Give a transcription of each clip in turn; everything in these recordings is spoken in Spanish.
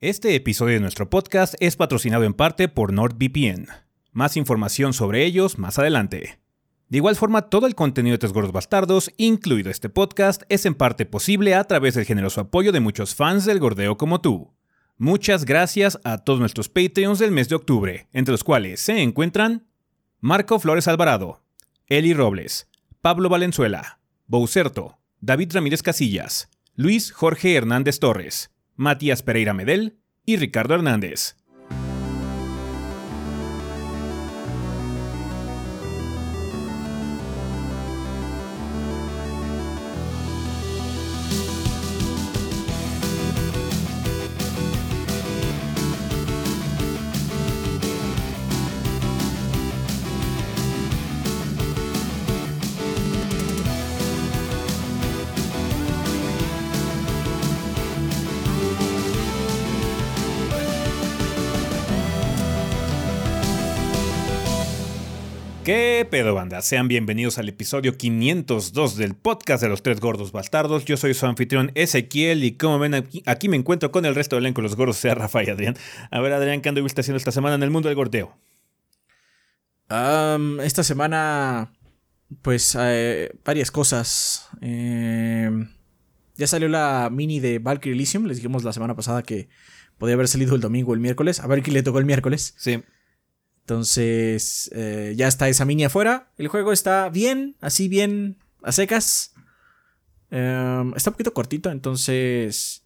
Este episodio de nuestro podcast es patrocinado en parte por NordVPN. Más información sobre ellos más adelante. De igual forma, todo el contenido de Tres Gordos Bastardos, incluido este podcast, es en parte posible a través del generoso apoyo de muchos fans del gordeo como tú. Muchas gracias a todos nuestros Patreons del mes de octubre, entre los cuales se encuentran Marco Flores Alvarado, Eli Robles, Pablo Valenzuela, Boucerto, David Ramírez Casillas, Luis Jorge Hernández Torres, Matías Pereira Medel y Ricardo Hernández. Pedo, banda? Sean bienvenidos al episodio 502 del podcast de los tres gordos bastardos. Yo soy su anfitrión Ezequiel y como ven aquí, me encuentro con el resto del elenco los gordos, sea Rafa y Adrián. A ver, Adrián, ¿qué anduviste haciendo esta semana en el mundo del gordeo? esta semana, pues, eh, varias cosas. Em, ya salió la mini de Valkyrie Elysium. Les dijimos la semana pasada que podía haber salido el domingo o el miércoles. A Valkyrie le tocó el miércoles. Sí. Entonces, eh, ya está esa mini afuera. El juego está bien, así bien, a secas. Em, está un poquito cortito, entonces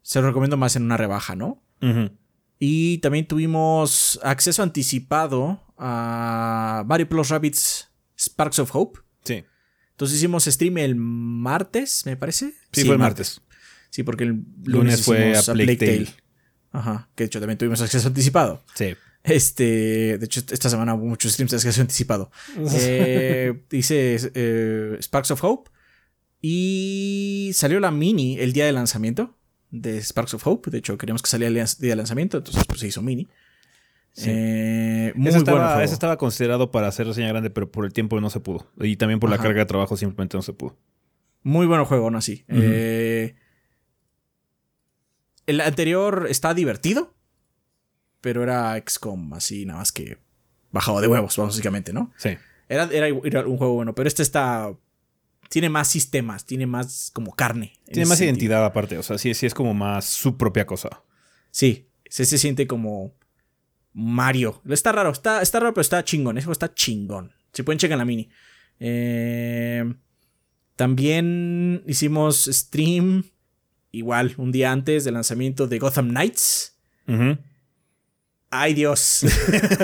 se lo recomiendo más en una rebaja, ¿no? Y también tuvimos acceso anticipado a Mario Plus Rabbits Sparks of Hope. Sí. Entonces hicimos stream el martes, me parece. Sí, fue el martes. Sí, porque el lunes, fue a Plague, Tale. Ajá, que de hecho también tuvimos acceso anticipado. Sí. Este, de hecho, esta semana hubo muchos streams de acceso anticipado. eh, dice eh, Sparks of Hope. Y salió la mini el día de lanzamiento de Sparks of Hope. De hecho, queríamos que saliera el día de lanzamiento, entonces pues, se hizo mini. Eh, muy estaba, ese estaba considerado para hacer reseña grande, pero por el tiempo no se pudo. Y también por la carga de trabajo simplemente no se pudo. Muy bueno juego, ¿no? Así. Eh, el anterior está divertido pero era XCOM, así nada más que bajado de huevos, básicamente, ¿no? Sí. Era, era, un juego bueno, pero este está. Tiene más sistemas, tiene más como carne. Tiene más identidad aparte, o sea, sí, sí es como más su propia cosa. Sí, se, se siente como Mario. Está raro, está, está raro, pero está chingón. Ese juego está chingón. Si pueden checar la mini. Eh, también hicimos stream, igual, un día antes del lanzamiento de Gotham Knights. Ay, Dios.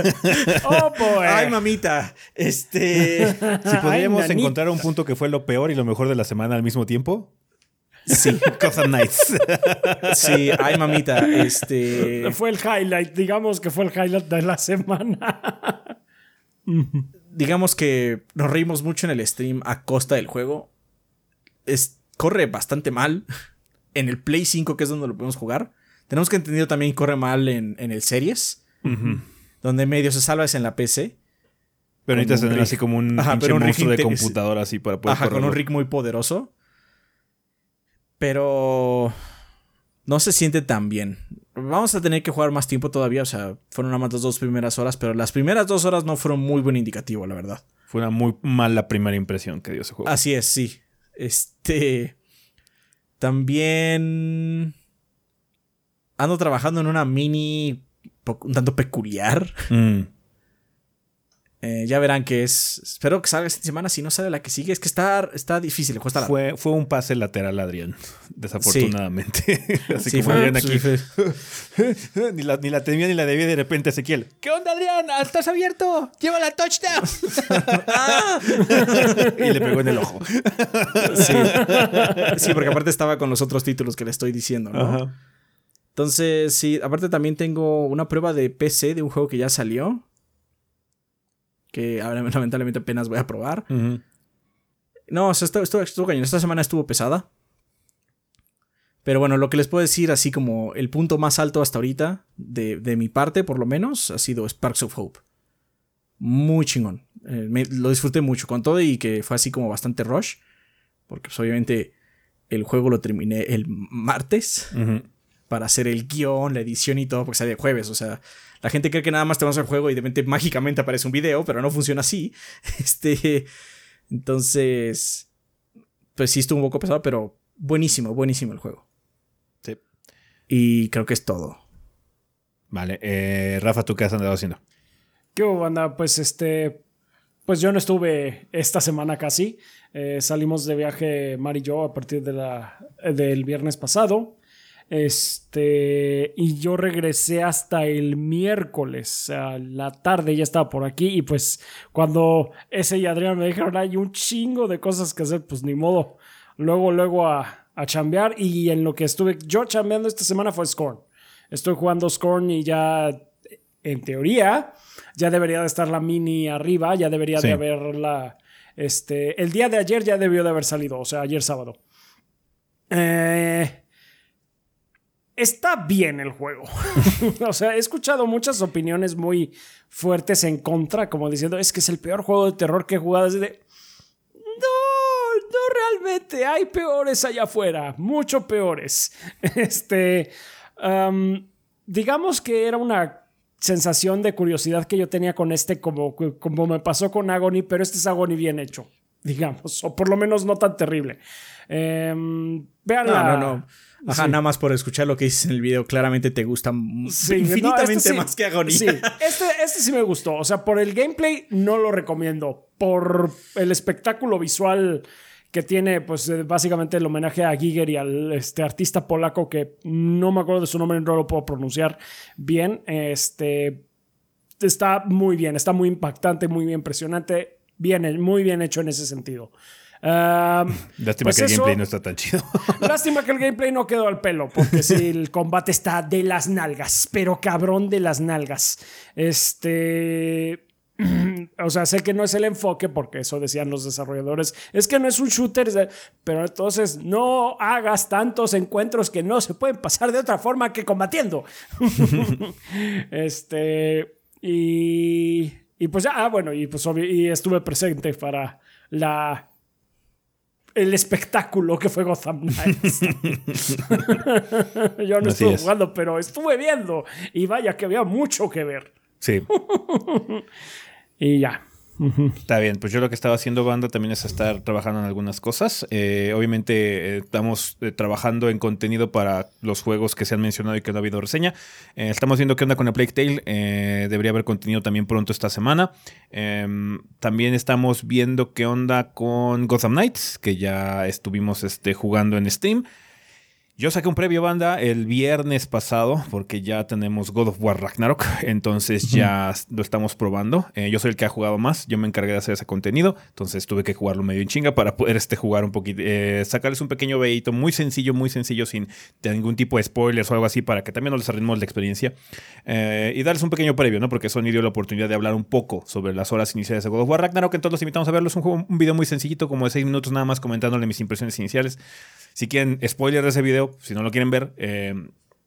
oh, boy. Ay, mamita. Este. Si podríamos encontrar un punto que fue lo peor y lo mejor de la semana al mismo tiempo. Sí. Cosa nice. Sí, ay, mamita. Este. Fue el highlight, digamos que fue el highlight de la semana. digamos que nos reímos mucho en el stream a costa del juego. Es, corre bastante mal. En el Play 5, que es donde lo podemos jugar. Tenemos que entendido también corre mal en, en el Series. Donde medio se salva es en la PC. Pero necesitas tener así como un, ajá, pero un monstruo de computadora así para poder Ajá, con un rig muy poderoso. Pero no se siente tan bien. Vamos a tener que jugar más tiempo todavía. O sea, fueron nada más las dos primeras horas. Pero las primeras dos horas no fueron muy buen indicativo, la verdad. Fue una muy mala primera impresión que dio ese juego. Así es, sí. Este. También ando trabajando en una mini un tanto peculiar. Mm. Eh, ya verán que es. Espero que salga esta semana. Si no sale la que sigue, es que está, está difícil. Cuesta fue, fue un pase lateral, Adrián. Desafortunadamente. Así como Adrián aquí. ni, la, ni la temía ni la debía de repente Ezequiel. ¿Qué onda, Adrián? ¿Estás abierto? ¡Lleva la touchdown! y le pegó en el ojo. sí. sí, porque aparte estaba con los otros títulos que le estoy diciendo, ¿no? Ajá. Entonces, sí, aparte también tengo una prueba de PC de un juego que ya salió. Que ahora lamentablemente apenas voy a probar. No, o sea, estuvo, estuvo, cañón. Esta semana estuvo pesada. Pero bueno, lo que les puedo decir, así como el punto más alto hasta ahorita, de, de mi parte por lo menos, ha sido Sparks of Hope. Muy chingón. Eh, lo disfruté mucho con todo y que fue así como bastante rush. Porque pues, obviamente el juego lo terminé el martes. Para hacer el guion, la edición y todo, porque sale el jueves. O sea, la gente cree que nada más te vas al juego y de repente mágicamente aparece un video, pero no funciona así. Este. Entonces. Pues sí, estuvo un poco pesado, pero buenísimo, buenísimo el juego. Sí. Y creo que es todo. Vale. Eh, Rafa, ¿tú qué has andado haciendo? ¿Qué hubo, banda? Pues este. Pues yo no estuve esta semana casi. Eh, salimos de viaje Mar y yo a partir de la, del viernes pasado. Este, y yo regresé hasta el miércoles a la tarde, ya estaba por aquí. Y pues cuando ese y Adrián me dijeron, hay un chingo de cosas que hacer, pues ni modo. Luego, luego a, a chambear. Y en lo que estuve yo chambeando esta semana fue Scorn. Estoy jugando Scorn y ya, en teoría, ya debería de estar la mini arriba, ya debería de haber la. Este, el día de ayer ya debió de haber salido, o sea, ayer sábado. Eh, está bien el juego. o sea, he escuchado muchas opiniones muy fuertes en contra, como diciendo, es que es el peor juego de terror que he jugado desde... No, no realmente, hay peores allá afuera, mucho peores. Este, digamos que era una sensación de curiosidad que yo tenía con este, como, como me pasó con Agony, pero este es Agony bien hecho, digamos, o por lo menos no tan terrible. Eh, vean no, no, no. Ajá, nada más por escuchar lo que dices en el video, claramente te gusta infinitamente este más que Agonía. Sí, este, este sí me gustó. O sea, por el gameplay no lo recomiendo. Por el espectáculo visual que tiene, pues eh, básicamente el homenaje a Giger y al este, artista polaco que no me acuerdo de su nombre, no lo puedo pronunciar bien. Este está muy bien, está muy impactante, muy bien impresionante, bien, muy bien hecho en ese sentido. Lástima pues que el gameplay no está tan chido. lástima que el gameplay no quedó al pelo, porque si el combate está de las nalgas, pero cabrón de las nalgas. Este. O sea, sé que no es el enfoque, porque eso decían los desarrolladores. Es que no es un shooter, pero entonces no hagas tantos encuentros que no se pueden pasar de otra forma que combatiendo. este. Y. Y pues ya, ah, bueno, y pues y estuve presente para la el espectáculo que fue Gotham Knights. Yo no estuve jugando, pero estuve viendo. Y vaya que había mucho que ver. Sí. y ya. Está bien, pues yo lo que estaba haciendo banda también es estar trabajando en algunas cosas. Eh, obviamente eh, estamos eh, trabajando en contenido para los juegos que se han mencionado y que no ha habido reseña. estamos viendo qué onda con la Plague Tale. debería haber contenido también pronto esta semana. Em, también estamos viendo qué onda con Gotham Knights, que ya estuvimos este, jugando en Steam. Yo saqué un previo banda el viernes pasado porque ya tenemos God of War Ragnarok, entonces ya lo estamos probando. Eh, yo soy el que ha jugado más, yo me encargué de hacer ese contenido, entonces tuve que jugarlo medio en chinga para poder este, jugar un poquito, eh, sacarles un pequeño veíto muy sencillo, muy sencillo, sin ningún tipo de spoilers o algo así para que también nos les la experiencia eh, y darles un pequeño previo, ¿no? Porque Sony dio la oportunidad de hablar un poco sobre las horas iniciales de God of War Ragnarok, entonces los invitamos a verlo. Es un, juego, un video muy sencillito, como de 6 minutos nada más comentándole mis impresiones iniciales. Si quieren spoiler de ese video, si no lo quieren ver, eh,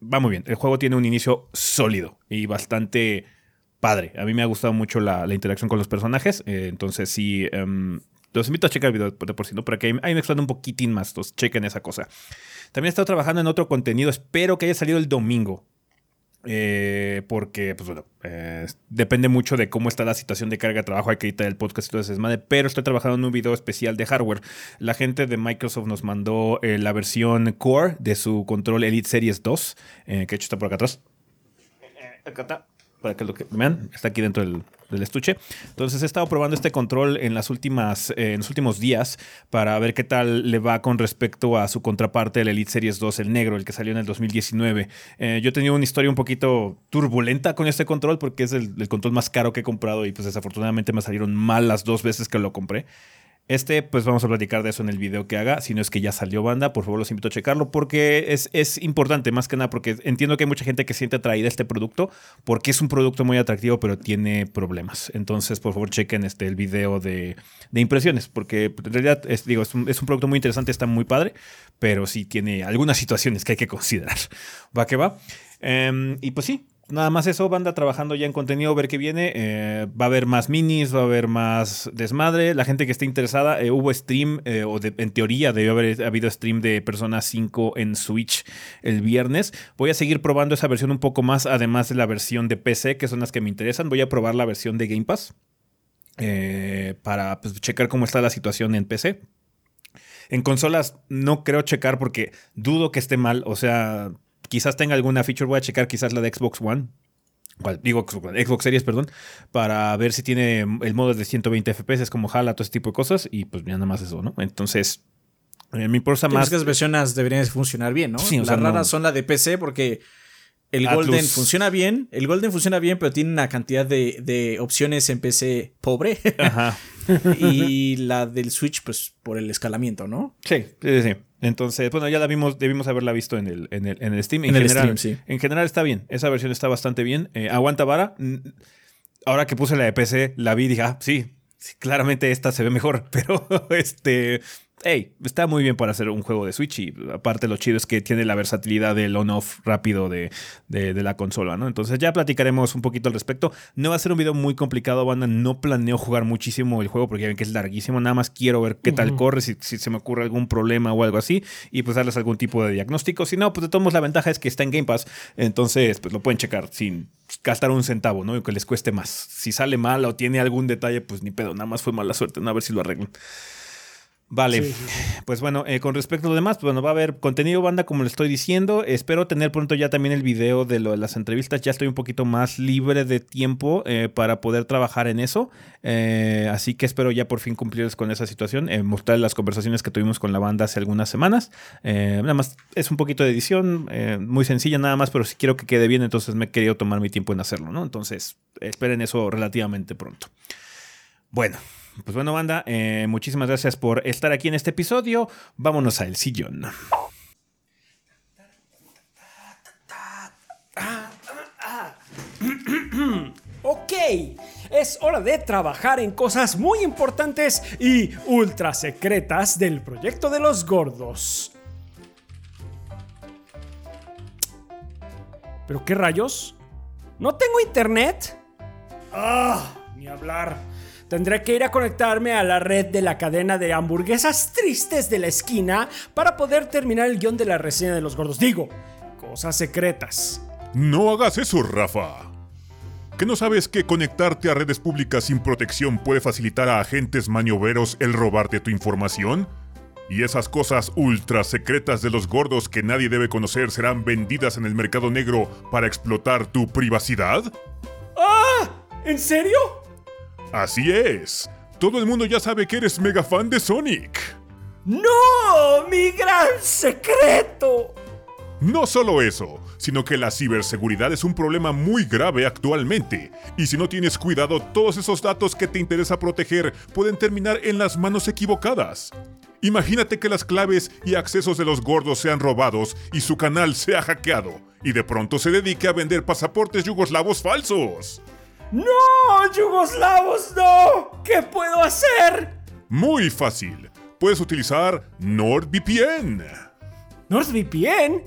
va muy bien. El juego tiene un inicio sólido y bastante padre. A mí me ha gustado mucho la, interacción con los personajes. Eh, entonces, sí, em, los invito a checar el video de por sí, ¿no? Que ahí me explande un poquitín más. Entonces, chequen esa cosa. También he estado trabajando en otro contenido. Espero que haya salido el domingo. Eh, porque, pues bueno, eh, depende mucho de cómo está la situación de carga de trabajo. Hay que editar el podcast y todo ese desmadre. Pero estoy trabajando en un video especial de hardware. La gente de Microsoft nos mandó eh, la versión Core de su control Elite Series 2, que hecho está por acá atrás. Acá está para que lo que vean, está aquí dentro del, estuche. Entonces he estado probando este control en las últimas, eh, en los últimos días para ver qué tal le va con respecto a su contraparte, el Elite Series 2, el negro, el que salió en el 2019. Eh, yo he tenido una historia un poquito turbulenta con este control porque es el, el control más caro que he comprado y pues desafortunadamente me salieron mal las dos veces que lo compré. Este, pues vamos a platicar de eso en el video que haga. Si no es que ya salió banda, por favor los invito a checarlo porque es, es importante, más que nada, porque entiendo que hay mucha gente que siente atraída a este producto porque es un producto muy atractivo, pero tiene problemas. Entonces, por favor, chequen este, el video de, impresiones, porque en realidad es, digo, es un, producto muy interesante, está muy padre, pero sí tiene algunas situaciones que hay que considerar. Va que va. Em, y pues sí, nada más eso, banda trabajando ya en contenido, ver qué viene. Eh, va a haber más minis, va a haber más desmadre. La gente que esté interesada, eh, hubo stream, eh, o en teoría debió haber habido stream de Persona 5 en Switch el viernes. Voy a seguir probando esa versión un poco más, además de la versión de PC, que son las que me interesan. Voy a probar la versión de Game Pass para pues, checar cómo está la situación en PC. En consolas no creo checar porque dudo que esté mal. O sea, quizás tenga alguna feature. Voy a checar quizás la de Xbox One. digo Xbox Series, perdón, para ver si tiene el modo de 120 FPS como jala, todo ese tipo de cosas. Y pues nada más eso, ¿no? Entonces, eh, mi importa más. las versiones deberían funcionar bien, ¿no? Sí, Las raras son la de PC porque el Golden funciona bien. El Golden funciona bien, pero tiene una cantidad de, de opciones en PC pobre. Ajá. y la del Switch, pues por el escalamiento, ¿no? Sí, sí, sí. Entonces, bueno, ya la vimos, debimos haberla visto en el, en el, en el Steam. En, general, sí. En general está bien. Esa versión está bastante bien. Eh, aguanta vara. Ahora que puse la de PC, la vi y dije, ah, sí, claramente esta se ve mejor. Pero este hey, está muy bien para hacer un juego de Switch y aparte lo chido es que tiene la versatilidad del on-off rápido de, la consola, ¿no? Entonces ya platicaremos un poquito al respecto. No va a ser un video muy complicado, banda. No planeo jugar muchísimo el juego porque ya ven que es larguísimo. Nada más quiero ver qué tal corre, si, se me ocurre algún problema o algo así y pues darles algún tipo de diagnóstico. Si no, pues de todos modos la ventaja es que está en Game Pass. Entonces, pues lo pueden checar sin gastar un centavo, ¿no? Y que les cueste más. Si sale mal o tiene algún detalle, pues ni pedo. Nada más fue mala suerte. ¿no? A ver si lo arreglan. Vale, pues bueno, eh, con respecto a lo demás, pues bueno, va a haber contenido banda, como le estoy diciendo. Espero tener pronto ya también el video de, lo de las entrevistas. Ya estoy un poquito más libre de tiempo eh, para poder trabajar en eso. Eh, así que espero ya por fin cumplirles con esa situación. mostrar las conversaciones que tuvimos con la banda hace algunas semanas. nada más es un poquito de edición, muy sencilla nada más, pero si quiero que quede bien, entonces me he querido tomar mi tiempo en hacerlo, ¿no? Entonces, esperen eso relativamente pronto. Bueno, pues bueno, banda, eh, muchísimas gracias por estar aquí en este episodio. Vámonos al sillón. ok, es hora de trabajar en cosas muy importantes y ultra secretas del proyecto de los gordos. ¿Pero qué rayos? ¿No tengo internet? Ah, ni hablar. Tendré que ir a conectarme a la red de la cadena de hamburguesas tristes de la esquina para poder terminar el guion de la reseña de los gordos. Digo, cosas secretas. No hagas eso, Rafa. ¿Qué no sabes que conectarte a redes públicas sin protección puede facilitar a agentes maniobreros el robarte tu información? ¿Y esas cosas ultra secretas de los gordos que nadie debe conocer serán vendidas en el mercado negro para explotar tu privacidad? ¡Ah! ¿En serio? Así es. Todo el mundo ya sabe que eres mega fan de Sonic. ¡No! ¡Mi gran secreto! No solo eso, sino que la ciberseguridad es un problema muy grave actualmente, y si no tienes cuidado, todos esos datos que te interesa proteger pueden terminar en las manos equivocadas. Imagínate que las claves y accesos de los gordos sean robados y su canal sea hackeado, y de pronto se dedique a vender pasaportes yugoslavos falsos. ¡No! ¡Yugoslavos, no! ¿Qué puedo hacer? Muy fácil. Puedes utilizar NordVPN. ¿NordVPN?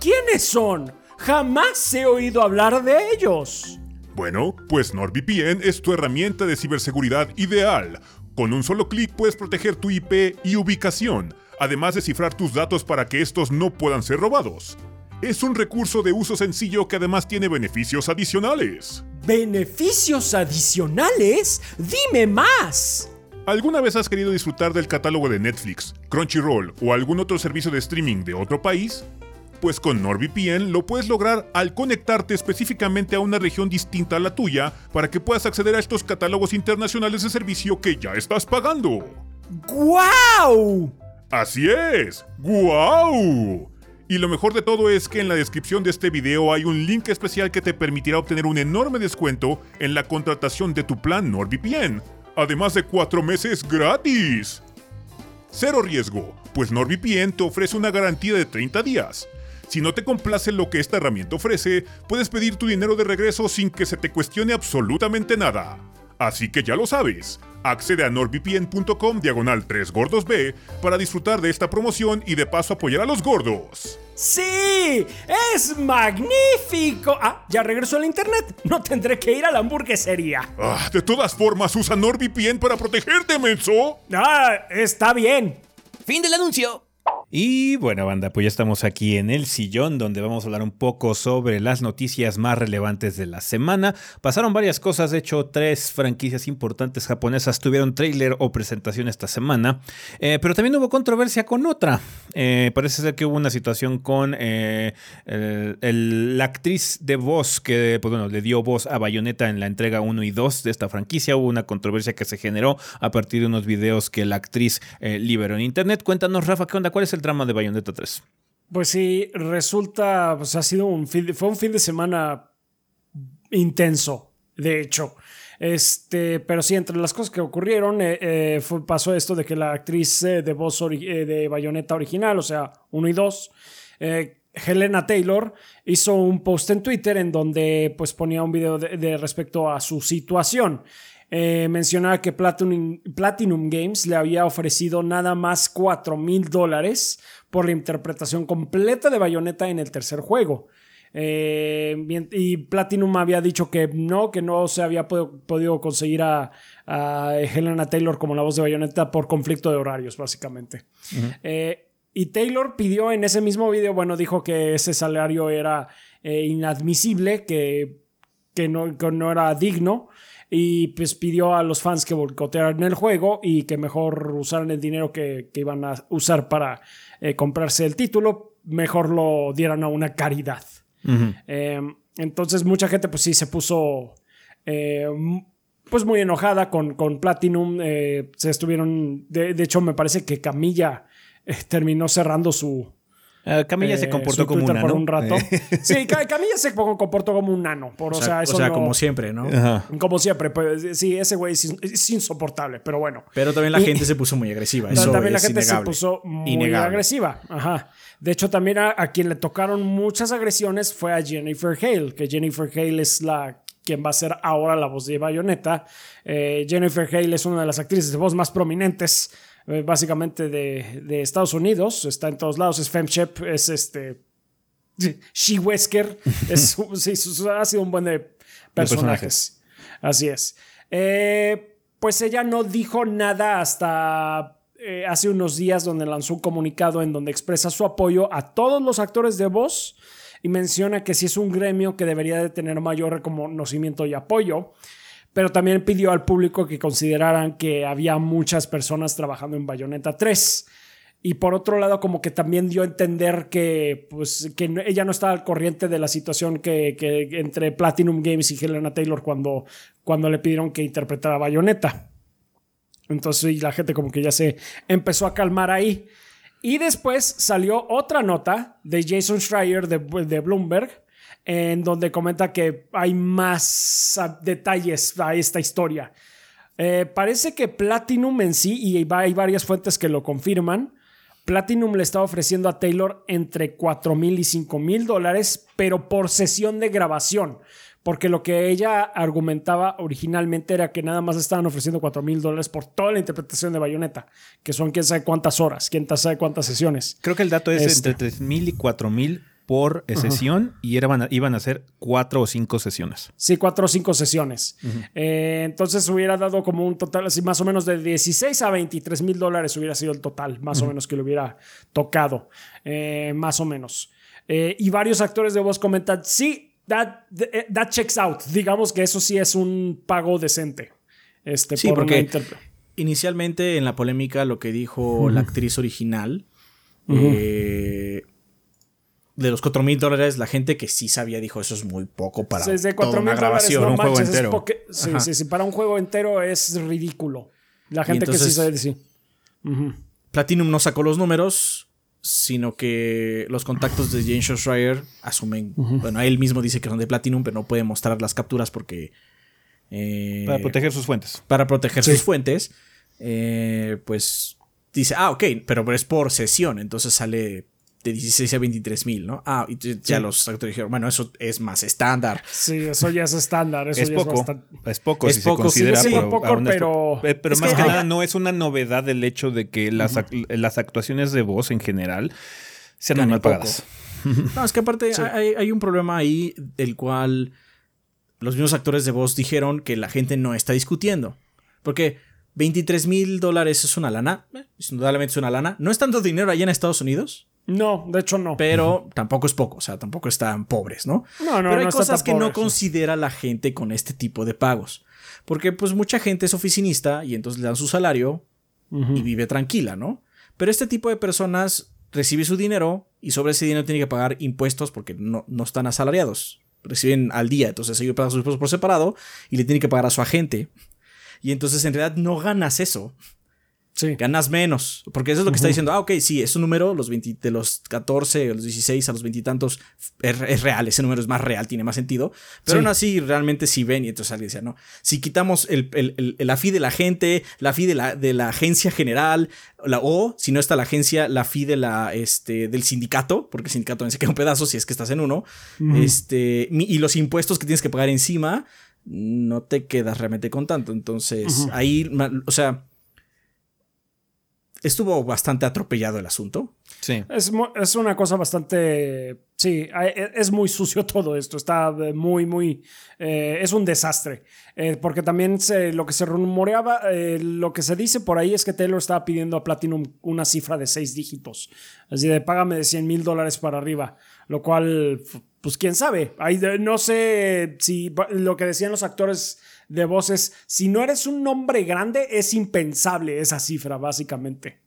¿Quiénes son? Jamás he oído hablar de ellos. Bueno, pues NordVPN es tu herramienta de ciberseguridad ideal. Con un solo clic puedes proteger tu IP y ubicación, además de cifrar tus datos para que estos no puedan ser robados. Es un recurso de uso sencillo que además tiene beneficios adicionales. ¿Beneficios adicionales? Dime más. ¿Alguna vez has querido disfrutar del catálogo de Netflix, Crunchyroll o algún otro servicio de streaming de otro país? Pues con NordVPN lo puedes lograr al conectarte específicamente a una región distinta a la tuya para que puedas acceder a estos catálogos internacionales de servicio que ya estás pagando. ¡Guau! Así es, ¡guau! Y lo mejor de todo es que en la descripción de este video hay un link especial que te permitirá obtener un enorme descuento en la contratación de tu plan NordVPN, además de 4 meses gratis. Cero riesgo, pues NordVPN te ofrece una garantía de 30 días. Si no te complace lo que esta herramienta ofrece, puedes pedir tu dinero de regreso sin que se te cuestione absolutamente nada. Así que ya lo sabes, accede a nordvpn.com diagonal 3 gordos B para disfrutar de esta promoción y de paso apoyar a los gordos. ¡Sí! ¡Es magnífico! Ah, ya regresó al internet. No tendré que ir a la hamburguesería. Ah, de todas formas, usa NordVPN para protegerte, menso. Ah, está bien. Fin del anuncio. Y bueno, banda, pues ya estamos aquí en el sillón donde vamos a hablar un poco sobre las noticias más relevantes de la semana. Pasaron varias cosas, de hecho, tres franquicias importantes japonesas tuvieron trailer o presentación esta semana, eh, pero también hubo controversia con otra. Eh, parece ser que hubo una situación con eh, la actriz de voz que, pues bueno, le dio voz a Bayonetta en la entrega 1 y 2 de esta franquicia. Hubo una controversia que se generó a partir de unos videos que la actriz liberó en internet. Cuéntanos, Rafa, ¿qué onda? ¿Cuál es el drama de Bayonetta 3? Pues sí, resulta, pues ha sido un fin, fue un fin de semana intenso, de hecho. Este, pero sí, entre las cosas que ocurrieron, eh, eh, pasó esto de que la actriz eh, de voz de Bayonetta original, o sea, 1 y 2, Helena Taylor, hizo un post en Twitter en donde pues ponía un video de respecto a su situación. Eh, mencionaba que Platinum, Platinum, Games le había ofrecido nada más 4 mil dólares por la interpretación completa de Bayonetta en el tercer juego. Eh, y Platinum había dicho que no, que no se había podido conseguir a, Helena Taylor como la voz de Bayonetta por conflicto de horarios, básicamente. Eh, y Taylor pidió en ese mismo video, bueno, dijo que ese salario era inadmisible, que, que, no, que no era digno y pues pidió a los fans que boicotearan el juego y que mejor usaran el dinero que, iban a usar para eh, comprarse el título, mejor lo dieran a una caridad. Em, entonces mucha gente pues sí se puso eh, pues muy enojada con, con Platinum, eh, se estuvieron, de, de, hecho me parece que Camilla terminó cerrando su, eh, Camilla se comportó como un nano. Por un rato. Sí, Camilla se comportó como un nano. Por, o, sea, eso como siempre, ¿no? Como siempre. Pues, sí, ese güey es, insoportable, pero bueno. Pero también la gente se puso muy agresiva. Eso también la gente se puso muy agresiva. Ajá. De hecho, también a, quien le tocaron muchas agresiones fue a Jennifer Hale, que Jennifer Hale es la quien va a ser ahora la voz de Bayonetta. Eh, Jennifer Hale es una de las actrices de voz más prominentes básicamente de, Estados Unidos, está en todos lados, es Femshep, es este... She Wesker, es, ha sido un buen de personajes. Así es. Eh, pues ella no dijo nada hasta eh, hace unos días donde lanzó un comunicado en donde expresa su apoyo a todos los actores de voz y menciona que si es un gremio que debería de tener mayor reconocimiento y apoyo pero también pidió al público que consideraran que había muchas personas trabajando en Bayonetta 3. Y por otro lado, como que también dio a entender que, pues, que ella no estaba al corriente de la situación que, entre Platinum Games y Helena Taylor cuando, cuando le pidieron que interpretara Bayonetta. Entonces la gente como que ya se empezó a calmar ahí. Y después salió otra nota de Jason Schreier de, de Bloomberg en donde comenta que hay más detalles a esta historia. Eh, parece que Platinum en sí, y hay varias fuentes que lo confirman, Platinum le está ofreciendo a Taylor entre 4 mil y 5 mil dólares, pero por sesión de grabación. Porque lo que ella argumentaba originalmente era que nada más estaban ofreciendo 4 mil dólares por toda la interpretación de Bayonetta, que son quién sabe cuántas horas, quién sabe cuántas sesiones. Creo que el dato es este. entre 3 mil y 4 mil por sesión y eran, iban a ser cuatro o cinco sesiones. Sí, cuatro o cinco sesiones. Eh, entonces hubiera dado como un total, así más o menos de 16 a 23 mil dólares hubiera sido el total, más o menos que le hubiera tocado, eh, más o menos. Eh, y varios actores de voz comentan, sí, that, that, checks out. Digamos que eso sí es un pago decente. Este, sí, porque inicialmente en la polémica lo que dijo la actriz original de los 4 mil dólares, la gente que sí sabía dijo eso es muy poco para sí, toda una grabación, un juego entero. sí, sí, sí, para un juego entero es ridículo. La gente que sí sabe decir. Platinum no sacó los números, sino que los contactos de James Schreier asumen, bueno, él mismo dice que son de Platinum, pero no puede mostrar las capturas porque... Eh, para proteger sus fuentes. Para proteger sus fuentes, eh, pues dice, ah, ok, pero es por sesión, entonces sale de 16 a 23 mil, ¿no? Ah, y ya los actores dijeron, bueno, eso es más estándar. Sí, eso ya es estándar. Eso es, ya poco, es, es poco. si se considera, sí, pero, poco, pero, pero más que, nada no es una novedad el hecho de que las, las actuaciones de voz en general sean mal pagadas. No, es que aparte hay, hay, un problema ahí del cual los mismos actores de voz dijeron que la gente no está discutiendo. Porque 23 mil dólares es una lana, eh, indudablemente es una lana. No es tanto dinero allá en Estados Unidos. No, de hecho no. Pero tampoco es poco, o sea, tampoco están pobres, ¿no? No, no, Pero hay no cosas que pobre, no considera la gente con este tipo de pagos. Porque pues mucha gente es oficinista y entonces le dan su salario y vive tranquila, ¿no? Pero este tipo de personas recibe su dinero y sobre ese dinero tiene que pagar impuestos porque no, no están asalariados. Reciben al día, entonces ellos pagan sus impuestos por separado y le tienen que pagar a su agente. Y entonces en realidad no ganas eso. Sí. Ganas menos. Porque eso es lo que está diciendo. Ah, ok, sí, ese número, los 20, de los 14, los 16 a los 20 y tantos, es, es, real. Ese número es más real, tiene más sentido. Pero Sí. aún así, realmente sí ven. Y entonces alguien decía, no. Si quitamos el, el, el- la fee de la gente, la fee de la, de la agencia general, la, o si no está la agencia, la fee de la, este, del sindicato, porque el sindicato también se queda un pedazo si es que estás en uno. este, mi- y los impuestos que tienes que pagar encima, no te quedas realmente con tanto. Entonces, ahí, ma- o sea, estuvo bastante atropellado el asunto. Sí. Es, es una cosa bastante... Sí, a- e- es muy sucio todo esto. Está muy, muy... eh, es un desastre. Eh, porque también se- lo que se rumoreaba, eh, lo que se dice por ahí es que Taylor estaba pidiendo a Platinum una cifra de seis dígitos. Así de págame de 100 mil dólares para arriba. Lo cual, pues quién sabe. Ahí no sé si lo que decían los actores de voces, si no eres un nombre grande, es impensable esa cifra, básicamente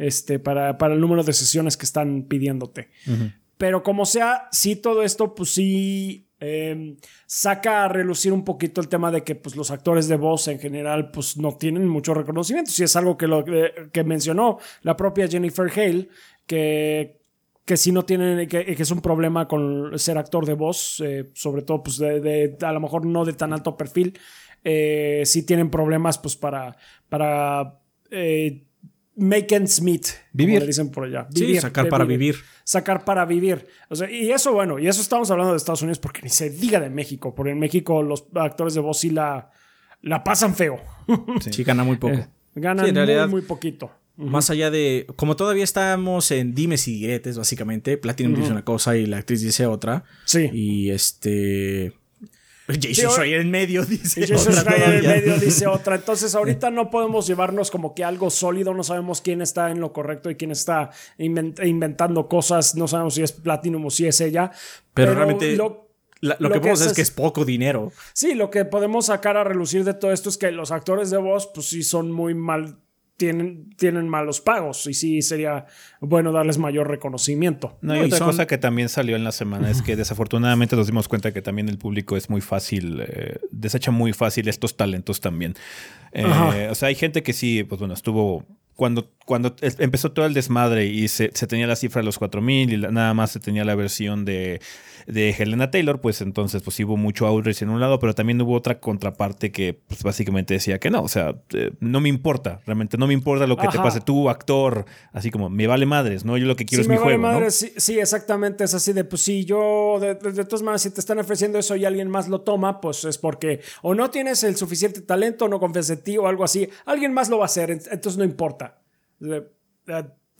este, para, para el número de sesiones que están pidiéndote. Pero como sea, sí todo esto, pues sí eh, saca a relucir un poquito el tema de que pues, los actores de voz en general pues no tienen mucho reconocimiento. Si es algo que, lo, que, que mencionó la propia Jennifer Hale, que que sí no tienen, que, que es un problema con ser actor de voz, eh, sobre todo pues de, de- a lo mejor no de tan alto perfil, eh, sí tienen problemas pues para, para eh, make ends meet, Vivir. como le dicen por allá. Sí, sacar para vivir. Sacar para vivir. O sea, y eso, bueno, y eso estamos hablando de Estados Unidos porque ni se diga de México, porque en México los actores de voz sí la, la pasan feo. Sí, gana muy poco. Eh, Ganan Sí, en realidad- muy, muy poquito. Más allá de. Como todavía estamos en dimes y diretes, básicamente. Platinum dice una cosa y la actriz dice otra. Sí. Y este. Jason Sí, o- Schreier en medio dice. Jason otra Schreier en medio dice otra. Entonces, ahorita no podemos llevarnos como que algo sólido. No sabemos quién está en lo correcto y quién está invent- inventando cosas. No sabemos si es Platinum o si es ella. Pero realmente Lo, La- lo, lo que que podemos es- es, que es poco dinero. sí, lo que podemos sacar a relucir de todo esto es que los actores de voz, pues sí son muy mal. Tienen, tienen malos pagos y sí sería bueno darles mayor reconocimiento. No, y y otra son- cosa que también salió en la semana es que desafortunadamente nos dimos cuenta que también el público es muy fácil, eh, desecha muy fácil estos talentos también. Eh, o sea, hay gente que sí, pues bueno, estuvo. Cuando, cuando empezó todo el desmadre y se, se tenía la cifra de los 4000 y la- nada más se tenía la versión de, de Helena Taylor, pues entonces pues hubo mucho outreach en un lado, pero también hubo otra contraparte que pues, básicamente decía que no, o sea, eh, no me importa, realmente no me importa lo que te pase tú, actor, así como me vale madres, ¿no? Yo lo que quiero Sí, es mi me vale juego, ¿no? madre, sí, sí, exactamente. Es así de, pues sí, yo, de, de- de todas maneras, si te están ofreciendo eso y alguien más lo toma, pues es porque o no tienes el suficiente talento, o no confías en ti o algo así. Alguien más lo va a hacer, ent- entonces no importa.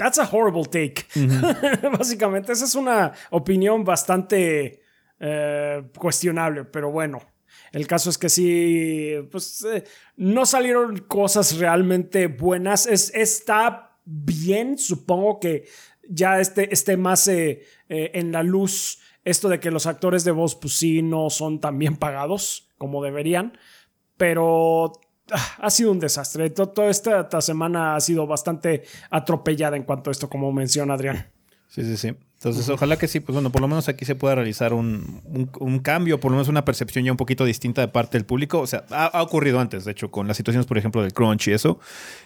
That's a horrible take. Básicamente, esa es una opinión bastante eh, cuestionable, pero bueno. El caso es que sí, pues eh, no salieron cosas realmente buenas. Es, está bien, supongo que ya esté, esté más eh, en la luz esto de que los actores de voz, pues sí, no son tan bien pagados como deberían. Pero ha sido un desastre. To- Toda esta, semana ha sido bastante atropellada en cuanto a esto, como menciona Adrián. Sí, sí, sí. Entonces, ojalá que sí, pues bueno, por lo menos aquí se pueda realizar un, un, cambio, por lo menos una percepción ya un poquito distinta de parte del público. O sea, ha, ocurrido antes, de hecho, con las situaciones, por ejemplo, del crunch y eso.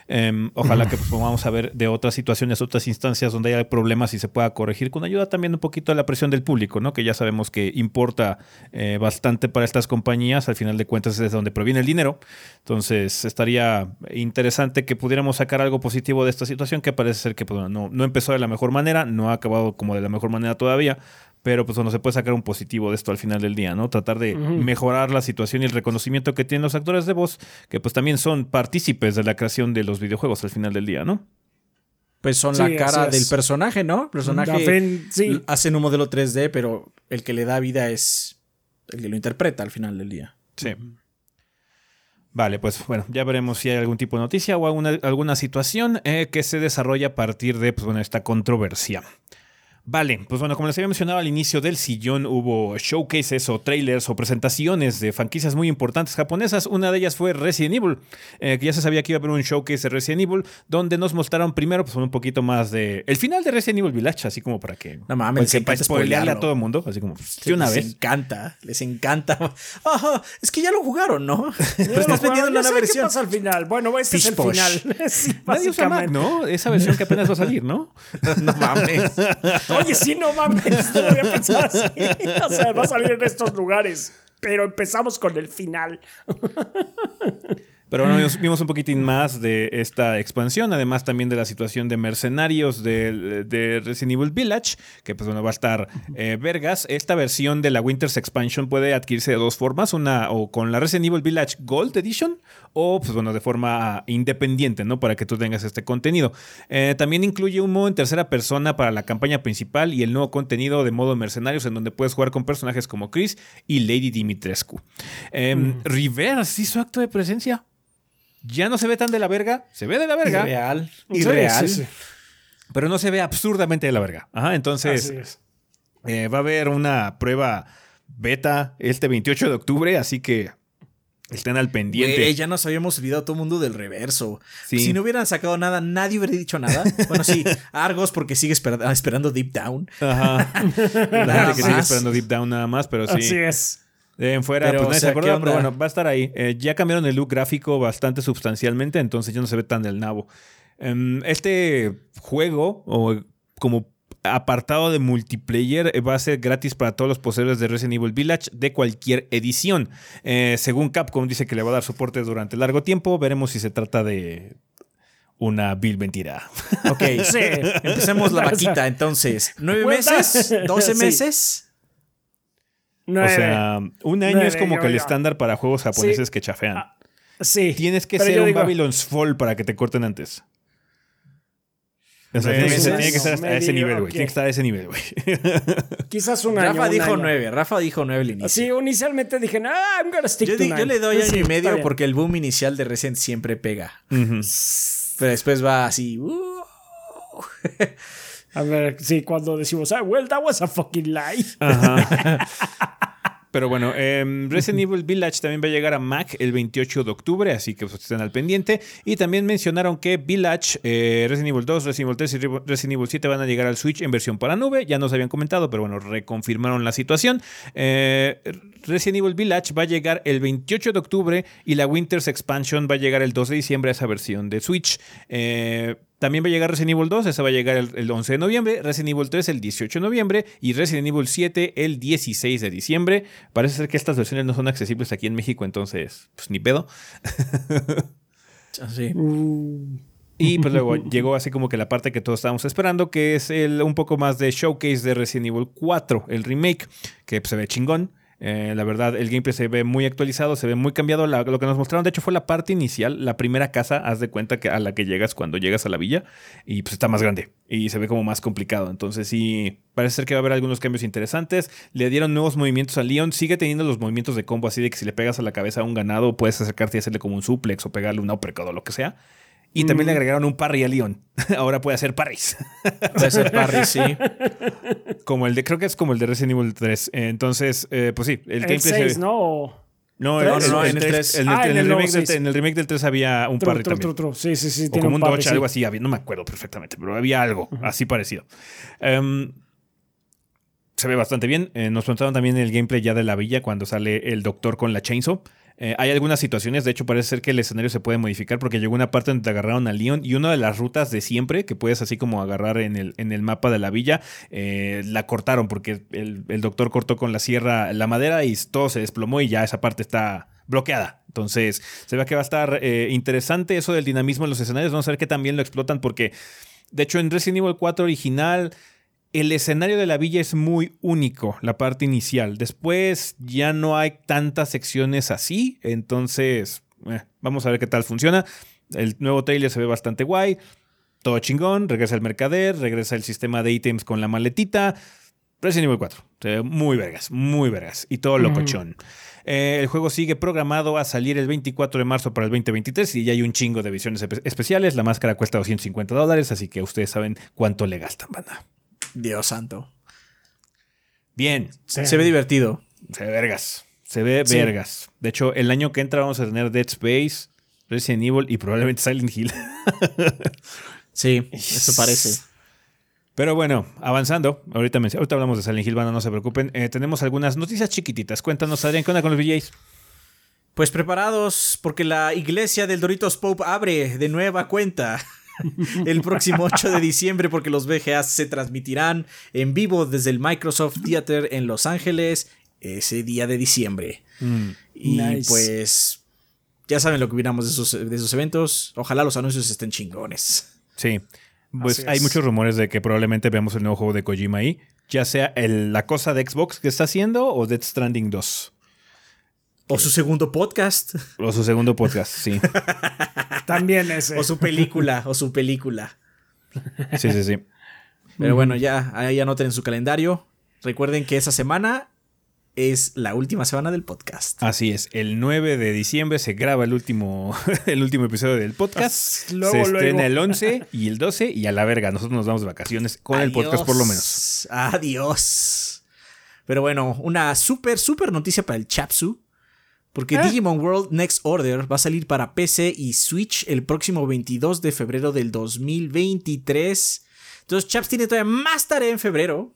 Em, ojalá que pues, vamos a ver de otras situaciones, otras instancias donde haya problemas y se pueda corregir con ayuda también un poquito de la presión del público, ¿no? Que ya sabemos que importa eh, bastante para estas compañías, al final de cuentas es de donde proviene el dinero. Entonces, estaría interesante que pudiéramos sacar algo positivo de esta situación que parece ser que pues, no, no empezó de la mejor manera, no ha acabado como de la mejor manera todavía, pero pues bueno, se puede sacar un positivo de esto al final del día, ¿no? Tratar de mejorar la situación y el reconocimiento que tienen los actores de voz, que pues también son partícipes de la creación de los videojuegos al final del día, ¿no? Pues son la cara del personaje, ¿no? El personaje sí. hacen un modelo 3D, pero el que le da vida es el que lo interpreta al final del día. Sí. Vale, pues bueno, ya veremos si hay algún tipo de noticia o alguna, alguna situación eh, que se desarrolla a partir de pues, bueno, esta controversia. Vale, pues bueno, como les había mencionado al inicio del sillón, hubo showcases o trailers o presentaciones de franquicias muy importantes japonesas. Una de ellas fue Resident Evil, eh, que ya se sabía que iba a haber un showcase de Resident Evil, donde nos mostraron primero pues un poquito más de el final de Resident Evil Village, así como para que no mames, pues, para spoilearle a todo el mundo, así como de una les vez. Les encanta, les encanta. es que ya lo jugaron, ¿no? Pero estás vendiendo una versión. ¿Qué pasa al final? Bueno, este es el final. sí, ¿no? Esa versión que apenas va a salir, ¿no? no mames. Oye, sí, no mames, no había pensado así. O sea, va a salir en estos lugares. Pero empezamos con el final. Pero bueno, vimos un poquitín más de esta expansión, además también de la situación de mercenarios de, de Resident Evil Village, que pues bueno, va a estar eh, vergas. Esta versión de la Winter's Expansion puede adquirirse de dos formas, una o con la Resident Evil Village Gold Edition o pues bueno, de forma independiente, ¿no? Para que tú tengas este contenido. Eh, también incluye un modo en tercera persona para la campaña principal y el nuevo contenido de modo mercenarios en donde puedes jugar con personajes como Chris y Lady Dimitrescu. Eh, Reverse hizo acto de presencia ya no se ve tan de la verga, se ve de la verga. Irreal. Irreal. Pero no se ve absurdamente de la verga. Ajá, entonces eh, va a haber una prueba beta este 28 de octubre, así que estén al pendiente. ya nos habíamos olvidado todo el mundo del reverso. Si no hubieran sacado nada, nadie hubiera dicho nada. Bueno, sí, Argos porque sigue esperando Deep Down. Ajá. La gente que sigue esperando Deep Down nada más, pero sí. Así es. De en fuera, pues nadie se acuerda, pero bueno, va a estar ahí. Eh, ya cambiaron el look gráfico bastante sustancialmente, entonces ya no se ve tan del nabo. Em, este juego, o como apartado de multiplayer, eh, va a ser gratis para todos los poseedores de Resident Evil Village de cualquier edición. Eh, según Capcom dice que le va a dar soporte durante largo tiempo, veremos si se trata de una vil mentira. Ok, sí. empecemos la vaquita entonces. ¿Nueve meses? ¿Doce meses? O sea, un año es como que el estándar para juegos japoneses que chafean. Ah, sí. Tienes que ser un Babylon's Fall para que te corten antes. O sea, tiene, que, estar a ese nivel, güey. Tiene que estar a ese nivel, güey. Quizás un año. Rafa dijo nueve. Rafa dijo nueve al inicio. Sí, inicialmente dije, ah, I'm gonna stick yo, to yo le doy año y medio porque el boom inicial de Resident siempre pega. Pero después va así. Uh. A ver, sí, cuando decimos, ah, well, that was a fucking lie. Pero bueno, em, Resident Evil Village también va a llegar a Mac el 28 de octubre, así que pues, estén al pendiente. Y también mencionaron que Village, eh, Resident Evil 2, Resident Evil 3 y Resident Evil 7 van a llegar al Switch en versión para nube. Ya nos habían comentado, pero bueno, reconfirmaron la situación. Eh, Resident Evil Village va a llegar el 28 de octubre y la Winter's Expansion va a llegar el 2 de diciembre a esa versión de Switch. Eh, también va a llegar Resident Evil 2, esa va a llegar el, 11 de noviembre, Resident Evil 3 el 18 de noviembre y Resident Evil 7 el 16 de diciembre. Parece ser que estas versiones no son accesibles aquí en México, entonces, pues ni pedo. Sí. Y pues luego llegó así como que la parte que todos estábamos esperando, que es el, un poco más de showcase de Resident Evil 4, el remake, que pues, se ve chingón. Eh, la verdad, el gameplay se ve muy actualizado, se ve muy cambiado. lo que nos mostraron, de hecho, fue la parte inicial, la primera casa, haz de cuenta que a la que llegas cuando llegas a la villa, y pues está más grande y se ve como más complicado. Entonces, sí, parece ser que va a haber algunos cambios interesantes. Le dieron nuevos movimientos a Leon, sigue teniendo los movimientos de combo, así de que si le pegas a la cabeza a un ganado, puedes acercarte y hacerle como un suplex o pegarle un uppercut o lo que sea. Y también le mm. agregaron un parry a Leon. Ahora puede hacer parries. puede hacer parries, sí. Como el de, creo que es como el de Resident Evil 3. Entonces, eh, pues sí, el, gameplay 6, ¿no? No, el, no, en el 3. En, el, remake del, en el remake del 3 había un parry también. Sí, sí, sí. O como un, dodge, algo así. no me acuerdo perfectamente, pero había algo así parecido. Um, se ve bastante bien. Eh, nos preguntaron también el gameplay ya de la villa cuando sale el doctor con la chainsaw. Eh, hay algunas situaciones, de hecho parece ser que el escenario se puede modificar porque llegó una parte donde te agarraron a Leon y una de las rutas de siempre que puedes así como agarrar en el, en el mapa de la villa, eh, la cortaron porque el, el, doctor cortó con la sierra la madera y todo se desplomó y ya esa parte está bloqueada. Entonces se ve que va a estar eh, interesante eso del dinamismo en los escenarios, vamos a ver que también lo explotan porque de hecho en Resident Evil 4 original el escenario de la villa es muy único, la parte inicial. Después ya no hay tantas secciones así, entonces eh, vamos a ver qué tal funciona. El nuevo trailer se ve bastante guay, todo chingón, regresa el mercader, regresa el sistema de ítems con la maletita. Resident Evil 4, se ve muy vergas, muy vergas y todo locochón. Eh, el juego sigue programado a salir el 24 de marzo para el 2023 y ya hay un chingo de visiones especiales. La máscara cuesta 250 dólares, así que ustedes saben cuánto le gastan, banda. Dios santo. Bien. Se ve divertido. Se ve vergas. Se ve vergas. De hecho, el año que entra vamos a tener Dead Space, Resident Evil y probablemente Silent Hill. sí, eso parece. Pero bueno, avanzando, ahorita, ahorita hablamos de Silent Hill, no se preocupen. Eh, tenemos algunas noticias chiquititas. Cuéntanos, Adrián, ¿qué onda con los VJs? Pues preparados, porque la iglesia del Doritos Pope abre de nueva cuenta. el próximo 8 de diciembre porque los VGA se transmitirán en vivo desde el Microsoft Theater en Los Ángeles ese día de diciembre. Mm. y pues ya saben lo que opinamos de esos, de esos eventos. Ojalá los anuncios estén chingones. Sí. Pues hay muchos rumores de que probablemente veamos el nuevo juego de Kojima ahí. Ya sea la cosa de Xbox que está haciendo o Death Stranding 2. O su segundo podcast. O su segundo podcast, sí. También ese. O su película, o su película. Sí, sí, sí. Pero bueno, ya ahí anoten en su calendario. Recuerden que esa semana es la última semana del podcast. Así es, el 9 de diciembre se graba el último, el último episodio del podcast. se estrena el 11 y el 12 y a la verga, nosotros nos vamos de vacaciones con el podcast por lo menos. Adiós. Pero bueno, una súper, súper noticia para el Chapsu. Porque ah. Digimon World Next Order va a salir para PC y Switch el próximo 22 de febrero del 2023. Entonces, Chaps tiene todavía más tarea en febrero.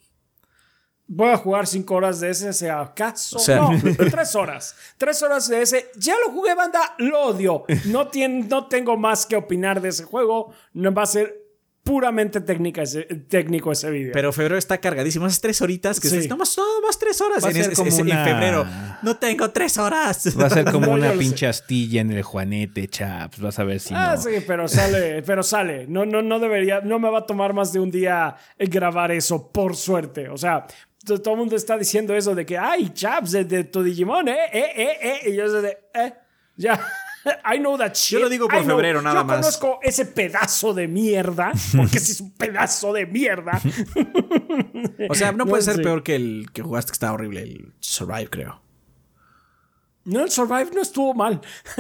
Voy a jugar 5 horas de ese, sea acaso. O sea, no, 3 horas. 3 horas de ese. Ya lo jugué, banda. Lo odio. No, no tengo más que opinar de ese juego. No va a ser puramente técnica ese, técnico ese video. Pero febrero está cargadísimo. Esas tres horitas que sí. no, más, más tres horas en, como en, febrero. No tengo tres horas. Va a ser como una pinche astilla en el Juanete, chaps. Vas a ver si ah, sí, pero sale, pero sale. No, no, no debería, no me va a tomar más de un día grabar eso, por suerte. O sea, todo el mundo está diciendo eso de que, ay, chaps, de, tu Digimon, eh, eh, eh, eh. Y yo de, eh, ya. I know that shit. Yo lo digo por febrero, nada más. Yo conozco ese pedazo de mierda, porque sí es un pedazo de mierda. o sea, no, puede ser peor que el que jugaste que estaba horrible, el Survive, creo. No, el Survive no estuvo mal.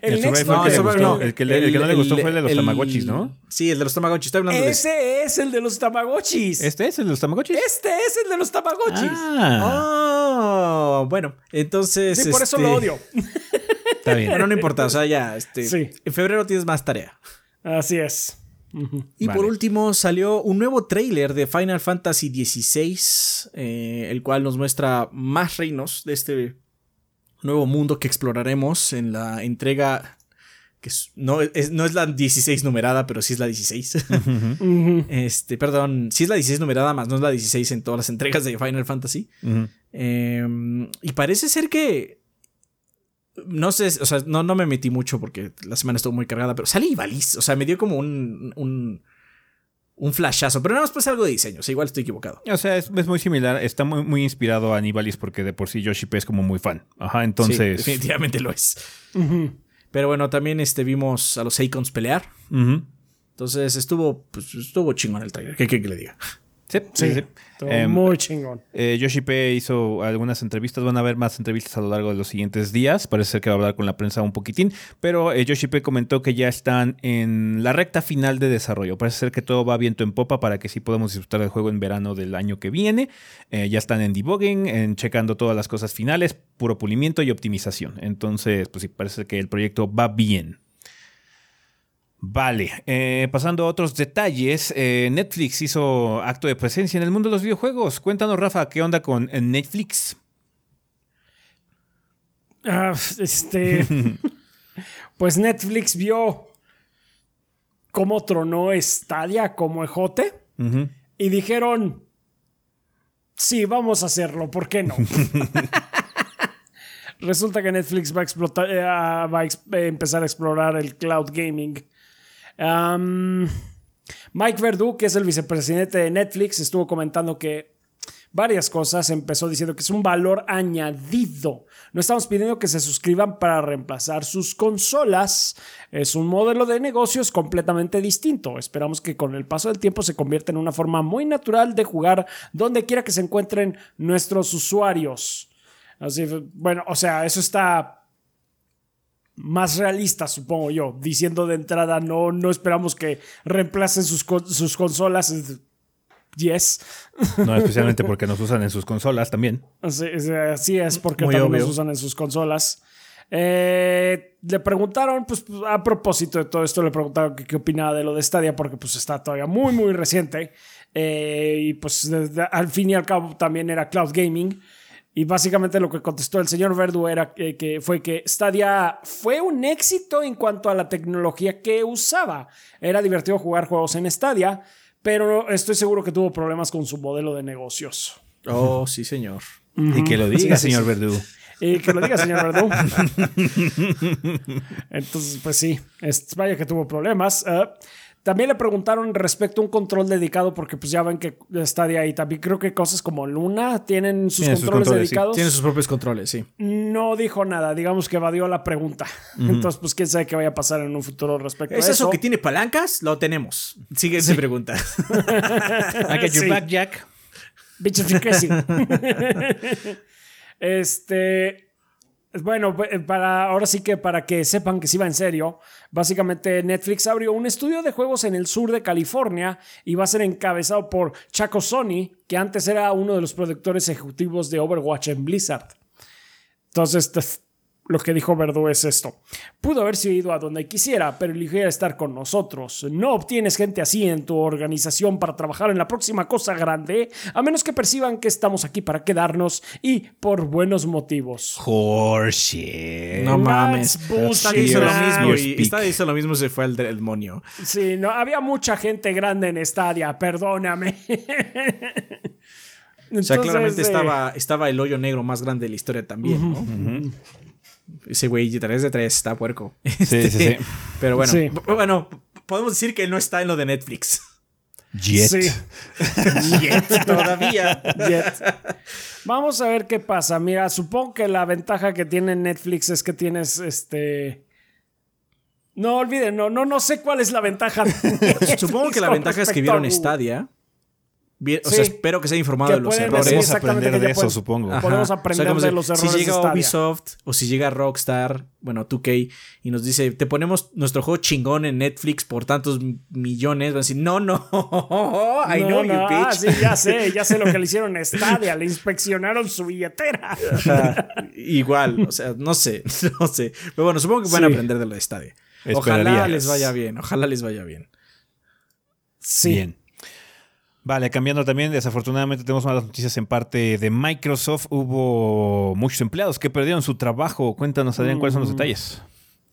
el, Next no, el, Survive, no. El que, el, que no le gustó fue el de los Tamagotchis, ¿no? Sí, el de los Tamagotchis. Estoy hablando Ese de... es el de los Tamagotchis. ¿Este es el de los Tamagotchis? Este es el de los Tamagotchis. Ah. Oh, bueno, entonces. Sí, por eso lo este, odio. Está bien. Pero no importa, o sea, ya. Este, sí. En febrero tienes más tarea. Así es. Y por último salió un nuevo trailer de Final Fantasy XVI, eh, el cual nos muestra más reinos de este nuevo mundo que exploraremos en la entrega que no es, no es la 16 numerada, pero sí es la 16. este, perdón, sí es la 16 numerada, más no es la 16 en todas las entregas de Final Fantasy. Em, y parece ser que. No sé, o sea, no, no me metí mucho porque la semana estuvo muy cargada, pero sale Ivalice. O sea, me dio como un, un un flashazo, pero nada más pues algo de diseño, o sea, igual estoy equivocado. O sea, es, muy similar, está muy, muy inspirado a Nivalis porque de por sí Yoshi P es como muy fan. Ajá, entonces... definitivamente lo es. Pero bueno, también este, vimos a los Icons pelear. Entonces estuvo, pues, estuvo chingón el trailer, ¿qué, qué, qué le diga? Sí, sí, sí. Em, muy chingón. Eh, Yoshi P hizo algunas entrevistas. Van a haber más entrevistas a lo largo de los siguientes días. Parece ser que va a hablar con la prensa un poquitín. Pero eh, Yoshi P comentó que ya están en la recta final de desarrollo. Parece ser que todo va viento en popa para que sí podamos disfrutar del juego en verano del año que viene. Eh, ya están en debugging, en checando todas las cosas finales, puro pulimiento y optimización. Entonces, pues sí, parece que el proyecto va bien. Vale, eh, pasando a otros detalles, eh, Netflix hizo acto de presencia en el mundo de los videojuegos. Cuéntanos, Rafa, ¿qué onda con eh, Netflix? Ah, este. pues Netflix vio cómo tronó Stadia como ejote y dijeron: Sí, vamos a hacerlo, ¿por qué no? Resulta que Netflix va a, explotar, va a empezar a explorar el cloud gaming Mike Verdu, que es el vicepresidente de Netflix, estuvo comentando que varias cosas. Empezó diciendo que es un valor añadido. No estamos pidiendo que se suscriban para reemplazar sus consolas. Es un modelo de negocios completamente distinto. Esperamos que con el paso del tiempo se convierta en una forma muy natural de jugar donde quiera que se encuentren nuestros usuarios. Así, bueno, o sea, eso está más realista, supongo yo, diciendo de entrada, no, no esperamos que reemplacen sus, sus consolas. Yes. No, especialmente porque nos usan en sus consolas también. Así, es, porque también nos usan en sus consolas. Eh, le preguntaron, pues a propósito de todo esto, le preguntaron qué, opinaba de lo de Stadia, porque pues está todavía muy, muy reciente. Eh, y pues al fin y al cabo también era cloud gaming. Y básicamente lo que contestó el señor Verdu era que, fue que Stadia fue un éxito en cuanto a la tecnología que usaba. Era divertido jugar juegos en Stadia, pero estoy seguro que tuvo problemas con su modelo de negocios. Oh, sí, señor. Y que lo diga, señor Verdu. Y que lo diga, señor Verdu. Entonces, pues sí, vaya que tuvo problemas. Uh, también le preguntaron respecto a un control dedicado, porque pues ya ven que está de ahí. También creo que cosas como Luna tienen sus, controles, dedicados. Tienen sus propios controles, sí. No dijo nada, digamos que evadió la pregunta. Entonces, pues quién sabe qué vaya a pasar en un futuro respecto a eso. ¿Es eso que tiene palancas? Lo tenemos. Siguiente pregunta. I get your back, Jack. este. Bueno, eh, para ahora sí que para que sepan que sí va en serio, básicamente Netflix abrió un estudio de juegos en el sur de California y va a ser encabezado por Chaco Sony, que antes era uno de los productores ejecutivos de Overwatch en Blizzard. Entonces, lo que dijo Verdu es esto. Pudo haberse ido a donde quisiera, pero eligió estar con nosotros. No obtienes gente así en tu organización para trabajar en la próxima cosa grande, a menos que perciban que estamos aquí para quedarnos y por buenos motivos. Horseshit. No mames. Está hizo lo mismo y hizo lo mismo se fue al demonio. Sí, no, había mucha gente grande en Stadia, perdóname. o sea, claramente eh, estaba, estaba el hoyo negro más grande de la historia también, ¿no? Ese güey 3 de 3 está puerco. Sí, sí, sí. Pero bueno, bueno, podemos decir que no está en lo de Netflix. Jet. Sí. Jet todavía. Jet. Vamos a ver qué pasa. Mira, supongo que la ventaja que tiene Netflix es que tienes este. No olviden, no, no, no sé cuál es la ventaja. supongo que la ventaja es que vieron Stadia o sea, espero que se haya informado de los errores. Podemos aprender de eso, supongo. Podemos aprender de los errores. Si llega Ubisoft o si llega Rockstar, bueno, 2K, y nos dice, te ponemos nuestro juego chingón en Netflix por tantos millones, van a decir, no, no, I know you, bitch. Ah, sí, ya sé, ya sé lo que le hicieron a Stadia, le inspeccionaron su billetera. Igual, o sea, no sé, no sé. Pero bueno, supongo que van a aprender de lo de Stadia. Ojalá les vaya bien, ojalá les vaya bien. Sí. Bien. Vale, cambiando también, desafortunadamente tenemos malas noticias en parte de Microsoft. Hubo muchos empleados que perdieron su trabajo. Cuéntanos, Adrián, cuáles son los mm. detalles.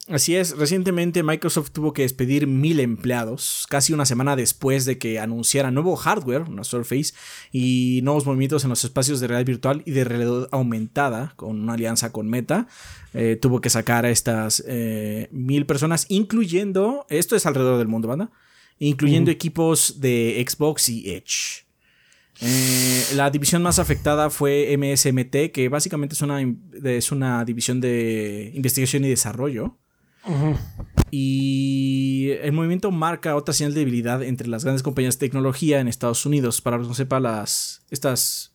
Así es, recientemente Microsoft tuvo que despedir mil empleados, casi una semana después de que anunciara nuevo hardware, una Surface, y nuevos movimientos en los espacios de realidad virtual y de realidad aumentada, con una alianza con Meta. Eh, tuvo que sacar a estas eh, mil personas, incluyendo, esto es alrededor del mundo, ¿verdad? Incluyendo equipos de Xbox y Edge. Eh, la división más afectada fue MSMT, que básicamente es una, es una división de investigación y desarrollo. Y el movimiento marca otra señal de debilidad entre las grandes compañías de tecnología en Estados Unidos. Para los que no sepa, las, estas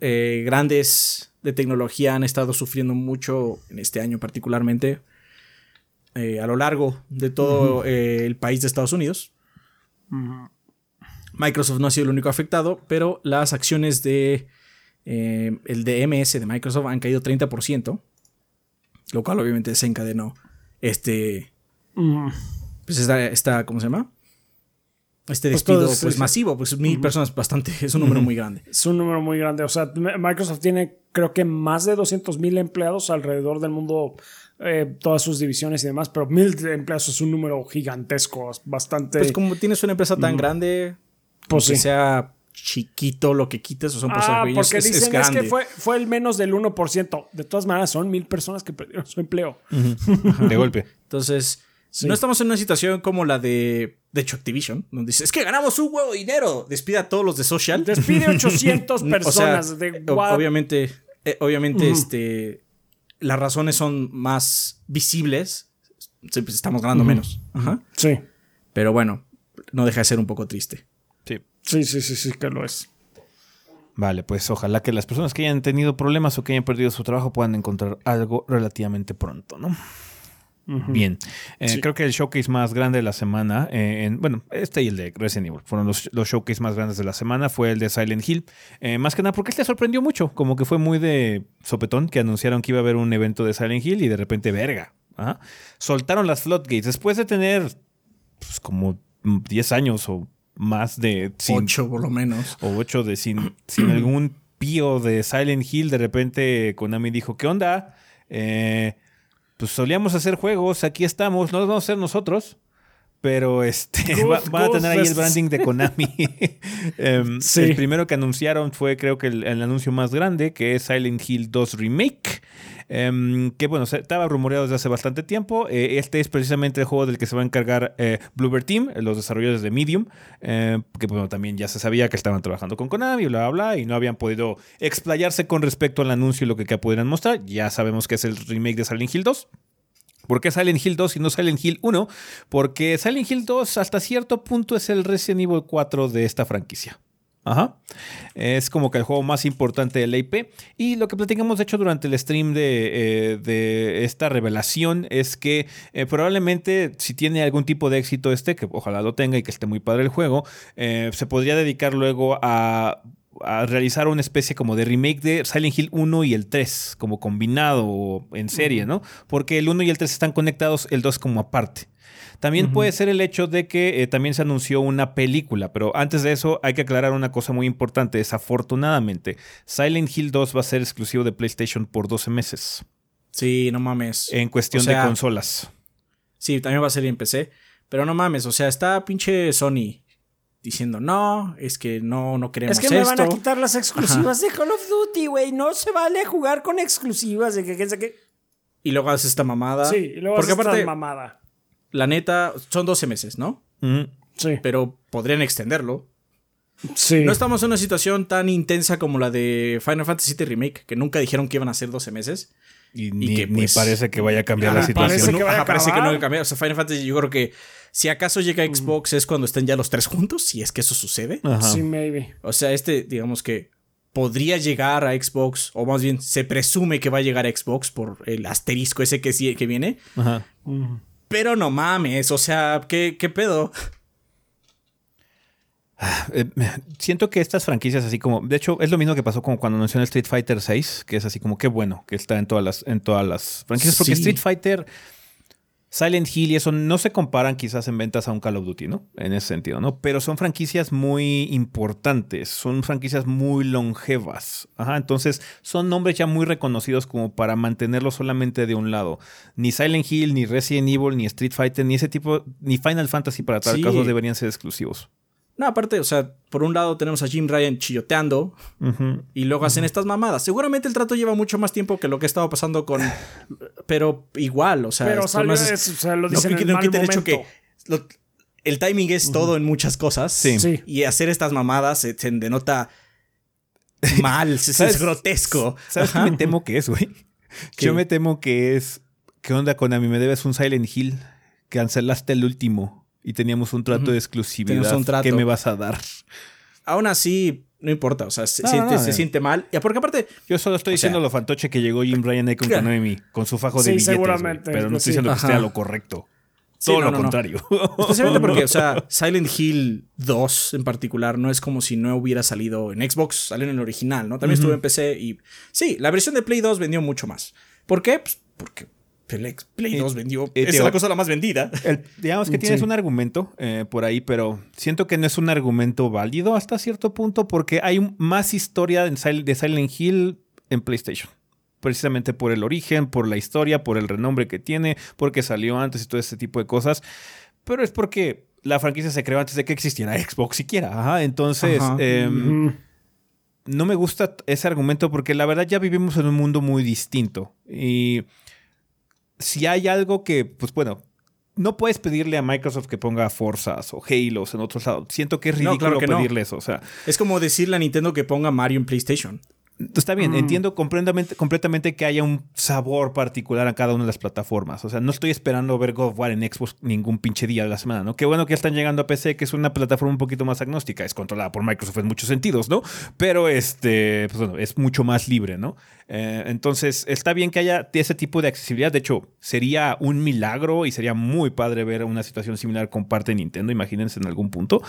eh, grandes de tecnología han estado sufriendo mucho en este año particularmente eh, a lo largo de todo eh, el país de Estados Unidos. Microsoft no ha sido el único afectado, pero las acciones de eh, el DMS de Microsoft han caído 30%, lo cual obviamente desencadenó este, pues está, ¿cómo se llama? Este pues despido pues, masivo, pues mil personas bastante, es un número muy grande. Es un número muy grande, o sea, Microsoft tiene creo que más de 200 mil empleados alrededor del mundo, eh, todas sus divisiones y demás, pero mil empleados es un número gigantesco, bastante... Pues como tienes una empresa tan grande, pues que sea chiquito lo que quites o son personas ah, porque dicen es, que fue, fue el menos del 1%. De todas maneras, son mil personas que perdieron su empleo. De golpe. Entonces, no estamos en una situación como la de, de hecho, Activision, donde dice, es que ganamos un huevo de dinero. Despide a todos los de Social. Despide 800 personas. de obviamente, eh, obviamente, este, las razones son más visibles. Pues, estamos ganando menos. Sí. Pero bueno, no deja de ser un poco triste. Sí, sí, sí, sí, que lo es. Vale, pues ojalá que las personas que hayan tenido problemas o que hayan perdido su trabajo puedan encontrar algo relativamente pronto, ¿no? Bien, eh, creo que el showcase más grande de la semana, eh, en, bueno, este y el de Resident Evil fueron los, los showcase más grandes de la semana, fue el de Silent Hill, eh, más que nada porque este sorprendió mucho, como que fue muy de sopetón que anunciaron que iba a haber un evento de Silent Hill y de repente, verga, soltaron las floodgates después de tener pues, como 10 años o más de... ocho por lo menos. O ocho de sin, sin algún pío de Silent Hill. De repente Konami dijo, ¿qué onda? Eh, pues solíamos hacer juegos, aquí estamos, no los vamos a hacer nosotros. Pero este van a tener ahí el branding de Konami. Em, el primero que anunciaron fue creo que el, anuncio más grande, que es Silent Hill 2 Remake. Em, que bueno, estaba rumoreado desde hace bastante tiempo. Eh, este es precisamente el juego del que se va a encargar eh, Bluebird Team, los desarrolladores de Medium, eh, que bueno, también ya se sabía que estaban trabajando con Konami, bla, bla, bla, y no habían podido explayarse con respecto al anuncio y lo que, que pudieran mostrar. Ya sabemos que es el remake de Silent Hill 2. ¿Por qué Silent Hill 2 y no Silent Hill 1? Porque Silent Hill 2 hasta cierto punto es el Resident Evil 4 de esta franquicia. Ajá. Es como que el juego más importante de la IP. Y lo que platicamos, de hecho, durante el stream de, eh, esta revelación es que eh, probablemente si tiene algún tipo de éxito este, que ojalá lo tenga y que esté muy padre el juego, eh, se podría dedicar luego a realizar una especie como de remake de Silent Hill 1 y el 3, como combinado en serie, ¿no? Porque el 1 y el 3 están conectados, el 2 como aparte. También puede ser el hecho de que eh, también se anunció una película, pero antes de eso hay que aclarar una cosa muy importante. Desafortunadamente, Silent Hill 2 va a ser exclusivo de PlayStation por 12 meses. Sí, no mames. En cuestión de consolas. Sí, también va a ser en PC. Pero no mames, o sea, está pinche Sony diciendo, no, es que no, no queremos esto. Es que me van a quitar las exclusivas de Call of Duty, güey. No se vale jugar con exclusivas de que, que, Y luego haces esta mamada. Sí, y luego haces esta mamada la neta, son 12 meses, ¿no? Sí. Pero podrían extenderlo. Sí. No estamos en una situación tan intensa como la de Final Fantasy VII Remake, que nunca dijeron que iban a ser 12 meses. Y, ni, pues, parece que vaya a cambiar la situación. Parece que, vaya parece que no va a cambiar. O sea, Final Fantasy, yo creo que si acaso llega a Xbox es cuando estén ya los tres juntos, si es que eso sucede. Sí, maybe. O sea, este, digamos que podría llegar a Xbox, o más bien se presume que va a llegar a Xbox por el asterisco ese que, que viene. Ajá. Pero no mames, o sea, ¿qué, qué pedo? Eh, siento que estas franquicias así como, de hecho es lo mismo que pasó como cuando anunció Street Fighter 6, que es así como qué bueno que está en todas las en todas las franquicias porque Street Fighter Silent Hill y eso no se comparan quizás en ventas a un Call of Duty, ¿no? En ese sentido, ¿no? Pero son franquicias muy importantes, son franquicias muy longevas. Ajá, entonces son nombres ya muy reconocidos como para mantenerlos solamente de un lado. Ni Silent Hill, ni Resident Evil, ni Street Fighter, ni ese tipo, ni Final Fantasy para tal caso deberían ser exclusivos. No, aparte, o sea, por un lado tenemos a Jim Ryan chilloteando y luego hacen estas mamadas. Seguramente el trato lleva mucho más tiempo que lo que estaba pasando con. Pero igual, o sea. Pero salió, o sea, lo dicen no, en el mal hecho que el timing es todo en muchas cosas. Sí. Y hacer estas mamadas se, denota mal, es grotesco. ¿Sabes qué me temo que es, güey? Yo me temo que es. ¿Qué onda con a mí? Me debes un Silent Hill. Cancelaste el último y teníamos un trato de exclusividad. Un trato. ¿Qué me vas a dar? Aún así, no importa, o sea, se, siente, se siente, mal. Y porque aparte. Yo solo estoy diciendo lo fantoche que llegó Jim Ryan con Konami, con su fajo de sí, billetes. Seguramente. pero no estoy diciendo que sea lo correcto. Todo lo contrario. Especialmente porque, o sea, Silent Hill 2 en particular no es como si no hubiera salido en Xbox, salió en el original, ¿no? También estuvo en PC y. Sí, la versión de Play 2 vendió mucho más. ¿Por qué? Pues porque Play 2 vendió. es la cosa la más vendida. digamos que tienes un argumento eh, por ahí, pero siento que no es un argumento válido hasta cierto punto porque hay más historia de Silent Hill en PlayStation. Precisamente por el origen, por la historia, por el renombre que tiene, porque salió antes y todo ese tipo de cosas. Pero es porque la franquicia se creó antes de que existiera Xbox siquiera. Ajá, entonces. Em, no me gusta ese argumento porque la verdad ya vivimos en un mundo muy distinto. Y si hay algo que, pues bueno, no puedes pedirle a Microsoft que ponga Forzas o Halos en otros lados. Siento que es ridículo pedirle eso. O sea, es como decirle a Nintendo que ponga Mario en PlayStation. Está bien, mm. entiendo completamente, completamente que haya un sabor particular a cada una de las plataformas. O sea, no estoy esperando ver God of War en Xbox ningún pinche día de la semana, ¿no? Qué bueno que están llegando a PC, que es una plataforma un poquito más agnóstica. Es controlada por Microsoft en muchos sentidos, ¿no? Pero este, pues bueno, es mucho más libre, ¿no? Eh, entonces, está bien que haya ese tipo de accesibilidad. De hecho, sería un milagro y sería muy padre ver una situación similar con parte de Nintendo, imagínense en algún punto.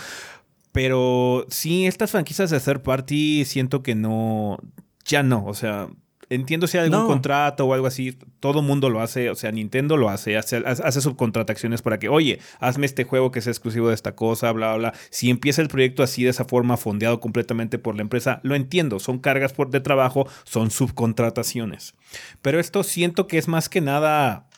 Pero sí, estas franquicias de third party siento que no. Ya no. O sea, entiendo si hay algún contrato o algo así, todo mundo lo hace, o sea, Nintendo lo hace, hace, hace, subcontrataciones para que, oye, hazme este juego que sea exclusivo de esta cosa, bla, bla, bla. Si empieza el proyecto así de esa forma, fondeado completamente por la empresa, lo entiendo, son cargas por de trabajo, son subcontrataciones. Pero esto siento que es más que nada,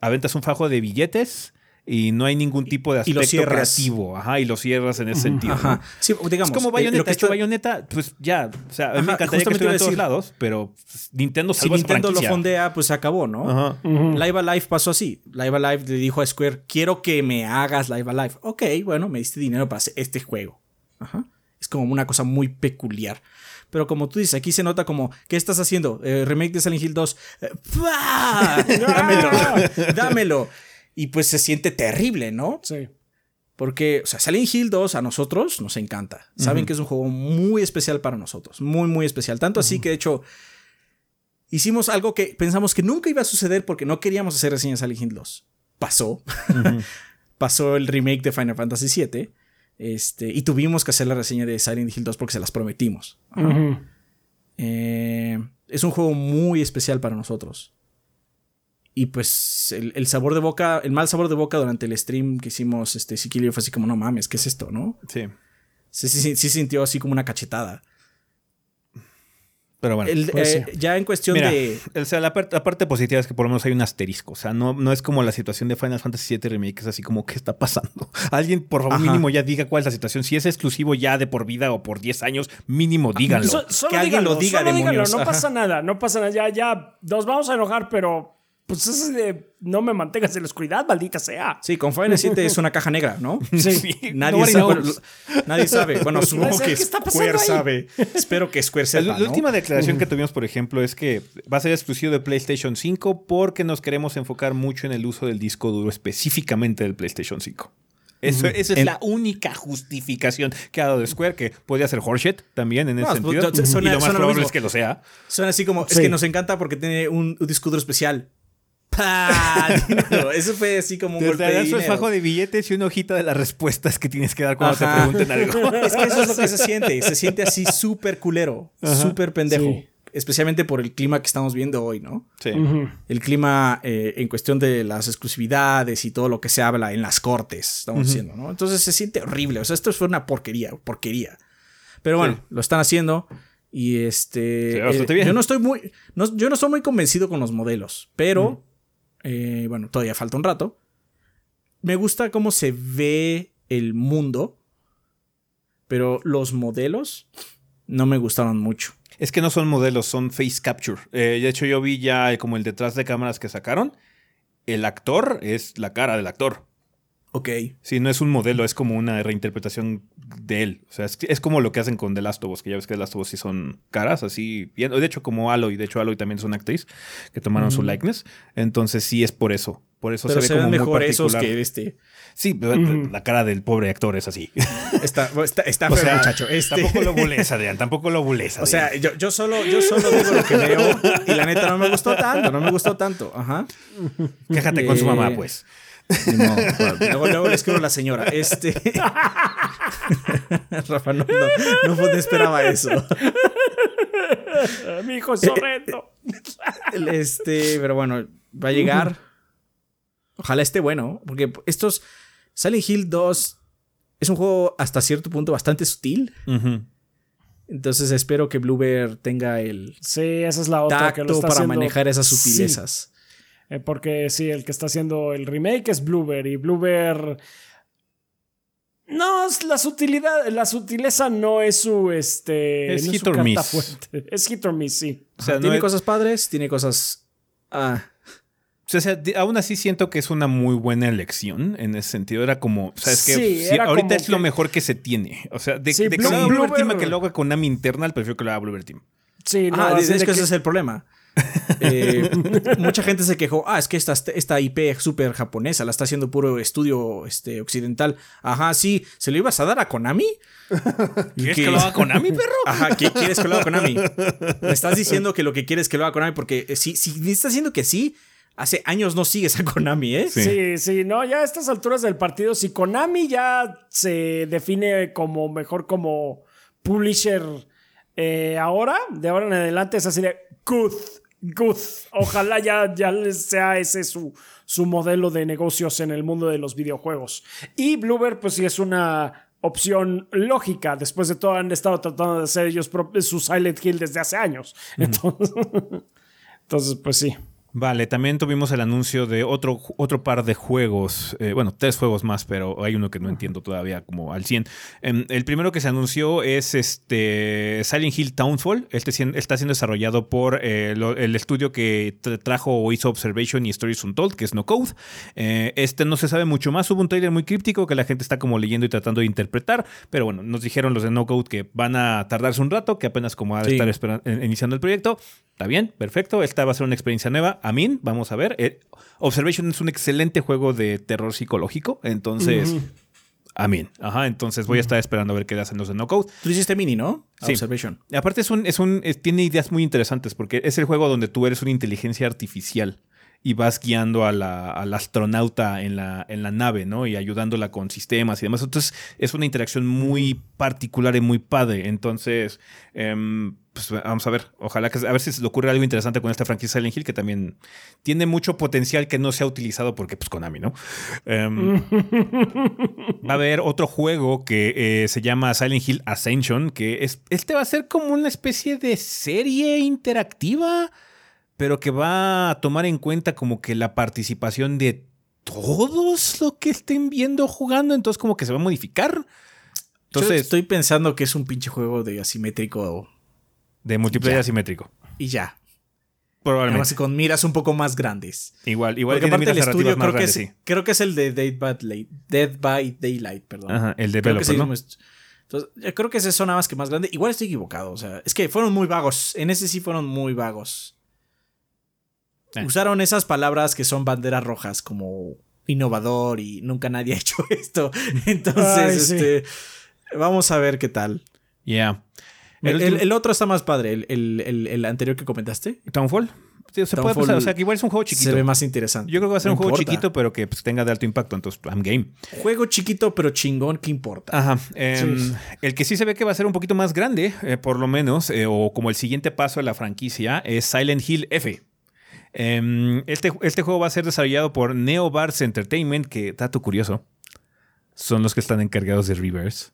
aventas un fajo de billetes y no hay ningún tipo de aspecto creativo, ajá, y lo cierras en ese sentido. Ajá. Sí, digamos, es como Bayonetta, hecho Bayonetta, pues ya, o sea, a mí me encantaría que estuviera en todos lados, pero Nintendo salvó Si Nintendo lo fondea, pues se acabó, ¿no? Ajá. Live Alive pasó así. Live Alive le dijo a Square, quiero que me hagas Live Alive. Ok, bueno, me diste dinero para hacer este juego. Ajá. Es como una cosa muy peculiar. Pero como tú dices, aquí se nota como, ¿qué estás haciendo? Eh, remake de Silent Hill 2. Eh, dámelo, dámelo. Y pues se siente terrible, ¿no? Sí. Porque, o sea, Silent Hill 2 a nosotros nos encanta. Saben que es un juego muy especial para nosotros. Muy, muy especial. Tanto así que, de hecho, hicimos algo que pensamos que nunca iba a suceder porque no queríamos hacer reseñas de Silent Hill 2. Pasó. Pasó el remake de Final Fantasy VII. Este, y tuvimos que hacer la reseña de Silent Hill 2 porque se las prometimos. Eh, es un juego muy especial para nosotros. Y pues el, sabor de boca, el mal sabor de boca durante el stream que hicimos, este Siquilio fue así como, no mames, ¿qué es esto, no? Sí. Sí, sí, sí, sintió así como una cachetada. Pero bueno, pues eh, ya en cuestión de. O sea, la, parte positiva es que por lo menos hay un asterisco. O sea, no, no es como la situación de Final Fantasy VII Remake, es así como, ¿qué está pasando? Alguien, por favor, mínimo ya diga cuál es la situación. Si es exclusivo ya de por vida o por 10 años, mínimo díganlo. que alguien lo diga, demonios. no pasa nada, no pasa nada. Ya, ya, nos vamos a enojar, pero pues es de no me mantengas en la oscuridad, maldita sea. Sí, con Final 7 es una caja negra, ¿no? Sí. nadie, sabe, nadie sabe. Bueno, supongo que Square sabe. Espero que Square sepa. La, última declaración que tuvimos, por ejemplo, es que va a ser exclusivo de PlayStation 5 porque nos queremos enfocar mucho en el uso del disco duro, específicamente del PlayStation 5. Eso, esa es la única justificación que ha dado Square, que podría ser horseshit también en ese sentido. y lo más probable es que lo sea. Suena así como, es que nos encanta porque tiene un disco duro especial. Eso fue así como un golpe de fajo de billetes y una hojita de las respuestas que tienes que dar cuando te pregunten algo. Es que eso es lo que se siente. Se siente así súper culero, súper pendejo. Especialmente por el clima que estamos viendo hoy, ¿no? Sí. El clima eh, en cuestión de las exclusividades y todo lo que se habla en las cortes, estamos diciendo, ¿no? Entonces se siente horrible. O sea, esto fue una porquería, porquería. Pero bueno, lo están haciendo. Y este. Eh, yo no estoy muy. yo no estoy muy convencido con los modelos. Pero. Eh, bueno, todavía falta un rato. Me gusta cómo se ve el mundo, pero los modelos no me gustaron mucho. Es que no son modelos, son face capture. Eh, de hecho, yo vi ya como el detrás de cámaras que sacaron. El actor es la cara del actor. Ok. Sí, no es un modelo, es como una reinterpretación de él. O sea, es, como lo que hacen con The Last of Us, que ya ves que The Last of Us sí son caras, así. Bien. De hecho, como Aloy, de hecho, Aloy también es una actriz que tomaron su likeness. Entonces, sí es por eso. Por eso se ve como mejor muy esos que este. Sí, la cara del pobre actor es así. Está, está, feo, muchacho. Este... Tampoco lo bulés, Adrián. Tampoco lo bulés. O sea, yo, yo, solo, yo solo digo lo que veo y la neta no me gustó tanto. No me gustó tanto. Ajá. Quéjate con su mamá, eh, pues. No, luego, le escribo a la señora. Este. Rafa, no, no, esperaba eso. Mi hijo es horrendo. Este, pero bueno, va a llegar. Ojalá esté bueno, porque estos Silent Hill 2 es un juego hasta cierto punto bastante sutil. Entonces espero que Bluebird tenga el sí, esa es la otra tacto para manejar esas sutilezas. Eh, porque sí, el que está haciendo el remake es Bluebird y Bluebird no, la sutilidad, la sutileza no es su este. Es hit or miss. Es hit or miss, sí. O sea, tiene cosas padres, tiene cosas. Ah. O sea, aún así siento que es una muy buena elección en ese sentido. Era como, o sea, es que ahorita es lo mejor que se tiene. O sea, de, de que Team que lo haga Internal, prefiero que lo haga Bluebird Team. Sí, no, ah, es, que, ese es el problema. Eh, mucha gente se quejó, ah, es que esta, esta IP súper japonesa la está haciendo puro estudio este, occidental. Ajá, sí, ¿se lo ibas a dar a Konami? ¿Quieres que lo haga Konami, perro? Ajá, ¿qué quieres que lo haga Konami? Me estás diciendo que lo que quieres que lo haga Konami porque eh, si, si me estás diciendo que sí, hace años no sigues a Konami, ¿eh? Sí. sí, no, ya a estas alturas del partido, si Konami ya se define como mejor como publisher eh, ahora, de ahora en adelante es así de good, good. Ojalá ya, ya sea ese su, su modelo de negocios en el mundo de los videojuegos. Y Bluebird, pues sí es una opción lógica. Después de todo, han estado tratando de hacer ellos su Silent Hill desde hace años. entonces pues sí. Vale, también tuvimos el anuncio de otro, otro par de juegos, eh, bueno, tres juegos más, pero hay uno que no entiendo todavía como al 100. Em, el primero que se anunció es este Silent Hill Townfall, este está siendo desarrollado por eh, el estudio que trajo o hizo Observation y Stories Untold, que es No Code. Eh, este no se sabe mucho más, hubo un trailer muy críptico que la gente está como leyendo y tratando de interpretar, pero bueno, nos dijeron los de No Code que van a tardarse un rato, que apenas como va a estar iniciando el proyecto. Está bien, perfecto. Esta va a ser una experiencia nueva. A mí, vamos a ver. Eh, Observation es un excelente juego de terror psicológico. Entonces, a mí. Ajá, entonces voy a estar esperando a ver qué hacen los de No Code. Tú hiciste mini, ¿no? Sí. Observation. Aparte, es un, es un, tiene ideas muy interesantes porque es el juego donde tú eres una inteligencia artificial y vas guiando a la, al astronauta en la, en la nave, ¿no? Y ayudándola con sistemas y demás. Entonces, es una interacción muy particular y muy padre. Entonces, em, pues vamos a ver. Ojalá que a ver si se le ocurre algo interesante con esta franquicia Silent Hill, que también tiene mucho potencial que no se ha utilizado porque, pues, Konami, ¿no? Em, va a haber otro juego que eh, se llama Silent Hill Ascension, que es, este va a ser como una especie de serie interactiva pero que va a tomar en cuenta como que la participación de todos lo que estén viendo jugando, entonces como que se va a modificar. Entonces, estoy pensando que es un pinche juego de asimétrico. De multiplayer asimétrico. Y ya. Probablemente. Además, con miras un poco más grandes. Igual, igual que aparte el estudio creo, que es, creo que es el de Dead by, Dead by Daylight, perdón. Ajá, el de creo que ¿no? Entonces, creo que ese son nada más que más grande. Igual estoy equivocado. O sea, es que fueron muy vagos. En ese sí fueron muy vagos. Eh. Usaron esas palabras que son banderas rojas como innovador y nunca nadie ha hecho esto. Entonces, este, vamos a ver qué tal. Yeah. El, otro está más padre, el, anterior que comentaste. Townfall. se puede pasar, o sea, que igual es un juego chiquito. Se ve más interesante. Yo creo que va a ser un juego chiquito, pero que pues, tenga de alto impacto, entonces I'm game. Juego chiquito, pero chingón, ¿qué importa? Ajá. Em, el que sí se ve que va a ser un poquito más grande, eh, por lo menos, eh, o como el siguiente paso de la franquicia, es Silent Hill F. Em, este, este, juego va a ser desarrollado por Neobars Entertainment, que, dato curioso, son los que están encargados de Reverse.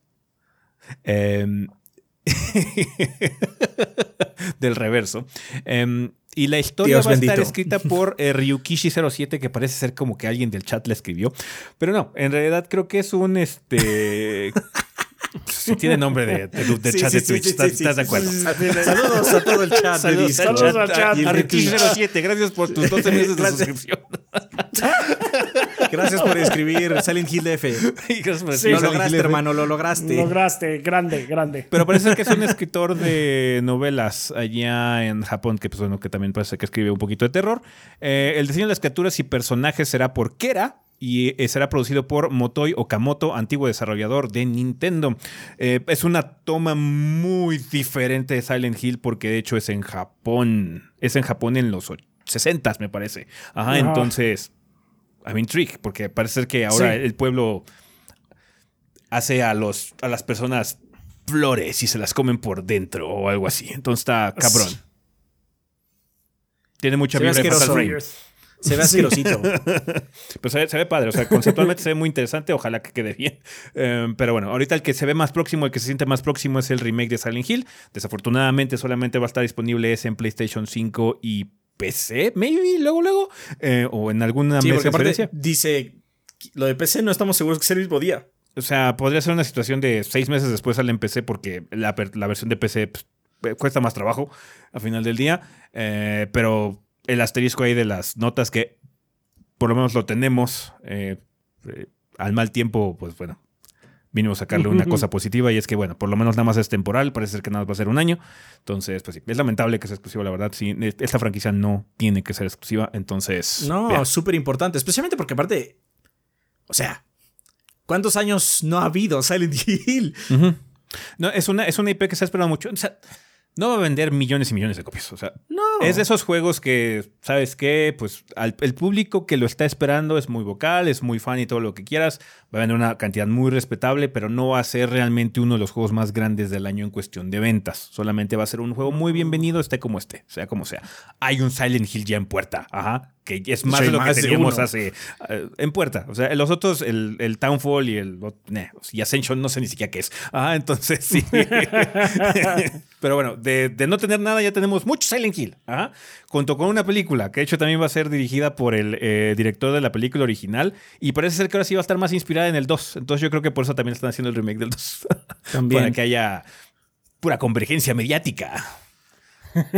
Del reverso. Em, y la historia va a estar escrita por eh, Ryukishi07, que parece ser como que alguien del chat la escribió. Pero no, en realidad creo que es un este. Sí, tiene nombre de, de, chat de Twitch, ¿estás, de acuerdo? Saludos a todo el chat. Saludos, al chat. A 07 gracias por tus 12 meses de suscripción. Gracias por escribir Silent Hill F. lo lograste, hermano, lo lograste. Lograste, grande, grande. Pero parece que es un escritor de novelas allá en Japón, que, pues, bueno, que también parece que escribe un poquito de terror. Eh, el diseño de las criaturas y personajes será por Kera, y eh, será producido por Motoi Okamoto, antiguo desarrollador de Nintendo. Eh, es una toma muy diferente de Silent Hill porque de hecho es en Japón. Es en Japón en los 60 me parece. Ajá, entonces I'm intrigued porque parece que ahora el pueblo hace a, los, a las personas flores y se las comen por dentro o algo así. Entonces está cabrón. Tiene mucha vibra de Se ve asquerosito. pues se ve, padre, o sea, conceptualmente se ve muy interesante, ojalá que quede bien. Em, pero bueno, ahorita el que se ve más próximo, el que se siente más próximo es el remake de Silent Hill. Desafortunadamente solamente va a estar disponible ese en PlayStation 5 y PC, maybe, luego, luego, eh, o en alguna sí, porque dice, lo de PC no estamos seguros que sea el mismo día. O sea, podría ser una situación de seis meses después sale en PC porque la, versión de PC pues, eh, cuesta más trabajo a final del día. Eh, pero el asterisco ahí de las notas que por lo menos lo tenemos eh, al mal tiempo, pues bueno, vinimos a sacarle una cosa positiva y es que, bueno, por lo menos nada más es temporal, parece ser que nada más va a ser un año. Entonces, pues sí, es lamentable que sea exclusiva, la verdad. Sí, esta franquicia no tiene que ser exclusiva, entonces. No, súper importante, especialmente porque aparte, o sea, ¿Cuántos años no ha habido Silent Hill? No, es una, es una IP que se ha esperado mucho. O sea, no va a vender millones y millones de copias. O sea, no. es de esos juegos que, ¿sabes qué? Pues el público que lo está esperando es muy vocal, es muy fan y todo lo que quieras. Va a vender una cantidad muy respetable, pero no va a ser realmente uno de los juegos más grandes del año en cuestión de ventas. Solamente va a ser un juego muy bienvenido, esté como esté, sea como sea. Hay un Silent Hill ya en puerta. Ajá que es más de lo que teníamos hace eh, en puerta. O sea, los otros, el, el Townfall y el y Ascension, no sé ni siquiera qué es. Ah, entonces sí. Pero bueno, de, no tener nada ya tenemos mucho Silent Hill. Ajá. Junto con una película que de hecho también va a ser dirigida por el eh, director de la película original y parece ser que ahora sí va a estar más inspirada en el 2. Entonces yo creo que por eso también están haciendo el remake del 2. También. Para que haya pura convergencia mediática.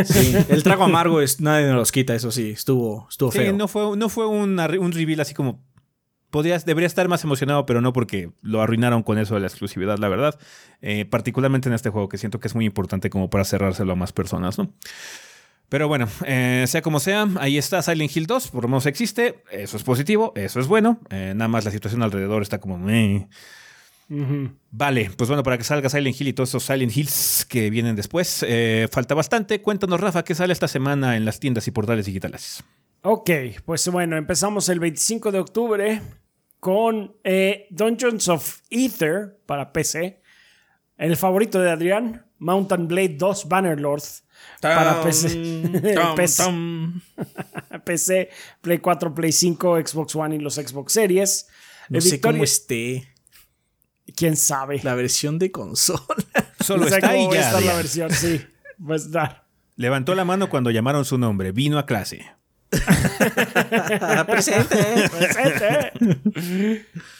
Sí, el trago amargo es, nadie nos los quita, eso sí, estuvo, estuvo feo. no fue, no fue un reveal así como. Podrías, debería estar más emocionado, pero no porque lo arruinaron con eso de la exclusividad, la verdad. Eh, particularmente en este juego, que siento que es muy importante como para cerrárselo a más personas, ¿no? Pero bueno, eh, sea como sea, ahí está Silent Hill 2, por lo menos existe, eso es positivo, eso es bueno. Eh, nada más la situación alrededor está como. Vale, pues bueno, para que salga Silent Hill y todos esos Silent Hills que vienen después, eh, falta bastante. Cuéntanos, Rafa, ¿qué sale esta semana en las tiendas y portales digitales? Ok, pues bueno, empezamos el 25 de octubre con eh, Dungeons of Ether para PC. El favorito de Adrián, Mountain Blade 2 Bannerlord para PC. PC. Play 4, Play 5, Xbox One y los Xbox Series. No sé cómo esté. ¿Quién sabe? La versión de consola. Solo está ahí ya. la versión, sí. Va a estar. Levantó la mano cuando llamaron su nombre. Vino a clase. presente. presente.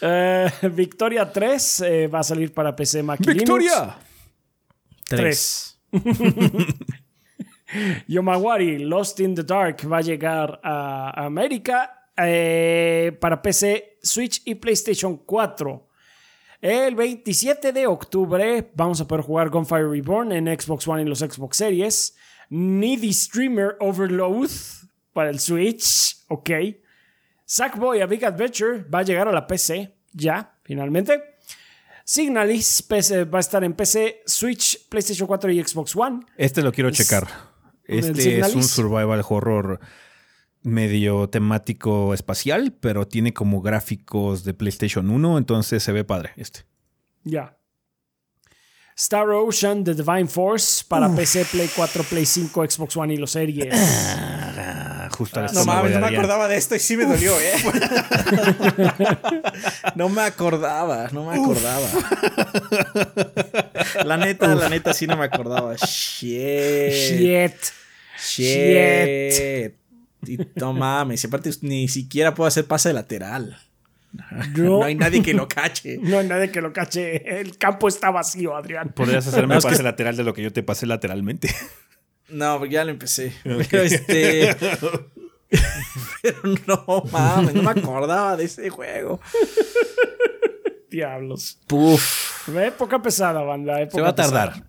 Eh, Victoria 3 eh, va a salir para PC Mac Victoria 3. Yomawari Lost in the Dark va a llegar a América eh, para PC, Switch y PlayStation 4. El 27 de octubre vamos a poder jugar Gunfire Reborn en Xbox One y los Xbox Series. Needy Streamer Overload para el Switch. Ok. Sackboy A Big Adventure va a llegar a la PC. Ya, finalmente. Signalis va a estar en PC, Switch, PlayStation 4 y Xbox One. Este lo quiero checar. Este es un survival horror medio temático espacial, pero tiene como gráficos de PlayStation 1, entonces se ve padre este. Ya. Star Ocean The Divine Force para PC, Play 4, Play 5, Xbox One y los series. Ah, justo No mames, no me acordaba de esto y sí me dolió, ¿eh? no me acordaba, no me acordaba. La neta, la neta sí no me acordaba. Shit. Shit. Shit. Y no mames, aparte ni siquiera puedo hacer pase lateral. No. hay nadie que lo cache. No hay nadie que lo cache. El campo está vacío, Adrián. Podrías hacerme pase lateral de lo que yo te pasé lateralmente. No, ya lo empecé. Pero este. Pero no mames, no me acordaba de ese juego. Diablos. Puf. Época pesada, banda. se va a tardar.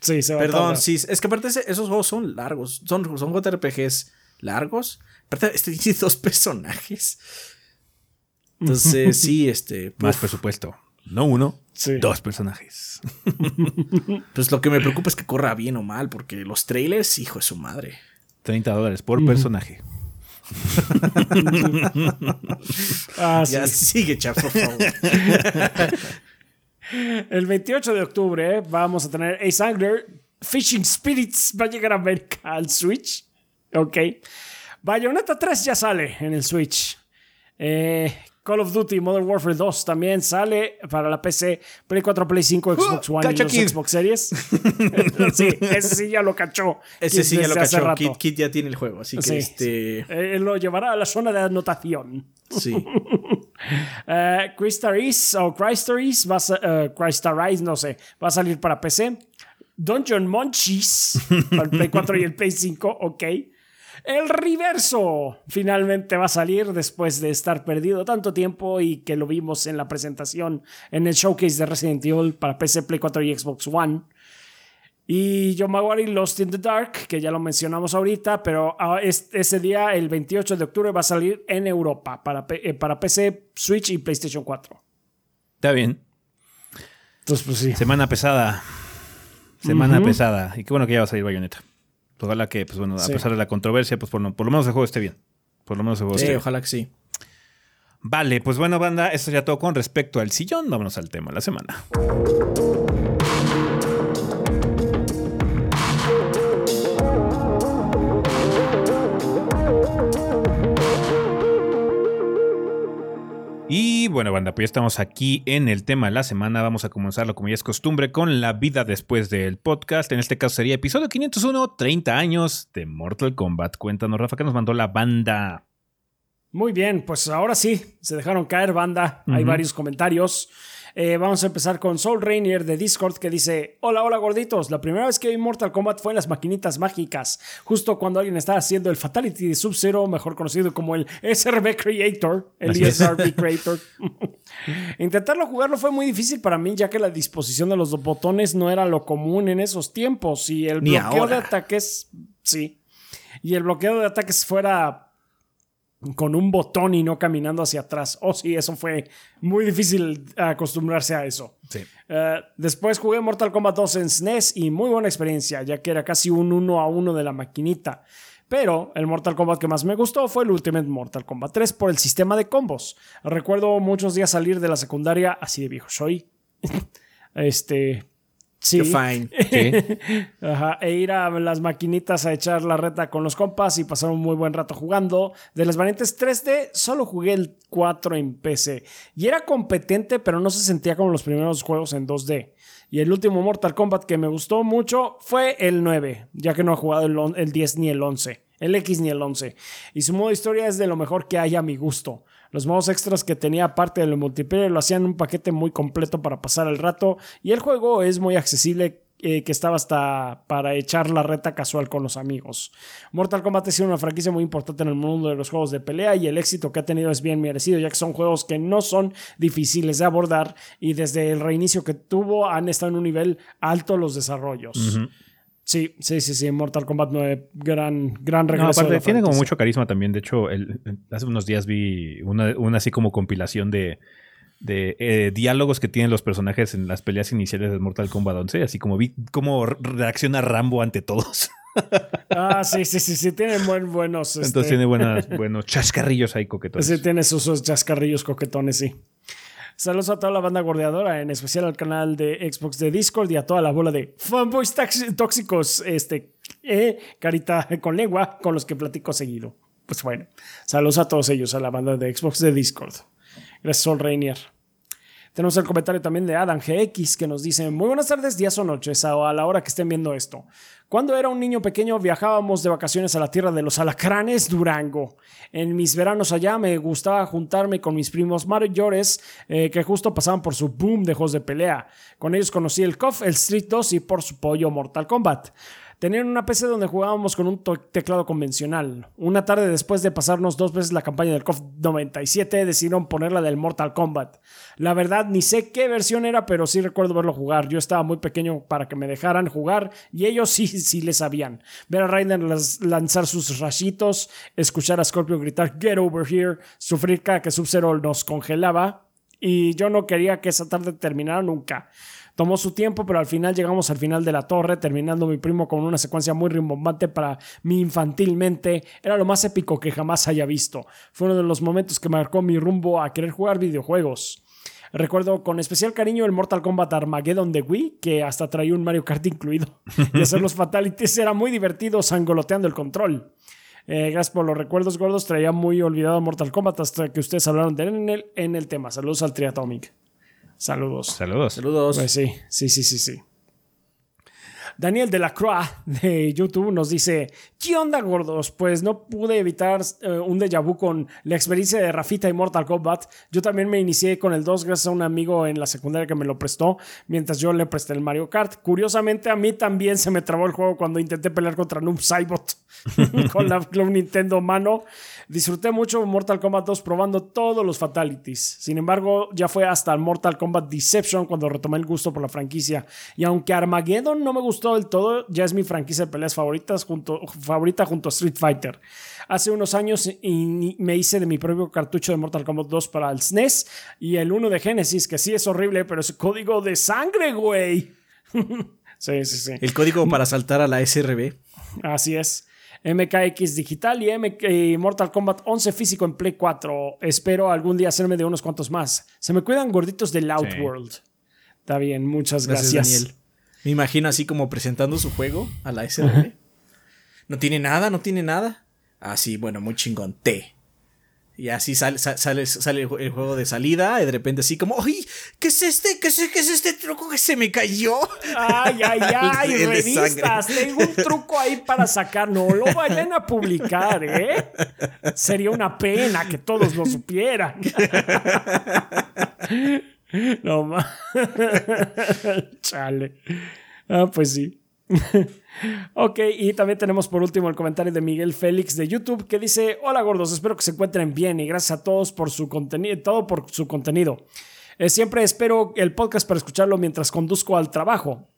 Sí, se va Perdón, a tardar. sí. Es que aparte esos juegos son largos. Son, son JRPGs largos. Pero este tiene dos personajes. Entonces, sí, este. Más presupuesto. No uno, dos personajes. pues lo que me preocupa es que corra bien o mal, porque los trailers, hijo de su madre. 30 dólares por personaje. ah, ya sigue, chat, por favor. El 28 de octubre vamos a tener Ace Angler Fishing Spirits va a llegar a América al Switch. Ok. Bayonetta 3 ya sale en el Switch. Eh, Call of Duty Modern Warfare 2 también sale para la PC, Play 4, Play 5, Xbox One y los Xbox Series. sí, ese sí ya lo cachó. Ese sí ya lo cachó. Kit, Kit, ya tiene el juego, así que este... Eh, lo llevará a la zona de anotación. Sí. uh, Crystal o Crystal va a, uh, no sé, va a salir para PC. Dungeon Munchies para el Play 4 y el Play 5, ok. El reverso finalmente va a salir después de estar perdido tanto tiempo y que lo vimos en la presentación en el showcase de Resident Evil para PC, Play 4 y Xbox One. Y Yomawari Lost in the Dark, que ya lo mencionamos ahorita, pero ah, ese día, el 28 de octubre, va a salir en Europa para, eh, para PC, Switch y PlayStation 4. Está bien. Entonces, pues sí. Semana pesada. Semana pesada. Y qué bueno que ya va a salir Bayonetta. Ojalá que, pues bueno, a pesar de la controversia, pues por, lo menos el juego esté bien. Por lo menos el juego sí, esté ojalá que sí. Vale, pues bueno, banda, esto ya todo con respecto al sillón. Vámonos al tema de la semana. Y bueno, banda, pues ya estamos aquí en el tema de la semana. Vamos a comenzarlo como ya es costumbre con la vida después del podcast. En este caso sería episodio 501, 30 años de Mortal Kombat. Cuéntanos, Rafa, que nos mandó la banda. Muy bien, pues ahora sí, se dejaron caer banda. Hay varios comentarios. Eh, vamos a empezar con Soul Rainier de Discord que dice: Hola, hola gorditos. La primera vez que vi Mortal Kombat fue en las maquinitas mágicas, justo cuando alguien estaba haciendo el Fatality de Sub-Zero, mejor conocido como el SRB Creator, el SRB Creator. Intentarlo jugarlo fue muy difícil para mí, ya que la disposición de los botones no era lo común en esos tiempos y el bloqueo de ataques, sí, y el bloqueo de ataques fuera con un botón y no caminando hacia atrás. Oh, sí, eso fue muy difícil acostumbrarse a eso. Sí. Eh, después jugué Mortal Kombat 2 en SNES y muy buena experiencia, ya que era casi un uno a uno de la maquinita. Pero el Mortal Kombat que más me gustó fue el Ultimate Mortal Kombat 3 por el sistema de combos. Recuerdo muchos días salir de la secundaria, así de viejo soy. este, Sí. Fine. Ajá. E ir a las maquinitas a echar la reta con los compas y pasar un muy buen rato jugando. De las variantes 3D, solo jugué el 4 en PC. Y era competente, pero no se sentía como los primeros juegos en 2D. Y el último Mortal Kombat que me gustó mucho fue el 9, ya que no he jugado el, el 10 ni el 11. El X ni el 11. Y su modo historia es de lo mejor que hay a mi gusto. Los modos extras que tenía aparte del multiplayer lo hacían un paquete muy completo para pasar el rato y el juego es muy accesible eh, que estaba hasta para echar la reta casual con los amigos. Mortal Kombat ha sido una franquicia muy importante en el mundo de los juegos de pelea y el éxito que ha tenido es bien merecido, ya que son juegos que no son difíciles de abordar y desde el reinicio que tuvo han estado en un nivel alto los desarrollos. Sí, sí, sí, sí. Mortal Kombat 9, gran, gran regreso. tiene como mucho carisma también. De hecho, hace unos días vi una, así como compilación de, de eh, diálogos que tienen los personajes en las peleas iniciales de Mortal Kombat 11. Así como vi cómo reacciona Rambo ante todos. ah, sí, sí, sí, sí. Tiene buen, buenos. Entonces este tiene buenos chascarrillos ahí coquetones. Sí, tiene sus chascarrillos coquetones, sí. Saludos a toda la banda gordeadora, en especial al canal de Xbox de Discord y a toda la bola de fanboys tóxicos, este, eh, carita con lengua, con los que platico seguido. Pues bueno, saludos a todos ellos, a la banda de Xbox de Discord. Gracias, Sol. Tenemos el comentario también de Adam GX que nos dice: Muy buenas tardes, días o noches, a la hora que estén viendo esto. Cuando era un niño pequeño viajábamos de vacaciones a la tierra de los alacranes, Durango. En mis veranos allá me gustaba juntarme con mis primos mayores eh, que justo pasaban por su boom de juegos de pelea. Con ellos conocí el KOF, el Street 2 y por su pollo Mortal Kombat. Tenían una PC donde jugábamos con un teclado convencional. Una tarde después de pasarnos dos veces la campaña del KOF 97, decidieron ponerla del Mortal Kombat. La verdad, ni sé qué versión era, pero sí recuerdo verlo jugar. Yo estaba muy pequeño para que me dejaran jugar y ellos sí, sí le sabían. Ver a Raiden lanzar sus rayitos, escuchar a Scorpio gritar Get over here, sufrir cada que Sub-Zero nos congelaba. Y yo no quería que esa tarde terminara nunca. Tomó su tiempo, pero al final llegamos al final de la torre, terminando mi primo con una secuencia muy rimbombante para mí infantilmente. Era lo más épico que jamás haya visto. Fue uno de los momentos que marcó mi rumbo a querer jugar videojuegos. Recuerdo con especial cariño el Mortal Kombat Armageddon de Wii, que hasta traía un Mario Kart incluido. Y hacer los fatalities era muy divertido sangoloteando el control. Eh, gracias por los recuerdos gordos. Traía muy olvidado Mortal Kombat hasta que ustedes hablaron de él en el, en el tema. Saludos al Triatomic. Saludos. Saludos. Saludos. Pues sí, sí, sí, sí, sí. Daniel de la Croix de YouTube nos dice: ¿Qué onda, gordos? Pues no pude evitar eh, un déjà vu con la experiencia de Rafita y Mortal Kombat. Yo también me inicié con el 2 gracias a un amigo en la secundaria que me lo prestó, mientras yo le presté el Mario Kart. Curiosamente, a mí también se me trabó el juego cuando intenté pelear contra Noob Saibot con la Club Nintendo mano. Disfruté mucho Mortal Kombat 2 probando todos los fatalities. Sin embargo, ya fue hasta Mortal Kombat Deception cuando retomé el gusto por la franquicia. Y aunque Armageddon no me gustó del todo, ya es mi franquicia de peleas favoritas junto, favorita junto a Street Fighter. Hace unos años y me hice de mi propio cartucho de Mortal Kombat 2 para el SNES y el 1 de Genesis, que sí es horrible, pero es código de sangre, güey. sí, sí, sí. El código para saltar a la SRB. Así es. MKX digital y, MK Mortal Kombat 11 físico en Play 4. Espero algún día hacerme de unos cuantos más. Se me cuidan gorditos del Outworld. Está bien, muchas gracias. Daniel. Me imagino así como presentando su juego a la SRB. No tiene nada, no tiene nada. Ah, sí, bueno, muy chingón. T. Y así sale, sale, sale, el juego de salida y de repente así como, ¡ay! ¿Qué es este? ¿Qué es, qué es este truco que se me cayó? ¡Ay, ay, ay! revistas, tengo un truco ahí para sacar. No lo vayan a publicar, ¿eh? Sería una pena que todos lo supieran. no más. Chale. Ah, pues sí. ok, y también tenemos por último el comentario de Miguel Félix de YouTube que dice: Hola gordos, espero que se encuentren bien y gracias a todos por su contenido, todo por su contenido. Eh, siempre espero el podcast para escucharlo mientras conduzco al trabajo.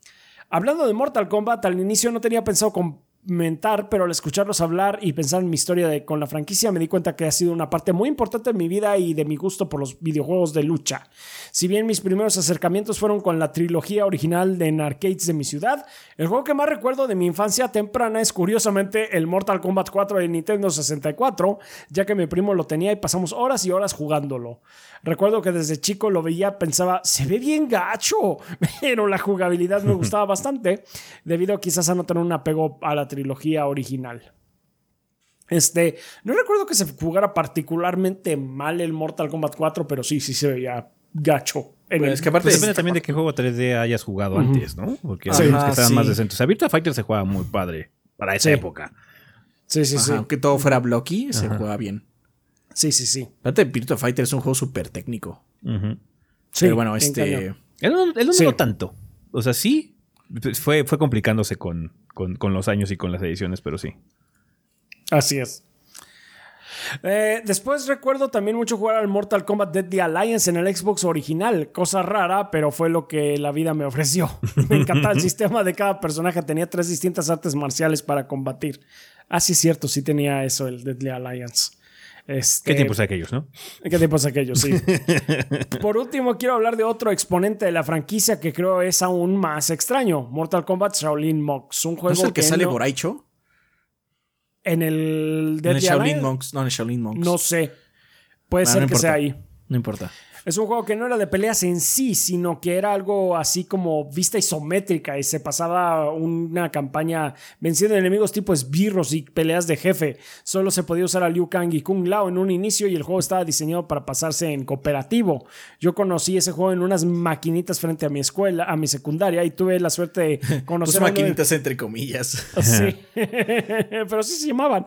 Hablando de Mortal Kombat, al inicio no tenía pensado con mentar, pero al escucharlos hablar y pensar en mi historia de, con la franquicia me di cuenta que ha sido una parte muy importante de mi vida y de mi gusto por los videojuegos de lucha. Si bien mis primeros acercamientos fueron con la trilogía original de en arcades de mi ciudad, el juego que más recuerdo de mi infancia temprana es curiosamente el Mortal Kombat 4 de Nintendo 64, ya que mi primo lo tenía y pasamos horas y horas jugándolo. Recuerdo que desde chico lo veía, pensaba, se ve bien gacho, pero la jugabilidad me gustaba bastante, debido quizás a no tener un apego a la trilogía original. Este, no recuerdo que se jugara particularmente mal el Mortal Kombat 4, pero sí, sí se veía gacho. Pues es que aparte pues depende también de qué juego 3D hayas jugado antes, ¿no? Porque hay que estaban más decentes. O sea, Virtua Fighter se juega muy padre para esa época. Sí, sí, sí. Aunque todo fuera blocky, se juega bien. Sí, sí, sí. Aparte, Virtua Fighter es un juego súper técnico. Sí, Pero bueno, este. Él no, no tanto. O sea, sí. Fue, fue complicándose con, con, los años y con las ediciones, pero sí. Así es. Eh, después recuerdo también mucho jugar al Mortal Kombat Deadly Alliance en el Xbox original, cosa rara, pero fue lo que la vida me ofreció. Me encantaba el sistema de cada personaje, tenía tres distintas artes marciales para combatir. Ah, sí, es cierto, sí tenía eso el Deadly Alliance. Este, ¿Qué tiempos aquellos, no? ¿Qué tiempos aquellos, sí? Por último, quiero hablar de otro exponente de la franquicia que creo es aún más extraño: Mortal Kombat Shaolin Monks. Un juego ¿No es el que, sale por Aicho? En el, en el Shaolin Monks. No, en el Shaolin Monks. No sé. Puede ser que sea ahí. No importa. Es un juego que no era de peleas en sí, sino que era algo así como vista isométrica y se pasaba una campaña venciendo enemigos tipo esbirros y peleas de jefe. Solo se podía usar a Liu Kang y Kung Lao en un inicio y el juego estaba diseñado para pasarse en cooperativo. Yo conocí ese juego en unas maquinitas frente a mi escuela, a mi secundaria y tuve la suerte de conocer. Pues maquinitas entre comillas. Sí, pero así se llamaban.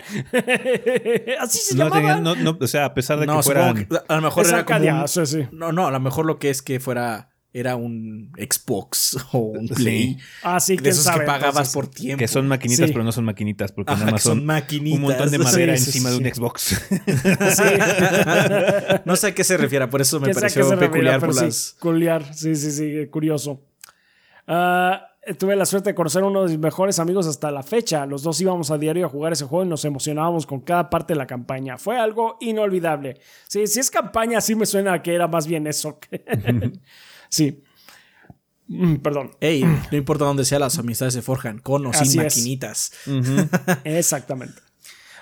así se llamaban. o sea, a pesar de que fueran... a lo mejor era como sí. No, no, a lo mejor lo que es que fuera era un Xbox o un Play. Ah, sí, de esos que pagabas por tiempo. Que son maquinitas, pero no son maquinitas, porque nada más son, un montón de madera encima de un Xbox. no sé a qué se refiere, por eso me pareció peculiar por las... Peculiar, sí, sí, sí, curioso. Ah tuve la suerte de conocer a uno de mis mejores amigos hasta la fecha. Los dos íbamos a diario a jugar ese juego y nos emocionábamos con cada parte de la campaña. Fue algo inolvidable. Sí, si es campaña, sí me suena que era más bien eso. sí. Mm, perdón. Ey, no importa dónde sea, las amistades se forjan con o sin maquinitas. Exactamente.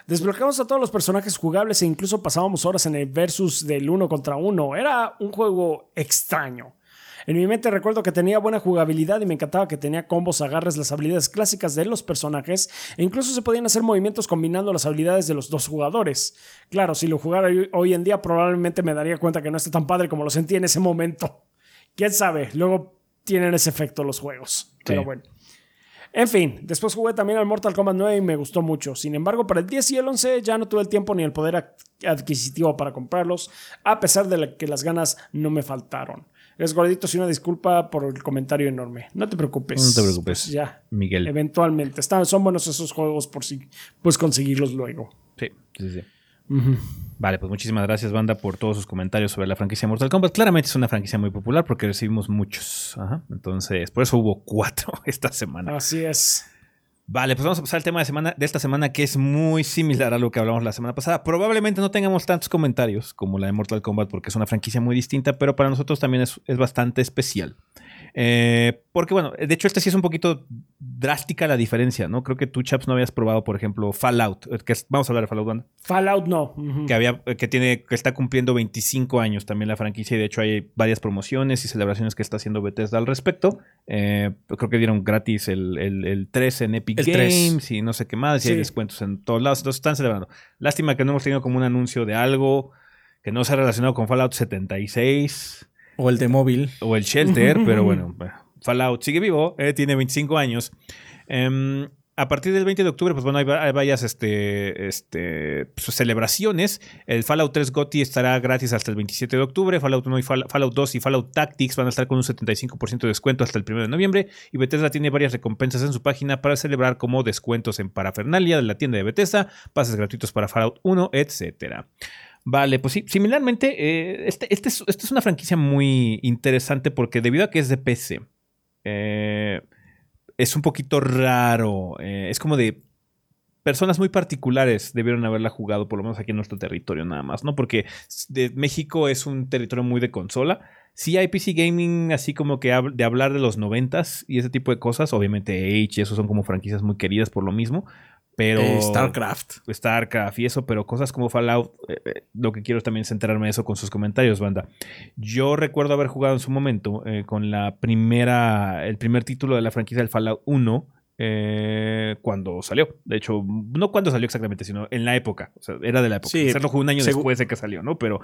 Desbloqueamos a todos los personajes jugables e incluso pasábamos horas en el versus del uno contra uno. Era un juego extraño. En mi mente recuerdo que tenía buena jugabilidad y me encantaba que tenía combos, agarres, las habilidades clásicas de los personajes e incluso se podían hacer movimientos combinando las habilidades de los dos jugadores. Claro, si lo jugara hoy en día probablemente me daría cuenta que no está tan padre como lo sentí en ese momento. ¿Quién sabe? Luego tienen ese efecto los juegos. Pero bueno. En fin, después jugué también al Mortal Kombat 9 y me gustó mucho. Sin embargo, para el 10 y el 11 ya no tuve el tiempo ni el poder adquisitivo para comprarlos, a pesar de que las ganas no me faltaron. Es gordito, sí, una disculpa por el comentario enorme. No te preocupes. No te preocupes. Ya. Miguel. Eventualmente. Están, son buenos esos juegos por si puedes conseguirlos luego. Sí, sí, sí. Vale, pues muchísimas gracias, banda, por todos sus comentarios sobre la franquicia Mortal Kombat. Claramente es una franquicia muy popular porque recibimos muchos. Entonces, por eso hubo cuatro esta semana. Así es. Vale, pues vamos a pasar al tema de, semana, de esta semana que es muy similar a lo que hablamos la semana pasada. Probablemente no tengamos tantos comentarios como la de Mortal Kombat porque es una franquicia muy distinta, pero para nosotros también es, es bastante especial. Eh, porque bueno, de hecho este sí es un poquito drástica la diferencia, ¿no? Creo que tú, Chaps, no habías probado, por ejemplo, Fallout. Que vamos a hablar de Fallout, ¿no? Fallout no. Que había, que tiene, que está cumpliendo 25 años también la franquicia y de hecho hay varias promociones y celebraciones que está haciendo Bethesda al respecto. Eh, creo que dieron gratis el, el, 3 en Epic Games y no sé qué más, y hay descuentos en todos lados. Entonces están celebrando. Lástima que no hemos tenido como un anuncio de algo que no se ha relacionado con Fallout 76. O el de móvil. O el Shelter, pero bueno, Fallout sigue vivo, eh, tiene 25 años. Em, a partir del 20 de octubre, pues bueno, hay, varias este, este, pues, celebraciones. El Fallout 3 GOTY estará gratis hasta el 27 de octubre. Fallout 1 y Fallout 2 y Fallout Tactics van a estar con un 75% de descuento hasta el 1 de noviembre. Y Bethesda tiene varias recompensas en su página para celebrar como descuentos en parafernalia de la tienda de Bethesda, pases gratuitos para Fallout 1, etcétera. Vale, pues sí, similarmente, eh, este, este esta es una franquicia muy interesante porque debido a que es de PC, eh, es un poquito raro. Eh, es como de personas muy particulares debieron haberla jugado, por lo menos aquí en nuestro territorio nada más, ¿no? Porque México es un territorio muy de consola. Sí hay PC Gaming así como que de hablar de los noventas y ese tipo de cosas. Obviamente Age y eso son como franquicias muy queridas por lo mismo. Pero. Eh, StarCraft. StarCraft y eso, pero cosas como Fallout. Eh, eh, lo que quiero es también centrarme en eso con sus comentarios, banda. Yo recuerdo haber jugado en su momento con la primera. El primer título de la franquicia del Fallout 1. cuando salió. De hecho, no cuando salió exactamente, sino en la época. O sea, era de la época. Sí, lo jugué un año después de que salió, ¿no? Pero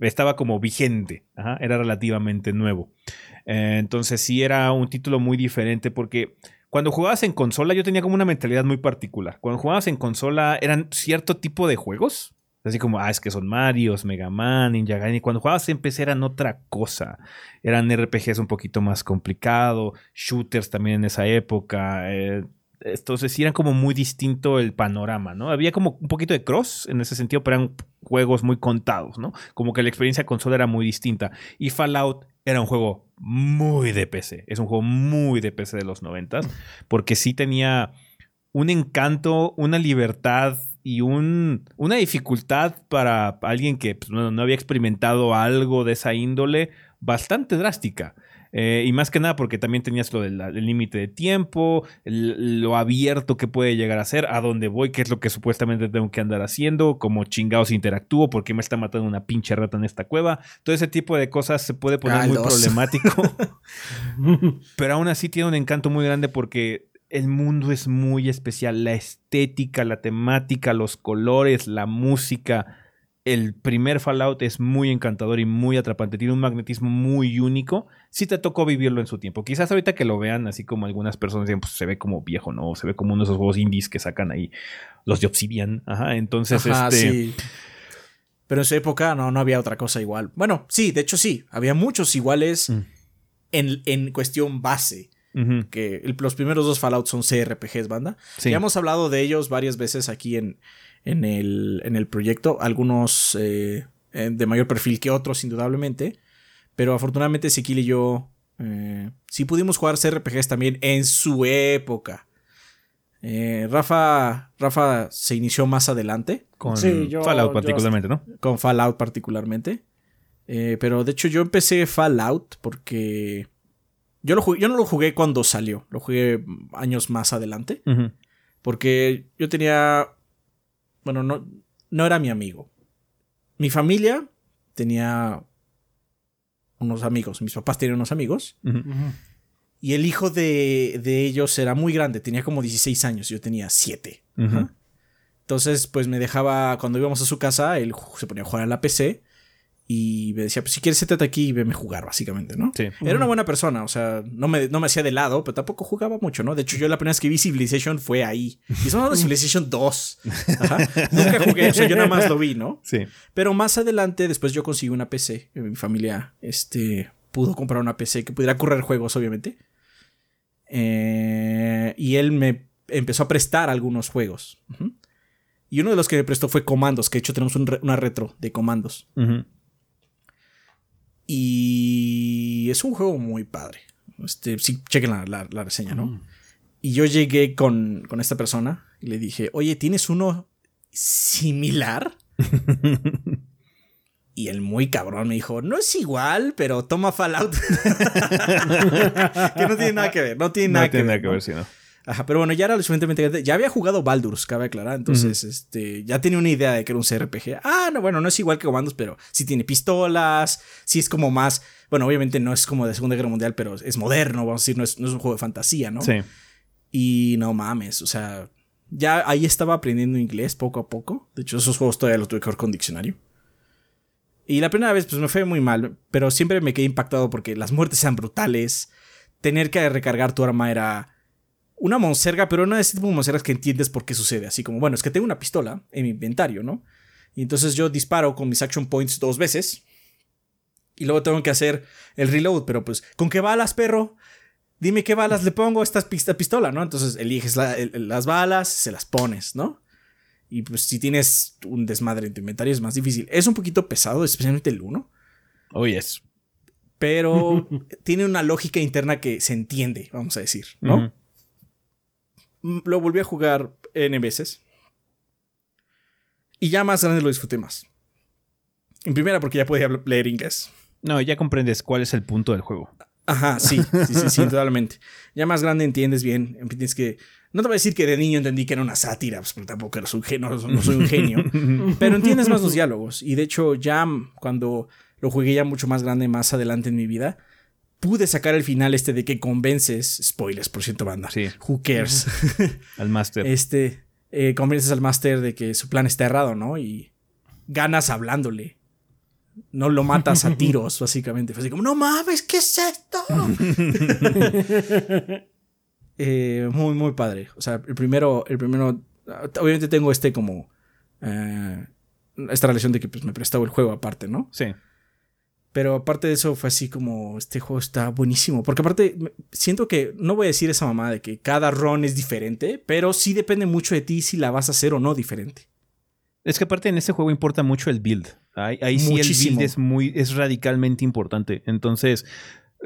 estaba como vigente. Era relativamente nuevo. entonces sí era un título muy diferente porque cuando jugabas en consola, yo tenía como una mentalidad muy particular. Cuando jugabas en consola, eran cierto tipo de juegos. Así como, ah, es que son Marios, Mega Man, Ninja Gaiden. Y cuando jugabas en PC eran otra cosa. Eran RPGs un poquito más complicado, shooters también en esa época. Eh, entonces sí era como muy distinto el panorama, ¿no? Había como un poquito de cross en ese sentido, pero eran juegos muy contados, ¿no? Como que la experiencia consola era muy distinta. Y Fallout era un juego muy de PC. Es un juego muy de PC de los noventas. Porque sí tenía un encanto, una libertad y un, una dificultad para alguien que pues, no, había experimentado algo de esa índole bastante drástica. Eh, y más que nada porque también tenías lo del límite de tiempo, lo abierto que puede llegar a ser, a dónde voy, qué es lo que supuestamente tengo que andar haciendo, cómo chingados interactúo, por qué me está matando una pinche rata en esta cueva. Todo ese tipo de cosas se puede poner muy problemático. Pero aún así tiene un encanto muy grande porque el mundo es muy especial. La estética, la temática, los colores, la música el primer Fallout es muy encantador y muy atrapante. Tiene un magnetismo muy único. Si te tocó vivirlo en su tiempo. Quizás ahorita que lo vean, así como algunas personas dicen, pues se ve como viejo, ¿no? Se ve como uno de esos juegos indies que sacan ahí los de Obsidian. Ajá, entonces este. Sí. Pero en su época no, no había otra cosa igual. Bueno, sí, de hecho sí. Había muchos iguales mm. en, cuestión base. Que los primeros dos Fallout son CRPGs, banda. Ya hemos hablado de ellos varias veces aquí en, en el, en el proyecto, algunos eh, eh, de mayor perfil que otros, indudablemente, pero afortunadamente Sequil y yo eh, sí pudimos jugar CRPGs también en su época. Rafa, Rafa se inició más adelante. Con Fallout particularmente, ¿no? Con Fallout particularmente. pero de hecho yo empecé Fallout porque... Yo, lo yo no lo jugué cuando salió, lo jugué años más adelante. Porque yo tenía bueno, no, no era mi amigo. Mi familia tenía unos amigos. Mis papás tenían unos amigos. Y el hijo de, de, ellos era muy grande, tenía como 16 años, yo tenía 7. Entonces, pues me dejaba, cuando íbamos a su casa, él se ponía a jugar a la PC y me decía, pues si quieres, siéntate aquí y veme jugar, básicamente, ¿no? Sí. Era una buena persona, o sea, no me, no me hacía de lado, pero tampoco jugaba mucho, ¿no? De hecho, yo la primera vez que vi Civilization fue ahí. Y son de Civilization 2. Nunca jugué, o sea, yo nada más lo vi, ¿no? Sí. Pero más adelante, después yo conseguí una PC. Mi familia, este, pudo comprar una PC que pudiera correr juegos, obviamente. Eh, y él me empezó a prestar algunos juegos. Y uno de los que me prestó fue Comandos, que de hecho tenemos una retro de Comandos. Y es un juego muy padre. Este, sí, chequen la, reseña, ¿no? Mm. Y yo llegué con, con, esta persona y le dije, oye, ¿tienes uno similar? y el muy cabrón me dijo, no es igual, pero toma Fallout. que no tiene nada que ver, no tiene nada, que, ver, nada que ver. No. Ajá, pero bueno, ya era lo suficientemente grande. Ya había jugado Baldur's, cabe aclarar. Entonces, este, ya tenía una idea de que era un CRPG. Ah, no, bueno, no es igual que Comandos, pero sí tiene pistolas. Sí es como más. Bueno, obviamente no es como de Segunda Guerra Mundial, pero es moderno, vamos a decir, no es, no es un juego de fantasía, ¿no? Sí. Y no mames, o sea, ya ahí estaba aprendiendo inglés poco a poco. De hecho, esos juegos todavía los tuve que ver con diccionario. Y la primera vez, pues me fue muy mal, pero siempre me quedé impactado porque las muertes eran brutales. Tener que recargar tu arma era una monserga, pero no es ese tipo de monsergas que entiendes por qué sucede. Así como, bueno, es que tengo una pistola en mi inventario, ¿no? Y entonces yo disparo con mis action points dos veces. Y luego tengo que hacer el reload, pero pues, ¿con qué balas, perro? Dime qué balas le pongo a esta pistola, ¿no? Entonces eliges las balas, se las pones, ¿no? Y pues si tienes un desmadre en tu inventario es más difícil. Es un poquito pesado, especialmente el 1. Oh, yes. Pero tiene una lógica interna que se entiende, vamos a decir, ¿no? Mm, lo volví a jugar N veces. Y ya más grande lo disfruté más. En primera, porque ya podía leer inglés. No, ya comprendes cuál es el punto del juego. Ajá, sí, sí, sí, sí, totalmente. Ya más grande entiendes bien, entiendes que... No te voy a decir que de niño entendí que era una sátira, pues, porque tampoco eres un genio, no, soy un genio, pero entiendes más los diálogos. Y de hecho, ya cuando lo jugué ya mucho más grande, más adelante en mi vida, pude sacar el final este de que convences, spoilers por cierto banda, sí. who cares, al máster. Este, eh, convences al máster de que su plan está errado, ¿no? Y ganas hablándole. No lo matas a tiros, básicamente. Fue así como, no mames, ¿qué es esto? Eh, muy, muy padre. O sea, el primero, el primero, obviamente tengo este como, eh, esta relación de que pues, me prestaba el juego aparte, ¿no? Sí. Pero aparte de eso fue así como, este juego está buenísimo. Porque aparte, siento que, no voy a decir esa mamá de que cada run es diferente, pero sí depende mucho de ti si la vas a hacer o no diferente. Es que aparte en este juego importa mucho el build. Ahí, sí el build es, muy, es radicalmente importante. Entonces,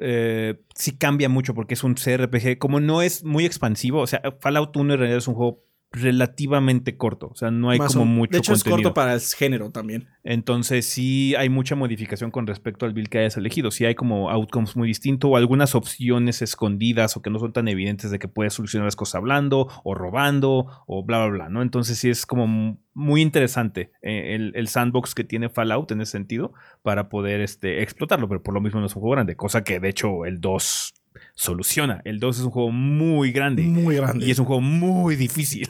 eh, sí cambia mucho porque es un CRPG. Como no es muy expansivo, o sea, Fallout 1 en realidad es un juego relativamente corto. O sea, no hay como mucho. De hecho, es corto para el género también. Entonces, sí hay mucha modificación con respecto al build que hayas elegido. Sí hay como outcomes muy distintos o algunas opciones escondidas o que no son tan evidentes de que puedes solucionar las cosas hablando o robando o bla, bla, bla, ¿no? Entonces, sí es como muy interesante eh, el, sandbox que tiene Fallout en ese sentido para poder este, explotarlo, pero por lo mismo no es un juego grande, cosa que de hecho el 2 soluciona. El 2 es un juego muy grande. Muy grande. Y es un juego muy difícil.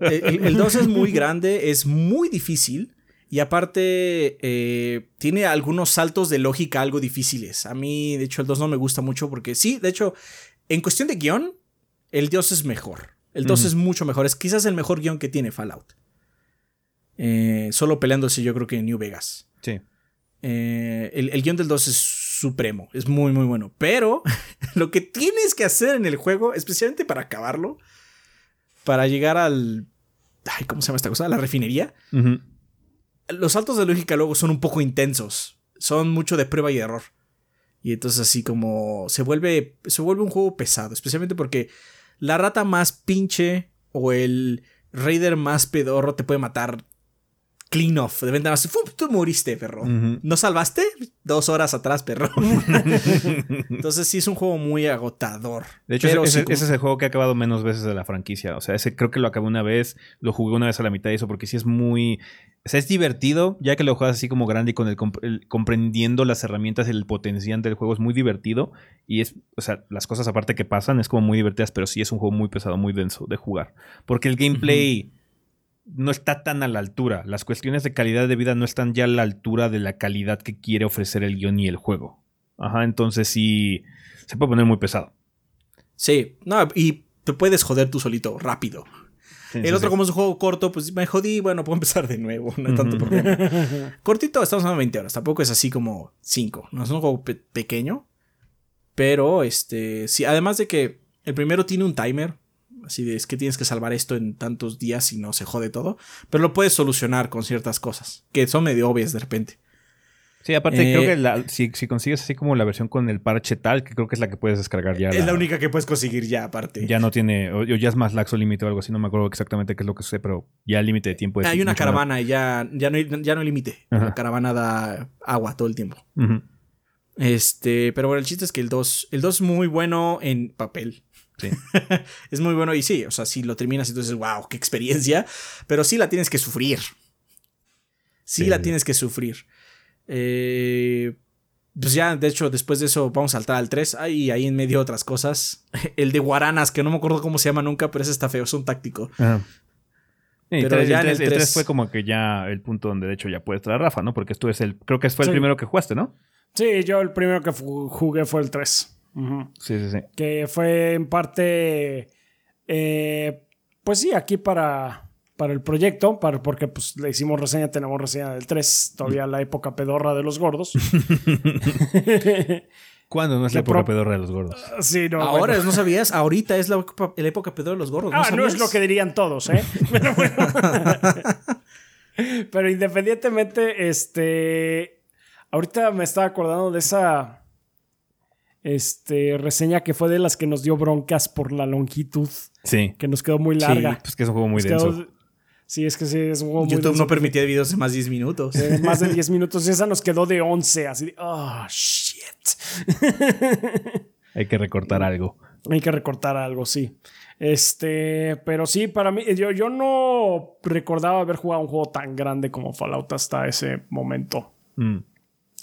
El, 2 es muy grande, es muy difícil. Y aparte, eh, tiene algunos saltos de lógica algo difíciles. A mí, de hecho, el 2 no me gusta mucho porque sí, de hecho, en cuestión de guion, el 2 es mejor. El 2 es mucho mejor. Es quizás el mejor guion que tiene Fallout. Eh, solo peleándose, yo creo que en New Vegas. Sí. Eh, el, el guion del 2 es supremo. Es muy, muy bueno. Pero lo que tienes que hacer en el juego, especialmente para acabarlo, para llegar al. Ay, ¿Cómo se llama esta cosa? La refinería. Los saltos de lógica luego son un poco intensos. Son mucho de prueba y error. Y entonces así como se vuelve, se vuelve un juego pesado, especialmente porque la rata más pinche o el raider más pedorro te puede matar clean off. De repente, más, tú moriste, perro. ¿No salvaste? Dos horas atrás, perro. Entonces sí es un juego muy agotador. De hecho, ese, es el juego que ha acabado menos veces de la franquicia. O sea, ese creo que lo acabé una vez, lo jugué una vez a la mitad de eso, porque sí es muy... O sea, es divertido, ya que lo juegas así como grande y con el, comprendiendo las herramientas y el potencial del juego es muy divertido. Y es, o sea, las cosas aparte que pasan es como muy divertidas, pero sí es un juego muy pesado, muy denso de jugar. Porque el gameplay no está tan a la altura. Las cuestiones de calidad de vida no están ya a la altura de la calidad que quiere ofrecer el guion y el juego. Ajá, entonces sí se puede poner muy pesado. Sí, no, y te puedes joder tú solito, rápido. el otro, como es un juego corto, pues me jodí, bueno, puedo empezar de nuevo, no hay tanto problema. Cortito, estamos hablando de 20 horas, tampoco es así como 5, no es un juego pequeño, pero este, sí, además de que el primero tiene un timer, Así de es que tienes que salvar esto en tantos días y no se jode todo. Pero lo puedes solucionar con ciertas cosas que son medio obvias de repente. Sí, aparte creo eh, que si, consigues así como la versión con el parche tal, que creo que es la que puedes descargar ya. Es la, única que puedes conseguir ya, aparte. Ya no tiene, o, ya es más laxo límite o algo así, no me acuerdo exactamente qué es lo que sucede, pero ya el límite de tiempo es Hay una caravana y ya, ya no hay, ya no hay límite. La caravana da agua todo el tiempo. Este, pero bueno, el chiste es que el 2, el 2 es muy bueno en papel. es muy bueno y sí, o sea, si lo terminas y tú dices, wow, qué experiencia, pero sí la tienes que sufrir. Sí, la tienes que sufrir. Eh, pues ya, de hecho, después de eso vamos a saltar al 3. Hay ahí en medio otras cosas. El de Guaranas, que no me acuerdo cómo se llama nunca, pero ese está feo, es un táctico. pero ya el 3, fue como que ya el punto donde de hecho ya puedes traer Rafa, ¿no? Porque esto es el, creo que fue el primero que jugaste, ¿no? Sí, yo el primero que jugué fue el 3. Sí, sí, sí. Que fue en parte, eh, pues sí, aquí para, para el proyecto, para, porque pues le hicimos reseña, tenemos reseña del 3, todavía la época pedorra de los gordos. ¿Cuándo no es la época pedorra de los gordos? Ah, sí, no. Ahora, ¿no sabías? Ahorita es la, época pedorra de los gordos. ah, no es lo que dirían todos, ¿eh? Pero bueno. Pero independientemente, este. Ahorita me estaba acordando de esa este, reseña que fue de las que nos dio broncas por la longitud. Sí. Que nos quedó muy larga. Sí, pues que es un juego muy denso. sí, es que sí, es un juego YouTube muy no permitía videos de más de 10 minutos. más de 10 minutos. Y esa nos quedó de 11. Así de, oh, shit. Hay que recortar algo. Hay que recortar algo, sí. Este, pero sí, para mí, yo, yo no recordaba haber jugado un juego tan grande como Fallout hasta ese momento. Mm.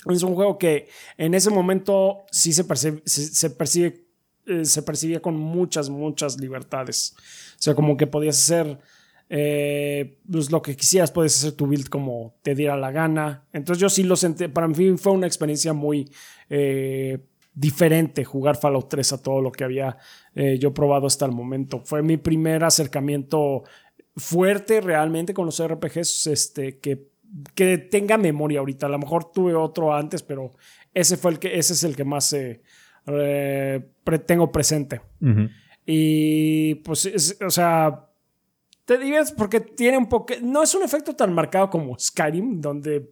Es un juego que en ese momento sí se percibe, se, percibe, eh, se percibía con muchas, muchas libertades. O sea, como que podías hacer eh, pues lo que quisieras, puedes hacer tu build como te diera la gana. Entonces yo sí lo sentí, para mí fue una experiencia muy eh, diferente jugar Fallout 3 a todo lo que había yo probado hasta el momento. Fue mi primer acercamiento fuerte realmente con los RPGs este, que que tenga memoria ahorita. A lo mejor tuve otro antes, pero ese fue el que, ese es el que más eh, tengo presente. Y pues, o sea, te diviertes porque tiene un poco, no es un efecto tan marcado como Skyrim, donde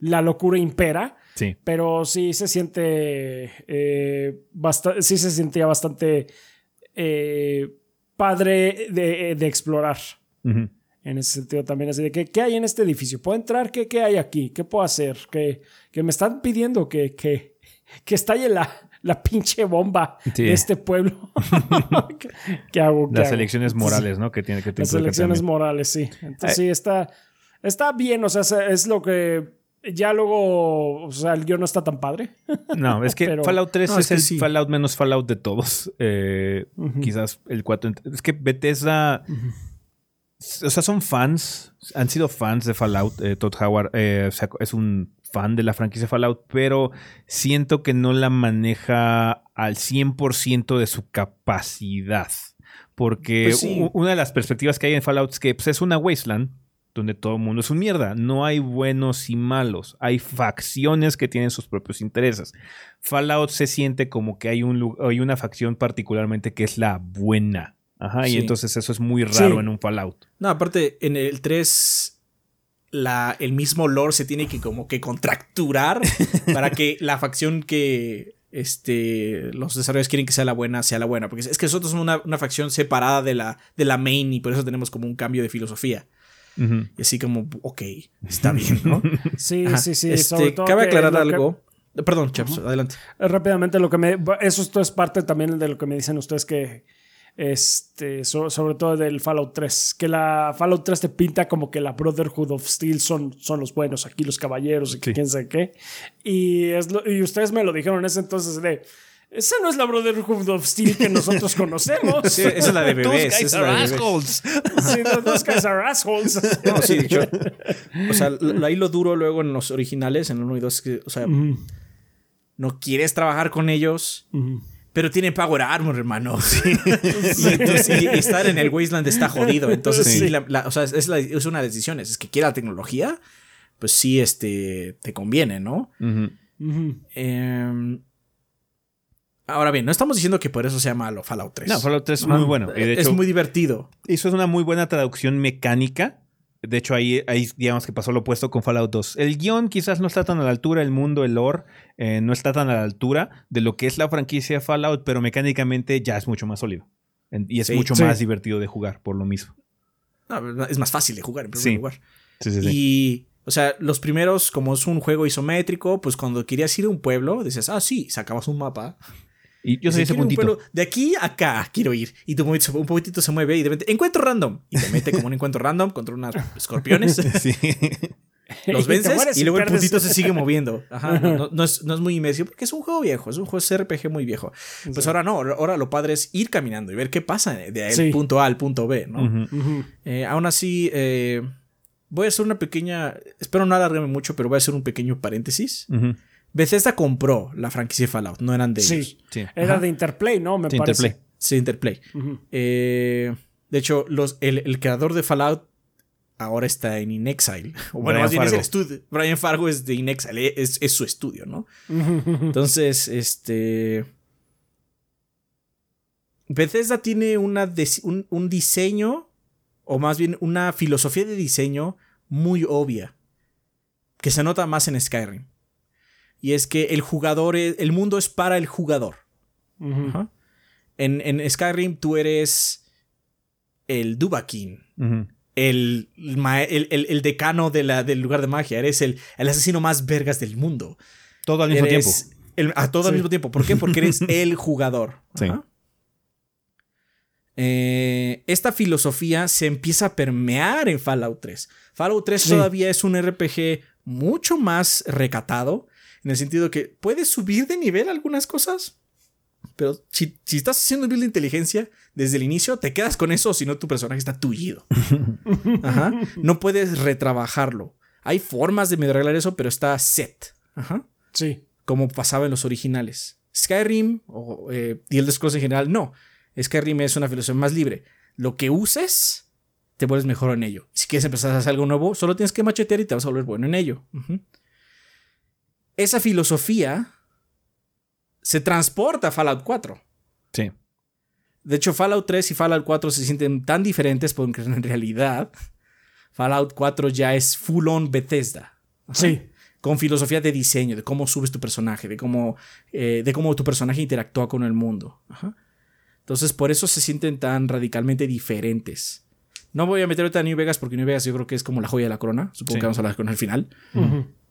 la locura impera. Sí. Pero sí se siente, eh, sí se sentía bastante eh, padre de, de explorar en ese sentido también, así de que, ¿qué hay en este edificio? ¿Puedo entrar? ¿Qué, qué hay aquí? ¿Qué puedo hacer? Que, que me están pidiendo que, que, que estalle la, la pinche bomba de este pueblo. ¿Qué, hago? Las elecciones morales, ¿no? Que tiene que Las elecciones morales, sí. Entonces, sí, está, está bien, o sea, es lo que ya luego, o sea, el guion no está tan padre. No, es que Fallout 3 es, el Fallout menos Fallout de todos. Eh, quizás el 4. Es que Bethesda o sea, son fans, han sido fans de Fallout. Eh, Todd Howard eh, es un fan de la franquicia Fallout, pero siento que no la maneja al 100% de su capacidad. Porque pues una de las perspectivas que hay en Fallout es que pues, es una wasteland donde todo el mundo es un mierda. No hay buenos y malos. Hay facciones que tienen sus propios intereses. Fallout se siente como que hay, un, hay una facción particularmente que es la buena Ajá, y entonces eso es muy raro en un Fallout. No, aparte, en el 3, la, el mismo lore se tiene que como que contracturar para que la facción que este, los desarrolladores quieren que sea la buena, sea la buena. Porque es que nosotros somos una, facción separada de la, de la main y por eso tenemos como un cambio de filosofía. Y así como, ok, está bien, ¿no? sí, sí, sí. Este, cabe aclarar algo. Perdón, Chaps, adelante. Rápidamente, lo que me. Eso esto es parte también de lo que me dicen ustedes que. Este, sobre todo del Fallout 3. Que la Fallout 3 te pinta como que la Brotherhood of Steel son, son los buenos, aquí los caballeros y quién sabe qué. Y, es y ustedes me lo dijeron en ese entonces de. Esa no es la Brotherhood of Steel que nosotros conocemos. Sí, esa es la de bebés. Those guys are assholes. Sí, those guys are assholes. No, sí, dicho. O sea, ahí lo duro luego en los originales, en el 1 y 2, que, o sea, no quieres trabajar con ellos. Pero tienen Power Armor, hermano. y, estar en el Wasteland está jodido. Entonces, sí, o sea, es, es, una decisión. Es que quiera la tecnología, pues sí, este, te conviene, ¿no? Eh, Ahora bien, no estamos diciendo que por eso sea malo Fallout 3. No, Fallout 3 es muy bueno. es muy divertido. Eso es una muy buena traducción mecánica. De hecho, ahí, ahí digamos que pasó lo opuesto con Fallout 2. El guion quizás no está tan a la altura, el mundo, el lore, eh, no está tan a la altura de lo que es la franquicia Fallout, pero mecánicamente ya es mucho más sólido. Y es mucho más divertido de jugar, por lo mismo. es más fácil de jugar en primer lugar. Sí, sí, sí. Y, o sea, los primeros, como es un juego isométrico, pues cuando querías ir a un pueblo, dices, ah, sí, sacabas un mapa y yo soy ese puntito. de aquí a acá quiero ir. Y tu un poquitito se mueve y de repente, encuentro random. Y te mete como un encuentro random contra unos escorpiones. Sí. Los vences y, luego el puntito se sigue moviendo. Ajá, no, es, muy inmersivo porque es un juego viejo, es un juego RPG muy viejo. Pues ahora no, ahora lo padre es ir caminando y ver qué pasa de punto A al punto B, ¿no? Eh, aún así, eh, voy a hacer una pequeña, espero no alargarme mucho, pero voy a hacer un pequeño paréntesis. Bethesda compró la franquicia Fallout, no eran de ellos. Sí, era de Interplay, ¿no? Me parece. Interplay. Sí, Interplay. Eh, de hecho, los, el, creador de Fallout ahora está en InExile. O bueno, más bien es el estudio. Brian Fargo es de InExile, es, es su estudio, ¿no? Entonces, este. Bethesda tiene una un, un diseño, o más bien una filosofía de diseño muy obvia, que se nota más en Skyrim. Y es que el jugador, el mundo es para el jugador. en, Skyrim tú eres el Dubakin. el, el, decano de la, del lugar de magia. Eres el, el asesino más vergas del mundo. Todo al mismo tiempo. a todo al mismo tiempo. ¿Por qué? Porque eres el jugador. Eh, esta filosofía se empieza a permear en Fallout 3. Fallout 3 todavía es un RPG mucho más recatado en el sentido que puedes subir de nivel algunas cosas, pero si, estás haciendo un build de inteligencia desde el inicio, te quedas con eso, si no tu personaje está tullido. Ajá. No puedes retrabajarlo. Hay formas de arreglar eso, pero está set. Ajá. Sí. Como pasaba en los originales. Skyrim o, eh, y el Scrolls en general, no. Skyrim es una filosofía más libre. Lo que uses, te vuelves mejor en ello. Si quieres empezar a hacer algo nuevo, solo tienes que machetear y te vas a volver bueno en ello. Ajá esa filosofía se transporta a Fallout 4. Sí. De hecho, Fallout 3 y Fallout 4 se sienten tan diferentes porque en realidad Fallout 4 ya es full on Bethesda. Sí. Con filosofía de diseño, de cómo subes tu personaje, de cómo, eh, de cómo tu personaje interactúa con el mundo. Entonces, por eso se sienten tan radicalmente diferentes. No voy a meter ahorita a New Vegas porque New Vegas yo creo que es como la joya de la corona. Supongo que vamos a hablar con el final.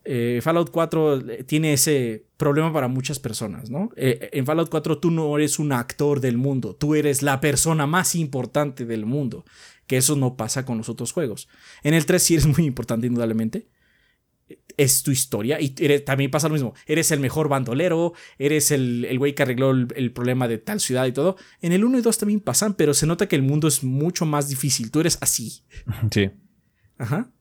Eh, Fallout 4 eh, tiene ese problema para muchas personas, ¿no? Eh, en Fallout 4 tú no eres un actor del mundo, tú eres la persona más importante del mundo, que eso no pasa con los otros juegos. En el 3 sí eres muy importante, indudablemente. Es tu historia y también pasa lo mismo. Eres el mejor bandolero, eres el, güey que arregló el, el, problema de tal ciudad y todo. En el 1 y 2 también pasan, pero se nota que el mundo es mucho más difícil. Tú eres así. Sí. Ajá.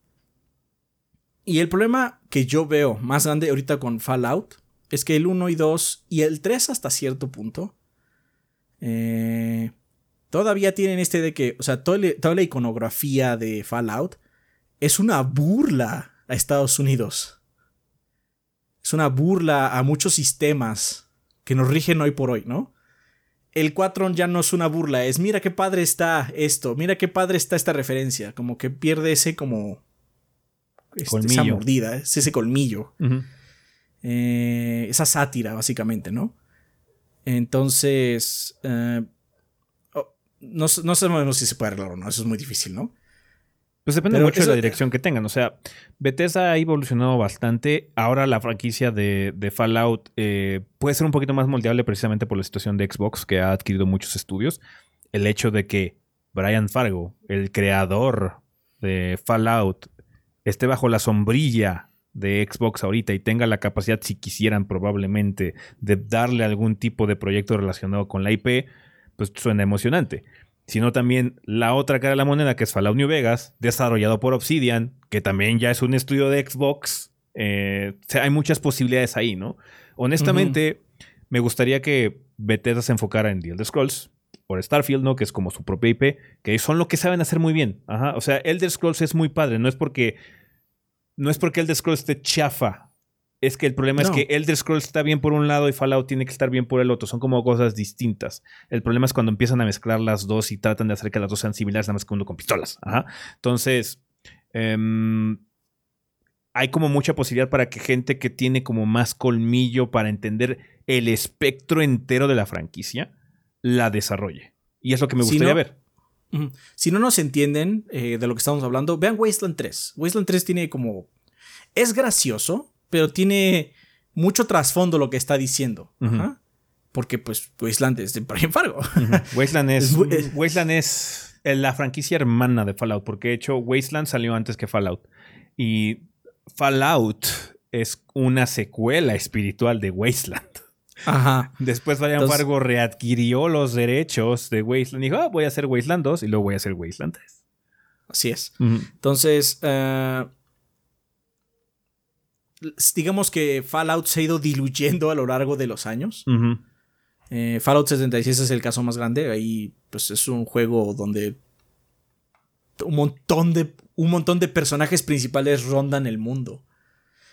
Y el problema que yo veo más grande ahorita con Fallout es que el 1 y 2 y el 3 hasta cierto punto eh, todavía tienen este de que, o sea, toda, la iconografía de Fallout es una burla a Estados Unidos. Es una burla a muchos sistemas que nos rigen hoy por hoy, ¿no? El 4 ya no es una burla, es mira qué padre está esto, mira qué padre está esta referencia, como que pierde ese como este, esa mordida, ese colmillo. Eh, esa sátira, básicamente, ¿no? Entonces, eh, oh, no, sabemos si se puede arreglar o no, eso es muy difícil, ¿no? Pues depende mucho de la dirección que tengan. O sea, Bethesda ha evolucionado bastante. Ahora la franquicia de, Fallout eh, puede ser un poquito más moldeable precisamente por la situación de Xbox, que ha adquirido muchos estudios. El hecho de que Brian Fargo, el creador de Fallout, esté bajo la sombrilla de Xbox ahorita y tenga la capacidad, si quisieran probablemente, de darle algún tipo de proyecto relacionado con la IP, pues suena emocionante. Sino también la otra cara de la moneda, que es Fallout New Vegas, desarrollado por Obsidian, que también ya es un estudio de Xbox. Eh, hay muchas posibilidades ahí, ¿no? Honestamente, me gustaría que Bethesda se enfocara en The Elder Scrolls, por Starfield, ¿no? Que es como su propia IP, que son lo que saben hacer muy bien. Ajá. O sea, Elder Scrolls es muy padre, no es porque no es porque Elder Scrolls esté chafa. Es que el problema es que Elder Scrolls está bien por un lado y Fallout tiene que estar bien por el otro. Son como cosas distintas. El problema es cuando empiezan a mezclar las dos y tratan de hacer que las dos sean similares, nada más que uno con pistolas. Ajá. Entonces, em, hay como mucha posibilidad para que gente que tiene como más colmillo para entender el espectro entero de la franquicia la desarrolle. Y es lo que me gustaría ver. Si no nos entienden eh, de lo que estamos hablando, vean Wasteland 3. Wasteland 3 tiene como... Es gracioso, pero tiene mucho trasfondo lo que está diciendo. Porque pues Wasteland es de Brian Fargo. Wasteland es, Wasteland es la franquicia hermana de Fallout, porque de hecho Wasteland salió antes que Fallout. Y Fallout es una secuela espiritual de Wasteland. Ajá. Después Brian Fargo readquirió los derechos de Wasteland y dijo, ah, voy a hacer Wasteland 2 y luego voy a hacer Wasteland 3. Así es. Entonces, eh, digamos que Fallout se ha ido diluyendo a lo largo de los años. Eh, Fallout 76 es el caso más grande. Ahí, pues, es un juego donde un montón de, un montón de personajes principales rondan el mundo.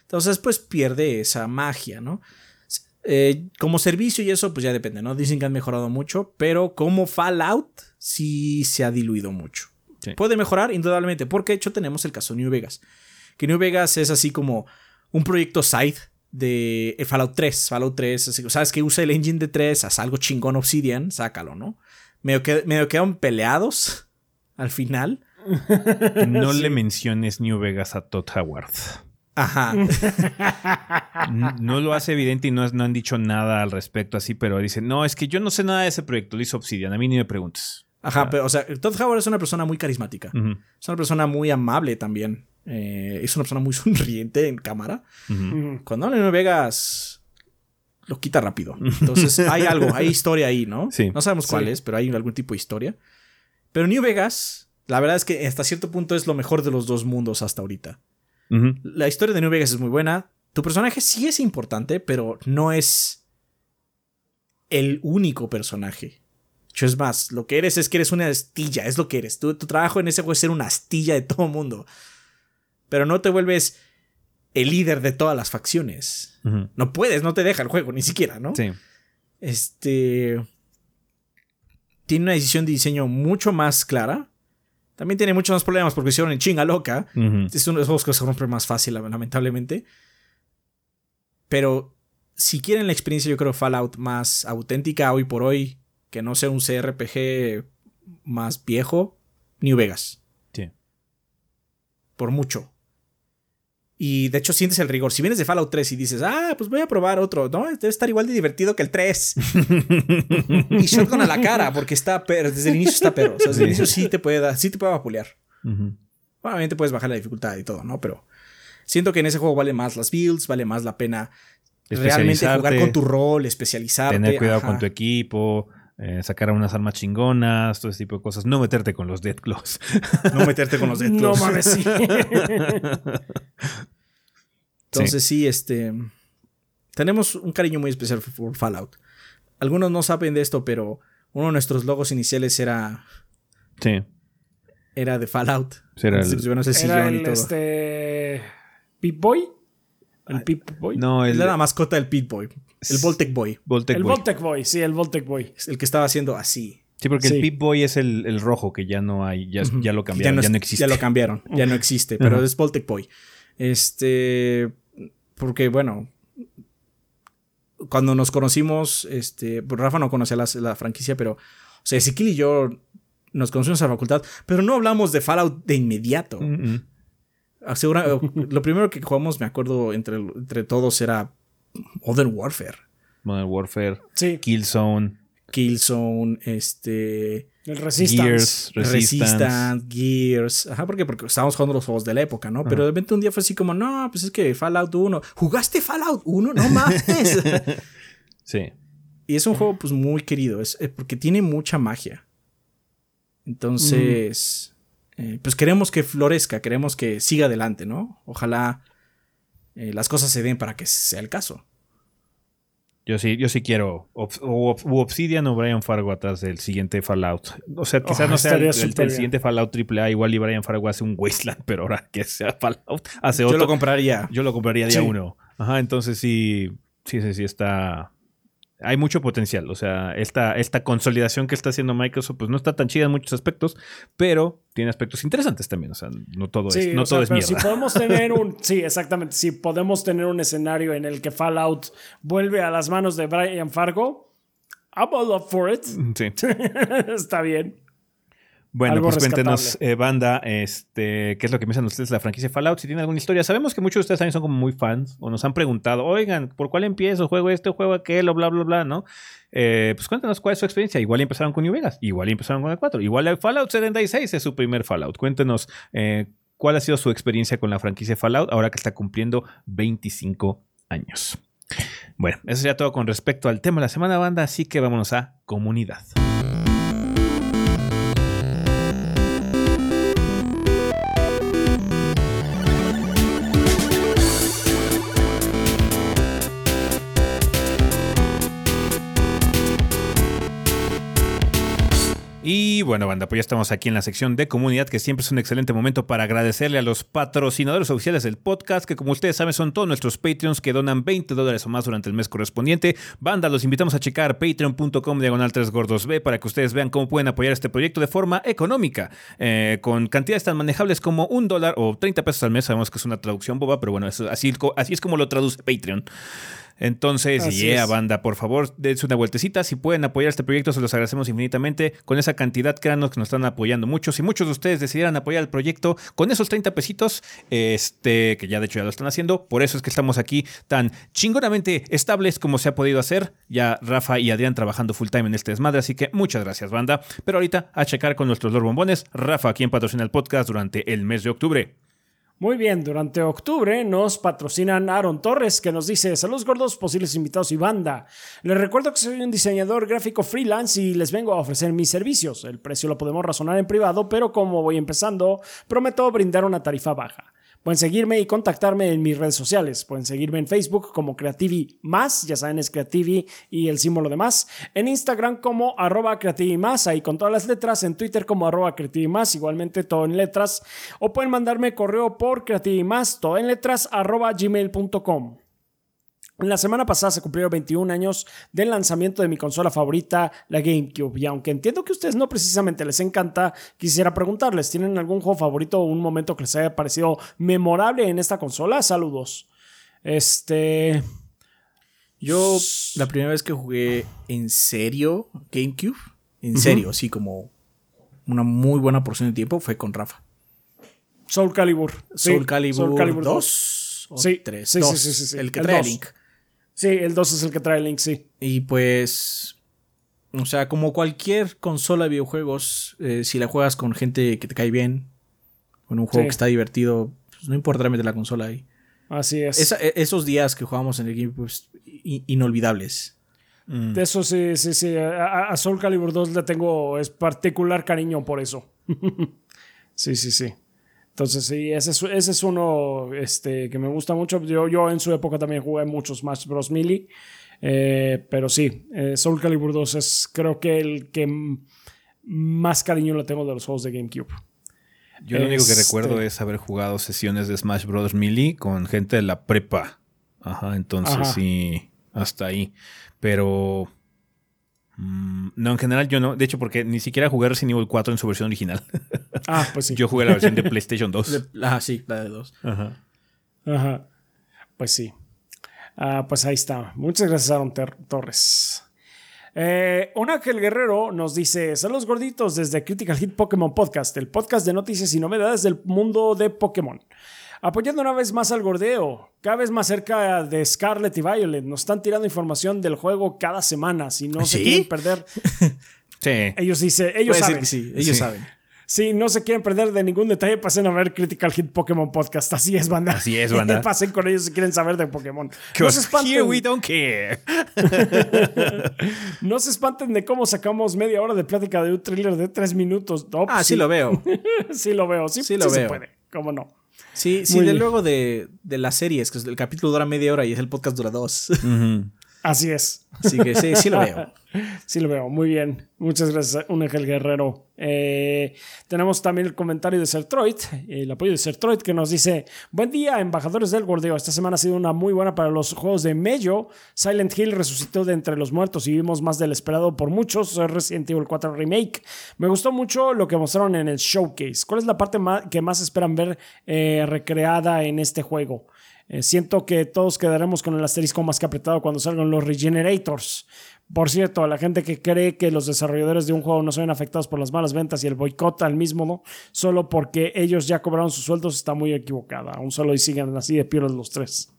Entonces, pues pierde esa magia, ¿no? Eh, como servicio y eso, pues ya depende, ¿no? Dicen que han mejorado mucho, pero como Fallout sí se ha diluido mucho. Puede mejorar, indudablemente, porque de hecho tenemos el caso New Vegas. Que New Vegas es así como un proyecto side de eh, Fallout 3. Fallout 3, sabes que usa el engine de 3, haz algo chingón Obsidian, sácalo, ¿no? Medio, que, medio quedan peleados al final. No le menciones New Vegas a Todd Howard. Ajá. no lo hace evidente y no, no, han dicho nada al respecto así, pero dicen, no, es que yo no sé nada de ese proyecto, lo hizo Obsidian, a mí ni me preguntes. Ajá, pero o sea, Todd Howard es una persona muy carismática. Es una persona muy amable también. Eh, es una persona muy sonriente en cámara. Cuando habla en Vegas, lo quita rápido. Entonces hay algo, hay historia ahí, ¿no? Sí. No sabemos cuál es, pero hay algún tipo de historia. Pero New Vegas, la verdad es que hasta cierto punto es lo mejor de los dos mundos hasta ahorita. La historia de New Vegas es muy buena. Tu personaje sí es importante, pero no es el único personaje. es más, lo que eres es que eres una astilla, es lo que eres. Tu, trabajo en ese juego es ser una astilla de todo mundo. Pero no te vuelves el líder de todas las facciones. No puedes, no te deja el juego, ni siquiera, ¿no? Sí. Este. Tiene una decisión de diseño mucho más clara. También tiene muchos más problemas porque hicieron en chinga loca. Es uno de los juegos que se rompe más fácil, lamentablemente. Pero si quieren la experiencia, yo creo Fallout más auténtica hoy por hoy, que no sea un CRPG más viejo, New Vegas. Sí. Por mucho. Y de hecho sientes el rigor. Si vienes de Fallout 3 y dices, ah, pues voy a probar otro, no, debe estar igual de divertido que el 3. y shotgun a la cara, porque está desde el inicio está pero. O sea, desde el inicio sí te puede dar, sí te puede vapulear. Obviamente puedes bajar la dificultad y todo, ¿no? Pero siento que en ese juego vale más las builds, vale más la pena realmente jugar con tu rol, especializarte. Tener cuidado con tu equipo. Eh, sacar unas armas chingonas, todo ese tipo de cosas. No meterte con los Deathclaws. no meterte con los Deathclaws. No mames, sí. Entonces sí. este... Tenemos un cariño muy especial por Fallout. Algunos no saben de esto, pero uno de nuestros logos iniciales era... Sí. Era de Fallout. era el, no sé si era el, este... Pip Boy. El Pip Boy. No, el, era la mascota del Pip Boy. El Voltec Boy. el Voltec Boy, sí, el Voltec Boy. El que estaba haciendo así. Sí, porque el Pip Boy es el, rojo que ya no hay, ya, ya lo cambiaron, ya no, existe. Ya lo cambiaron, ya no existe, pero es Voltec Boy. Este, porque bueno, cuando nos conocimos, este, pues Rafa no conocía la, franquicia, pero, o sea, Ezequiel y yo nos conocimos a la facultad, pero no hablamos de Fallout de inmediato. Asegura, lo primero que jugamos, me acuerdo, entre, entre todos era Modern Warfare. Modern Warfare, Sí. Killzone, Killzone, este. El Resistance. Gears, Resistance. Resistance, Gears. Ajá, porque, porque estábamos jugando los juegos de la época, ¿no? Pero de repente un día fue así como, no, pues es que Fallout 1. ¿Jugaste Fallout 1? No mames. Sí. y es un juego, pues, muy querido. Es, eh, porque tiene mucha magia. Entonces. eh, pues queremos que florezca, queremos que siga adelante, ¿no? Ojalá eh, las cosas se den para que sea el caso. Yo sí, yo sí quiero o Ob- u Obsidian o Brian Fargo atrás del siguiente Fallout. O sea, quizás Oh, no sea el, siguiente Fallout AAA, igual y Brian Fargo hace un Wasteland, pero ahora que sea Fallout, hace Yo otro. lo compraría. Yo lo compraría día Sí. uno. Ajá, entonces sí, sí, sí, sí está. Hay mucho potencial. O sea, esta, esta consolidación que está haciendo Microsoft, pues no está tan chida en muchos aspectos, pero tiene aspectos interesantes también. O sea, no todo Sí, es, no sea, todo es pero mierda. si podemos tener un. Sí, exactamente. Si podemos tener un escenario en el que Fallout vuelve a las manos de Brian Fargo, I'm all up for it. Sí. Está bien. Bueno, Algo pues cuéntenos, rescatable. eh, banda, este, qué es lo que piensan ustedes de la franquicia Fallout, si tienen alguna historia. Sabemos que muchos de ustedes también son como muy fans o nos han preguntado, oigan, ¿por cuál empiezo? ¿Juego este o juego aquel o bla, bla, bla, no? Eh, pues cuéntanos cuál es su experiencia. Igual empezaron con New Vegas, igual empezaron con el 4, igual el Fallout 76 es su primer Fallout. Cuéntenos eh, cuál ha sido su experiencia con la franquicia Fallout ahora que está cumpliendo 25 años. Bueno, eso sería todo con respecto al tema de la semana, banda, así que vámonos a comunidad. Y bueno, banda, pues ya estamos aquí en la sección de comunidad, que siempre es un excelente momento para agradecerle a los patrocinadores oficiales del podcast, que como ustedes saben son todos nuestros Patreons que donan 20 dólares o más durante el mes correspondiente. Banda, los invitamos a checar patreon.com diagonal 3 gordos B para que ustedes vean cómo pueden apoyar este proyecto de forma económica, eh, con cantidades tan manejables como un dólar o 30 pesos al mes. Sabemos que es una traducción boba, pero bueno, así es como lo traduce Patreon. Entonces, Así yeah, es. banda, por favor, dense una vueltecita. Si pueden apoyar este proyecto, se los agradecemos infinitamente. Con esa cantidad, créanos que nos están apoyando mucho. Si muchos de ustedes decidieran apoyar el proyecto con esos 30 pesitos, este, que ya de hecho ya lo están haciendo, por eso es que estamos aquí tan chingonamente estables como se ha podido hacer. Ya Rafa y Adrián trabajando full time en este desmadre, así que muchas gracias, banda. Pero ahorita a checar con nuestros Lord Bombones. Rafa, quien patrocina el podcast durante el mes de octubre. Muy bien, durante octubre nos patrocinan Aaron Torres, que nos dice: Saludos gordos, posibles invitados y banda. Les recuerdo que soy un diseñador gráfico freelance y les vengo a ofrecer mis servicios. El precio lo podemos razonar en privado, pero como voy empezando, prometo brindar una tarifa baja. Pueden seguirme y contactarme en mis redes sociales. Pueden seguirme en Facebook como Creativi Más, ya saben, es Creativi y el símbolo de más. En Instagram como arroba Creativi Más, ahí con todas las letras. En Twitter como arroba Creativi Más, igualmente todo en letras. O pueden mandarme correo por Creativi Más, todo en letras, arroba gmail.com. La semana pasada se cumplieron 21 años del lanzamiento de mi consola favorita, la GameCube. Y aunque entiendo que a ustedes no precisamente les encanta, quisiera preguntarles, ¿tienen algún juego favorito o un momento que les haya parecido memorable en esta consola? Saludos. Este... Yo, la primera vez que jugué en serio GameCube, en serio, así como una muy buena porción de tiempo, fue con Rafa. Soul Calibur. Sí, Soul Calibur, Soul Calibur 2 o Sí, 3. sí, sí, sí, sí, sí. El que El trae. Link. Sí, el 2 es el que trae el link, sí. Y pues, o sea, como cualquier consola de videojuegos, eh, si la juegas con gente que te cae bien, con un juego Sí. que está divertido, pues no importa meter la consola ahí. Así es. Esa- e- esos días que jugamos en el GameCube, pues, inolvidables. De eso sí, sí, sí. A, a Soul Calibur 2 le tengo es particular cariño por eso. sí, sí, sí. Entonces, sí, ese es, ese es uno este, que me gusta mucho. Yo, yo en su época también jugué muchos Smash Bros. Melee. Eh, pero sí, eh, Soul Calibur 2 es creo que el que más cariño le tengo de los juegos de GameCube. Yo lo único que Este- recuerdo es haber jugado sesiones de Smash Bros. Melee con gente de la prepa. Ajá, entonces Ajá. sí, hasta ahí. Pero... mm, no, en general yo no. De hecho, porque ni siquiera jugué Resident Evil 4 en su versión original. Ah, pues sí. Yo jugué la versión de PlayStation 2. De- ah, sí, la de dos. Ajá. Ajá. Pues sí. Ah, pues ahí está. Muchas gracias, Aaron Ter- Torres. Eh, un Ángel Guerrero nos dice: Saludos gorditos desde Critical Hit Pokémon Podcast, el podcast de noticias y novedades del mundo de Pokémon. Apoyando una vez más al gordeo, cada vez más cerca de Scarlet y Violet. Nos están tirando información del juego cada semana. Si no se quieren perder, Sí. ellos dicen, ellos Puede saben. sí, ellos Sí. saben. Si no se quieren perder de ningún detalle, pasen a ver Critical Hit Pokémon Podcast. Así es, banda. Así es, banda. pasen con ellos si quieren saber de Pokémon. No se, espanten, Here we don't care. no se espanten de cómo sacamos media hora de plática de un thriller de tres minutos. No, Ah, sí lo veo. sí lo veo. Sí, Sí lo sí se veo. puede. ¿Cómo no? Sí, sí, Muy de bien. luego de, de las series, que el capítulo dura media hora y el podcast dura dos. Así es. Así que sí, sí lo veo. Sí lo veo, muy bien. Muchas gracias, un Ángel Guerrero. Eh, tenemos también el comentario de Sertroid, el apoyo de Sertroid, que nos dice: Buen día, embajadores del gordeo. Esta semana ha sido una muy buena para los juegos de Mello. Silent Hill resucitó de entre los muertos y vimos más del esperado por muchos. Resident Evil 4 Remake. Me gustó mucho lo que mostraron en el showcase. ¿Cuál es la parte que más esperan ver eh, recreada en este juego? Eh, siento que todos quedaremos con el asterisco más que apretado cuando salgan los Regenerators. Por cierto, a la gente que cree que los desarrolladores de un juego no se ven afectados por las malas ventas y el boicot al mismo ¿no? solo porque ellos ya cobraron sus sueldos está muy equivocada. Aún solo y siguen así de pierdes los tres.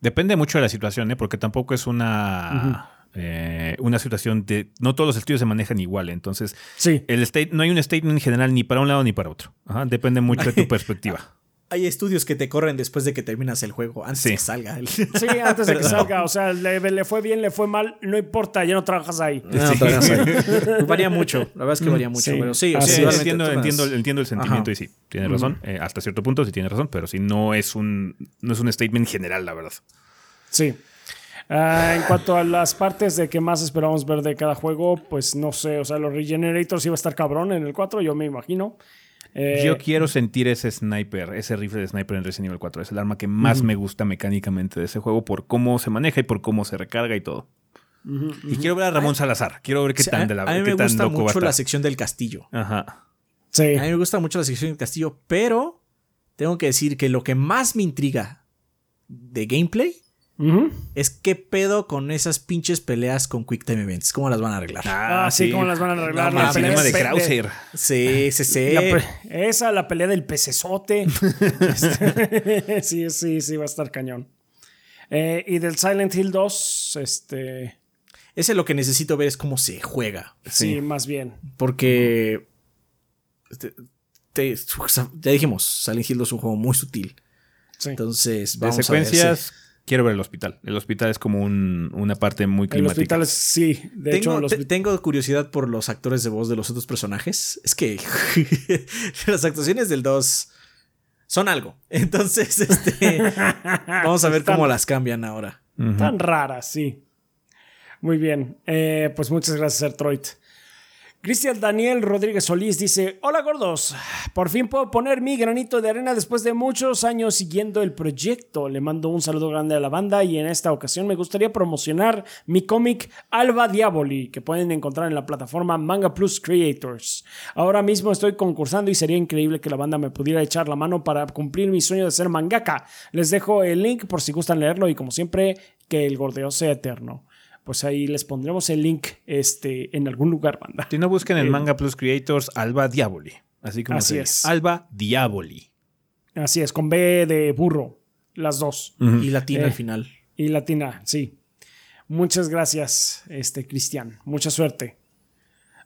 Depende mucho de la situación, ¿eh? porque tampoco es una, eh, una situación de... No todos los estudios se manejan igual, entonces Sí, el state, no hay un statement general ni para un lado ni para otro. Ajá, depende mucho de tu perspectiva. Hay estudios que te corren después de que terminas el juego, antes Sí. de que salga. el- sí, antes de que salga. O sea, le, le fue bien, le fue mal, no importa, ya no trabajas ahí. No, no tragas ahí. varía mucho, la verdad es que varía mucho. Sí. Pero sí, o sea, entiendo, entiendo, entiendo el sentimiento Ajá. y sí, tiene razón. Eh, hasta cierto punto sí tiene razón, pero sí no es un, no es un statement general, la verdad. Sí. Ah, en cuanto a las partes de que más esperamos ver de cada juego, pues no sé, o sea, los Regenerators iba a estar cabrón en el 4, yo me imagino. Eh, Yo quiero sentir ese sniper, ese rifle de sniper en Resident Evil 4. Es el arma que más me gusta mecánicamente de ese juego por cómo se maneja y por cómo se recarga y todo. Y quiero ver a Ramón Salazar. Quiero ver qué Sí, tan de la a mí me gusta mucho la sección del castillo. Ajá. sí. A mí me gusta mucho la sección del castillo, pero tengo que decir que lo que más me intriga de gameplay Es qué pedo con esas pinches peleas con Quick Time Events. ¿Cómo las van a arreglar? Ah, sí, ¿cómo las van a arreglar? No, La el pelea cinema de Krauser. Sí, sí, sí. la esa, la pelea del pecesote. Este, sí, sí, sí, va a estar cañón. Eh, y del Silent Hill 2, este. Ese lo que necesito ver es cómo se juega. Sí, más bien. Porque. te- ya dijimos, Silent Hill 2 es un juego muy sutil. Sí. Entonces, De vamos a ver. Quiero ver el hospital. El hospital es como un- una parte muy El climática. hospital es, sí, de si- hecho, Tengo, los tengo curiosidad por los actores de voz de los otros personajes. Es que las actuaciones del 2 son algo. Entonces, este, vamos a ver Están- cómo las cambian ahora. Tan raras, sí. Muy bien. Eh, pues muchas gracias, Ertroid. Cristian Daniel Rodríguez Solís dice: Hola gordos, por fin puedo poner mi granito de arena después de muchos años siguiendo el proyecto. Le mando un saludo grande a la banda y en esta ocasión me gustaría promocionar mi cómic Alba Diaboli, que pueden encontrar en la plataforma Manga Plus Creators. Ahora mismo estoy concursando y sería increíble que la banda me pudiera echar la mano para cumplir mi sueño de ser mangaka. Les dejo el link por si gustan leerlo y como siempre, que el gordeo sea eterno. Pues ahí les pondremos el link este, en algún lugar, banda. Si no busquen en Eh, Manga Plus Creators Alba Diaboli. Así como Así es. Alba Diaboli. Así es, con B de burro, las dos. Y latina Eh. al final. Y latina, sí. Muchas gracias, este Cristian. Mucha suerte.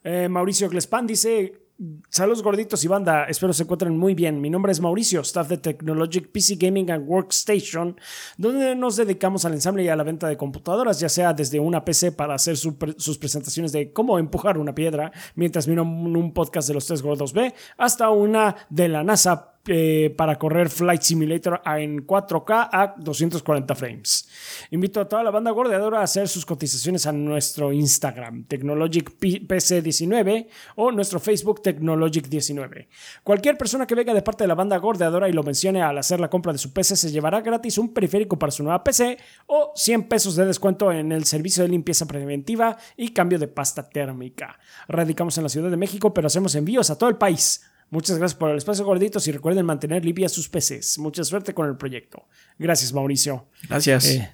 Eh, Mauricio Glespan dice: Saludos gorditos y banda, espero se encuentren muy bien. Mi nombre es Mauricio, staff de Technologic PC Gaming and Workstation, donde nos dedicamos al ensamble y a la venta de computadoras, ya sea desde una PC para hacer sus presentaciones de cómo empujar una piedra mientras miro un, un podcast de los tres gordos B, hasta una de la NASA eh, para correr Flight Simulator en 4K a 240 frames. Invito a toda la banda gordeadora a hacer sus cotizaciones a nuestro Instagram, Technologic P- PC19 o nuestro Facebook Technologic19. Cualquier persona que venga de parte de la banda gordeadora y lo mencione al hacer la compra de su PC se llevará gratis un periférico para su nueva PC o 100 pesos de descuento en el servicio de limpieza preventiva y cambio de pasta térmica. Radicamos en la Ciudad de México, pero hacemos envíos a todo el país. Muchas gracias por el espacio gorditos y recuerden mantener limpias sus PCs. Mucha suerte con el proyecto. Gracias, Mauricio. Gracias. Eh,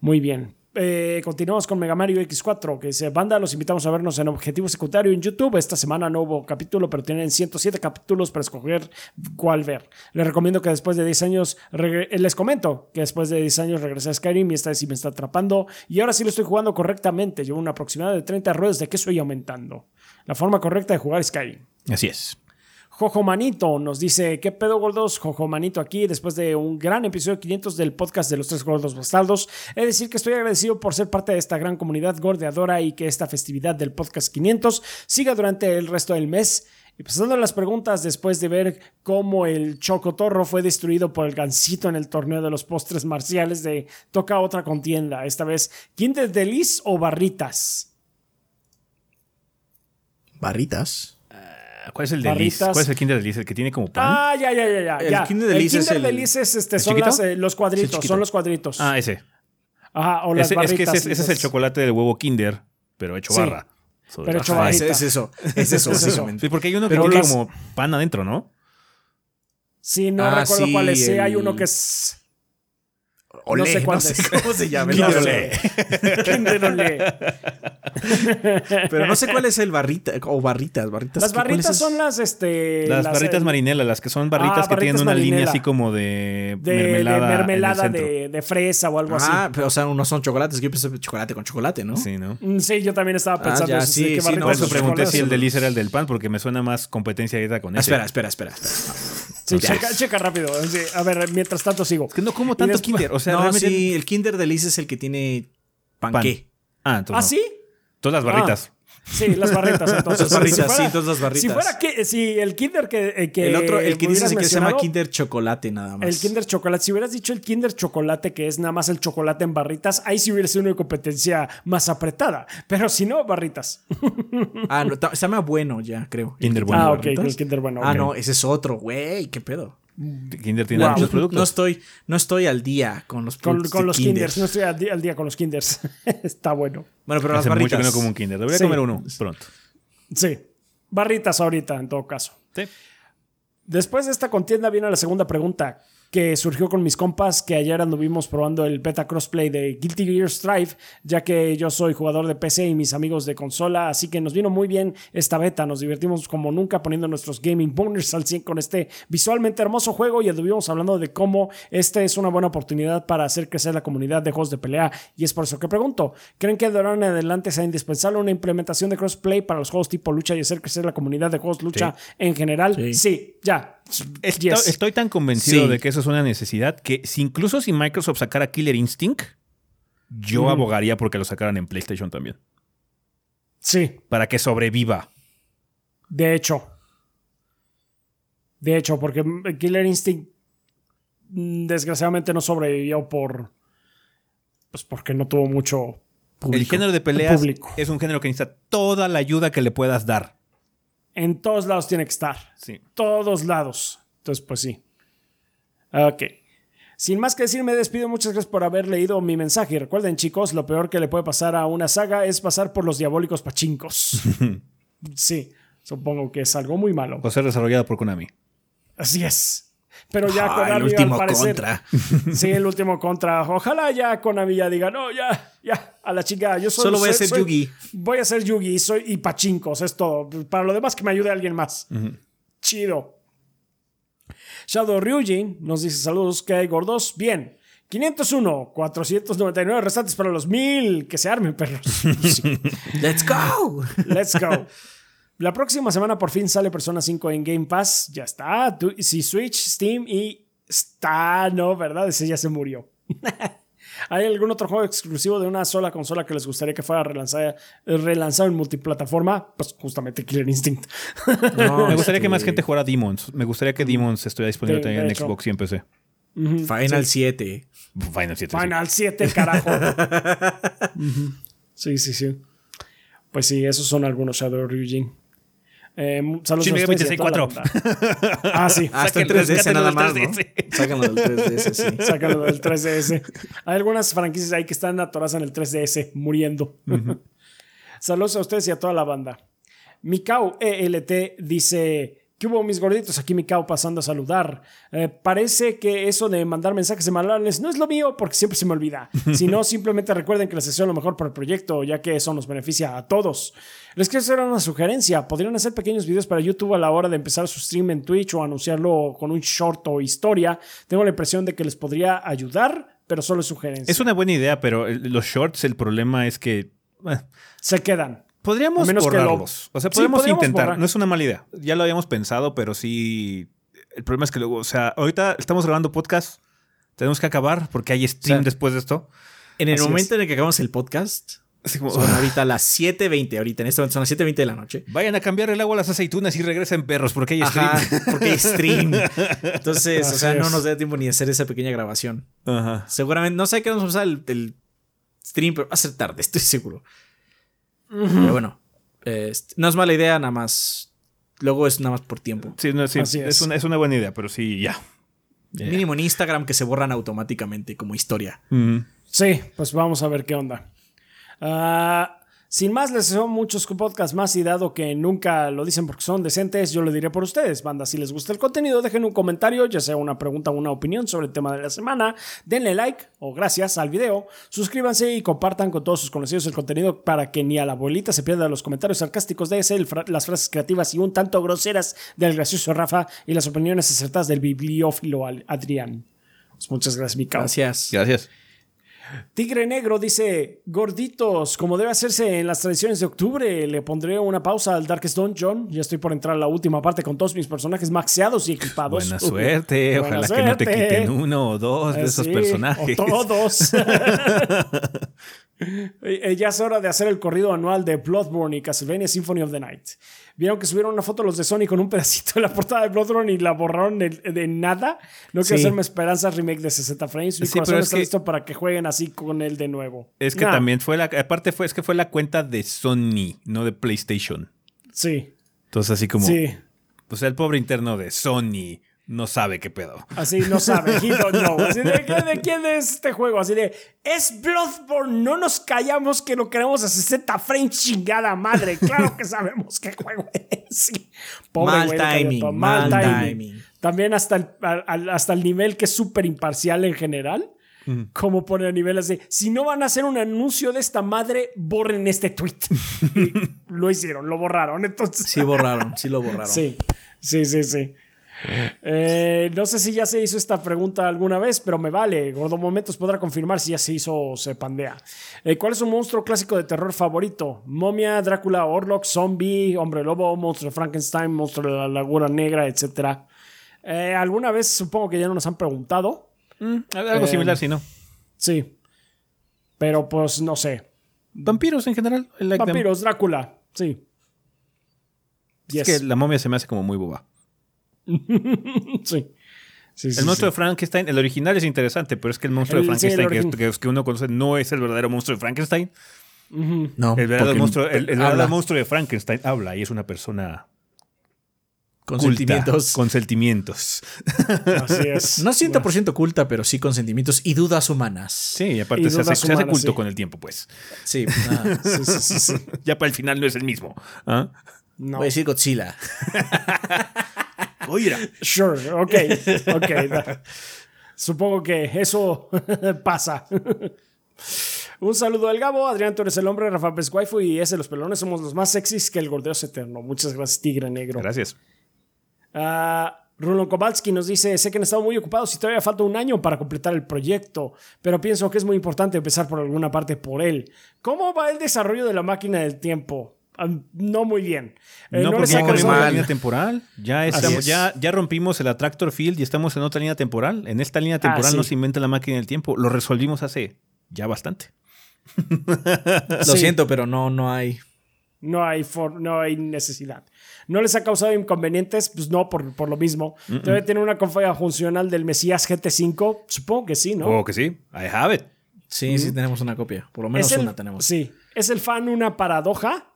muy bien. eh, continuamos con Mega Mario X4, que dice, banda, los invitamos a vernos en Objetivo Secundario en YouTube. Esta semana no hubo capítulo, pero tienen 107 capítulos para escoger cuál ver. Les recomiendo que después de 10 años, eh, les comento que después de 10 años regresé a Skyrim y esta vez sí me está atrapando. Y ahora sí lo estoy jugando correctamente. Llevo una aproximada de 30 ruedas de que estoy aumentando. La forma correcta de jugar Skyrim. Así es. Jojo Manito nos dice, ¿qué pedo gordos? Jojo Manito aquí, después de un gran episodio 500 del podcast de los tres gordos bastardos. Es decir, que estoy agradecido por ser parte de esta gran comunidad gordeadora y que esta festividad del podcast 500 siga durante el resto del mes. Y pasando a las preguntas, después de ver cómo el Chocotorro fue destruido por el Gansito en el torneo de los postres marciales de Toca otra contienda, esta vez Kinder Delis o Barritas. Barritas. ¿Cuál es el Delis? ¿Cuál es el Kinder Delis? ¿El que tiene como pan? Ah, ya, ya, ya, ya. El Kinder Delis es el- este, son chiquito? las, eh, los cuadritos, son los cuadritos. Ah, ese. Ajá, o las Ese, es que barritas ese, ese es el chocolate del huevo Kinder, pero hecho Sí, barra. Sobre pero hecho barra. es, es eso. Es eso, Es eso. Sí, porque hay uno que Pero tiene las- como pan adentro, ¿no? Sí, no Ah, recuerdo sí, cuál es. Sí, hay uno que es. Olé, no sé cuál no sé es. cómo se llama. Kinder no Olé. sé. Kinder Olé. Pero no sé cuál es el barrita o barritas, barritas. Las ¿qué- cuál barritas es? son las, este. Las, barritas eh, marinela, las que son barritas Ah, que tienen una línea así como de, de mermelada. de, en el mermelada centro. de, de fresa o algo Ah, así. pero o sea, no son chocolates, que yo pensé chocolate con chocolate, ¿no? Sí, ¿no? Mm, Sí, yo también estaba Ah, pensando ya, eso, sí, sí, no, Por eso pues, pregunté si el delice era el del pan, porque me suena más competencia directa con Ah, ese. espera, espera, espera, espera. Sí, checa, checa rápido. A ver, mientras tanto sigo. Es que no como tanto Kinder. O sea, no, sí, el Kinder Delice es el que tiene panqué. Ah, ¿Ah, entonces. no. sí? Todas las barritas. Sí, las barritas. Entonces, Las barritas, si fuera- sí, todas las barritas. Si fuera que, si el Kinder que, eh, que el otro, el que dices que se llama Kinder Chocolate nada más. El Kinder Chocolate. Si hubieras dicho el Kinder Chocolate, que es nada más el chocolate en barritas, ahí sí hubiera sido una competencia más apretada. Pero si no, barritas. Ah, no, se llama Bueno ya, creo. Kinder El que Bueno. ah, ok, barritas. el Kinder bueno. Ah, no, ese es otro, güey, qué pedo. Kinder tiene Wow. muchos No, productos. no estoy, no estoy al día con los Con, productos con de los Kinder. Kinders. No estoy al día, al día con los Kinders. Está bueno. Bueno, pero las Hace mucho barritas. que no como un Kinder. Debería Sí. comer uno pronto. Sí. Barritas ahorita, en todo caso. Sí. Después de esta contienda viene la segunda pregunta que surgió con mis compas que ayer anduvimos probando el beta crossplay de Guilty Gear Strive, ya que yo soy jugador de PC y mis amigos de consola, así que nos vino muy bien esta beta, nos divertimos como nunca poniendo nuestros gaming boners al 100 con este visualmente hermoso juego y anduvimos hablando de cómo este es una buena oportunidad para hacer crecer la comunidad de juegos de pelea y es por eso que pregunto, ¿creen que de ahora en adelante sea indispensable una implementación de crossplay para los juegos tipo lucha y hacer crecer la comunidad de juegos lucha en general? Sí. Sí, ya. Estoy, Yes. estoy tan convencido Sí. de que eso es una necesidad que si incluso si Microsoft sacara Killer Instinct, yo abogaría porque lo sacaran en PlayStation también. Sí, Para que sobreviva. de hecho. De hecho, porque Killer Instinct mm, desgraciadamente no sobrevivió por. Pues porque no tuvo mucho. El género de peleas Público. es un género que necesita toda la ayuda que le puedas dar. En todos lados tiene que estar. Sí. Todos lados. Entonces, pues sí. Ok. Sin más que decir, me despido. Muchas gracias por haber leído mi mensaje. Y recuerden, chicos, lo peor que le puede pasar a una saga es pasar por los diabólicos pachincos. sí, supongo que es algo muy malo. O ser desarrollada por Konami. Así es. Pero ya Ah, Konami el último al parecer. contra. Sí, el último contra. Ojalá ya Konami ya diga, no, ya, ya, a la chica. Yo solo, Solo voy a ser Yugi. Voy a ser Yugi soy, y pachincos, es todo. Para lo demás que me ayude alguien más. Chido. Shadow Ryujin nos dice saludos, que hay gordos? Bien. 501, 499 restantes para los 1000. Que se armen, perros. Let's go. Let's go. La próxima semana por fin sale Persona 5 en Game Pass. Ya está. Sí, Switch, Steam y está. No, ¿verdad? Ese ya se murió. ¿Hay algún otro juego exclusivo de una sola consola que les gustaría que fuera relanzado, relanzado en multiplataforma? Pues justamente Killer Instinct. No, Me gustaría que este, más gente jugara Demons. Me gustaría que Demons estuviera disponible también en. Xbox y en PC. Final 7. Final 7. sí. Final 7, carajo. Sí, sí, sí. Pues sí, esos son algunos Shadow Ryujin. Eh, saludos Shin a Megami ustedes y a toda la Tensei banda. Ah, sí. Hasta el Sáquenlo, 3DS sáquenlo nada más, ¿no? 3DS. Sácanlo del 3DS, sí. Sácalo del 3DS. Hay algunas franquicias ahí que están atoradas en el 3DS, muriendo. Saludos a ustedes y a toda la banda. Mikau ELT dice: ¿Qué hubo, mis gorditos? Aquí mi cao pasando a saludar. Eh, parece que eso de mandar mensajes semanales no es lo mío porque siempre se me olvida. si no, simplemente recuerden que la sesión es lo mejor para el proyecto, ya que eso nos beneficia a todos. Les quiero hacer una sugerencia. Podrían hacer pequeños videos para YouTube a la hora de empezar su stream en Twitch o anunciarlo con un short o historia. Tengo la impresión de que les podría ayudar, pero solo es sugerencia. Es una buena idea, pero los shorts, el problema es que... Eh, se quedan. Podríamos borrarlos. O sea, podemos intentar. No es una mala idea. Ya lo habíamos pensado, pero sí. El problema es que luego, o sea, ahorita estamos grabando podcast. Tenemos que acabar porque hay stream después de esto. En el momento en el que acabamos el podcast, son ahorita las 7.20, ahorita en este momento son las 7.20 de la noche. Vayan a cambiar el agua a las aceitunas y regresen perros porque hay stream. porque hay stream. Entonces, o sea, no nos da tiempo ni hacer esa pequeña grabación. Ajá. Seguramente, no sé qué vamos a usar el, el stream, pero va a ser tarde, estoy seguro. Pero bueno, no es mala idea, nada más. Luego es nada más por tiempo. Sí, es. una, buena idea, pero sí, ya. Mínimo en Instagram que se borran automáticamente como historia. Sí, pues vamos a ver qué onda. Ah, sin más, les deseo muchos podcasts más y dado que nunca lo dicen porque son decentes, yo lo diré por ustedes. Banda, si les gusta el contenido, dejen un comentario, ya sea una pregunta o una opinión sobre el tema de la semana. Denle like o gracias al video. Suscríbanse y compartan con todos sus conocidos el contenido para que ni a la abuelita se pierda los comentarios sarcásticos de ese, las frases creativas y un tanto groseras del gracioso Rafa y las opiniones acertadas del bibliófilo Adrián. Pues muchas gracias, Mika. Gracias. Gracias. Tigre Negro dice, gorditos, como debe hacerse en las tradiciones de octubre, le pondré una pausa al Darkest Dungeon. Ya estoy por entrar a la última parte con todos mis personajes maxeados y equipados. Buena suerte, ojalá que no te quiten uno o dos de esos personajes. O todos. Eh, ya es hora de hacer el corrido anual de Bloodborne y Castlevania Symphony of the Night. Vieron que subieron una foto los de Sony con un pedacito de la portada de Bloodborne y la borraron de, nada. No quiero hacerme esperanzas remake de 60 frames. Mi corazón está listo para que jueguen así con él de nuevo. Es que también fue la. Aparte, fue, es que fue la cuenta de Sony, no de PlayStation. Sí. Entonces, así como. Sí. O sea, el pobre interno de Sony no sabe qué pedo. Así no sabe, he don't know. Así de, ¿de quién es este juego? Así de, es Bloodborne, no nos callamos que lo queremos a 60 frames, chingada madre. Claro que sabemos qué juego es. mal, timing, mal, timing, También hasta el, hasta el nivel que es súper imparcial en general. Como pone a nivel así, si no van a hacer un anuncio de esta madre, borren este tweet. lo hicieron, lo borraron. Entonces, sí borraron, sí lo borraron. Sí, sí, sí, sí. Eh, no sé si ya se hizo esta pregunta alguna vez, pero me vale. Gordo Momentos podrá confirmar si ya se hizo o se pandea. Eh, ¿Cuál es un monstruo clásico de terror favorito? Momia, Drácula, Orlok, Zombie, Hombre Lobo, Monstruo de Frankenstein, Monstruo de la Laguna Negra, etc. Eh, alguna vez supongo que ya no nos han preguntado. Mm, algo similar, si no. Sí. Pero pues no sé. Vampiros en general. Vampiros, Drácula, sí. Es que la momia se me hace como muy boba. Sí. el monstruo de Frankenstein, el original es interesante, pero es que el monstruo de Frankenstein que, uno conoce no es el verdadero monstruo de Frankenstein. No. El verdadero, monstruo, el, monstruo de Frankenstein habla y es una persona con sentimientos. Con sentimientos. Así es. No 100% culta, pero sí con sentimientos y dudas humanas. Sí, y aparte se, hace, culto con el tiempo, pues. Sí. ya para el final no es el mismo. ¿ah? No. Voy a decir Godzilla. Oye. Sure, ok, ok. Supongo que eso pasa. Un saludo al Gabo, Adrián, tú eres el hombre, Rafa Pesguaifu y ese los pelones somos los más sexys que el gordeo eterno. Muchas gracias, Tigre Negro. Gracias. Uh, Rulon Kowalski nos dice, sé que han estado muy ocupados y todavía falta un año para completar el proyecto, pero pienso que es muy importante empezar por alguna parte por él. ¿Cómo va el desarrollo de la máquina del tiempo? No muy bien. Eh, no, porque ya cambiamos la línea temporal. Ya, estamos, ya, ya rompimos el Attractor Field y estamos en otra línea temporal. En esta línea temporal ah, no se inventa la máquina del tiempo. Lo resolvimos hace ya bastante. Lo siento, pero no, no hay. No hay, no hay necesidad. ¿No les ha causado inconvenientes? Pues no, por, por lo mismo. Debe tener una configuración funcional del Mesías GT5. Supongo que sí, ¿no? Supongo que sí. I have it. Sí, sí tenemos una copia. Por lo menos una tenemos. Sí. ¿Es el fan una paradoja?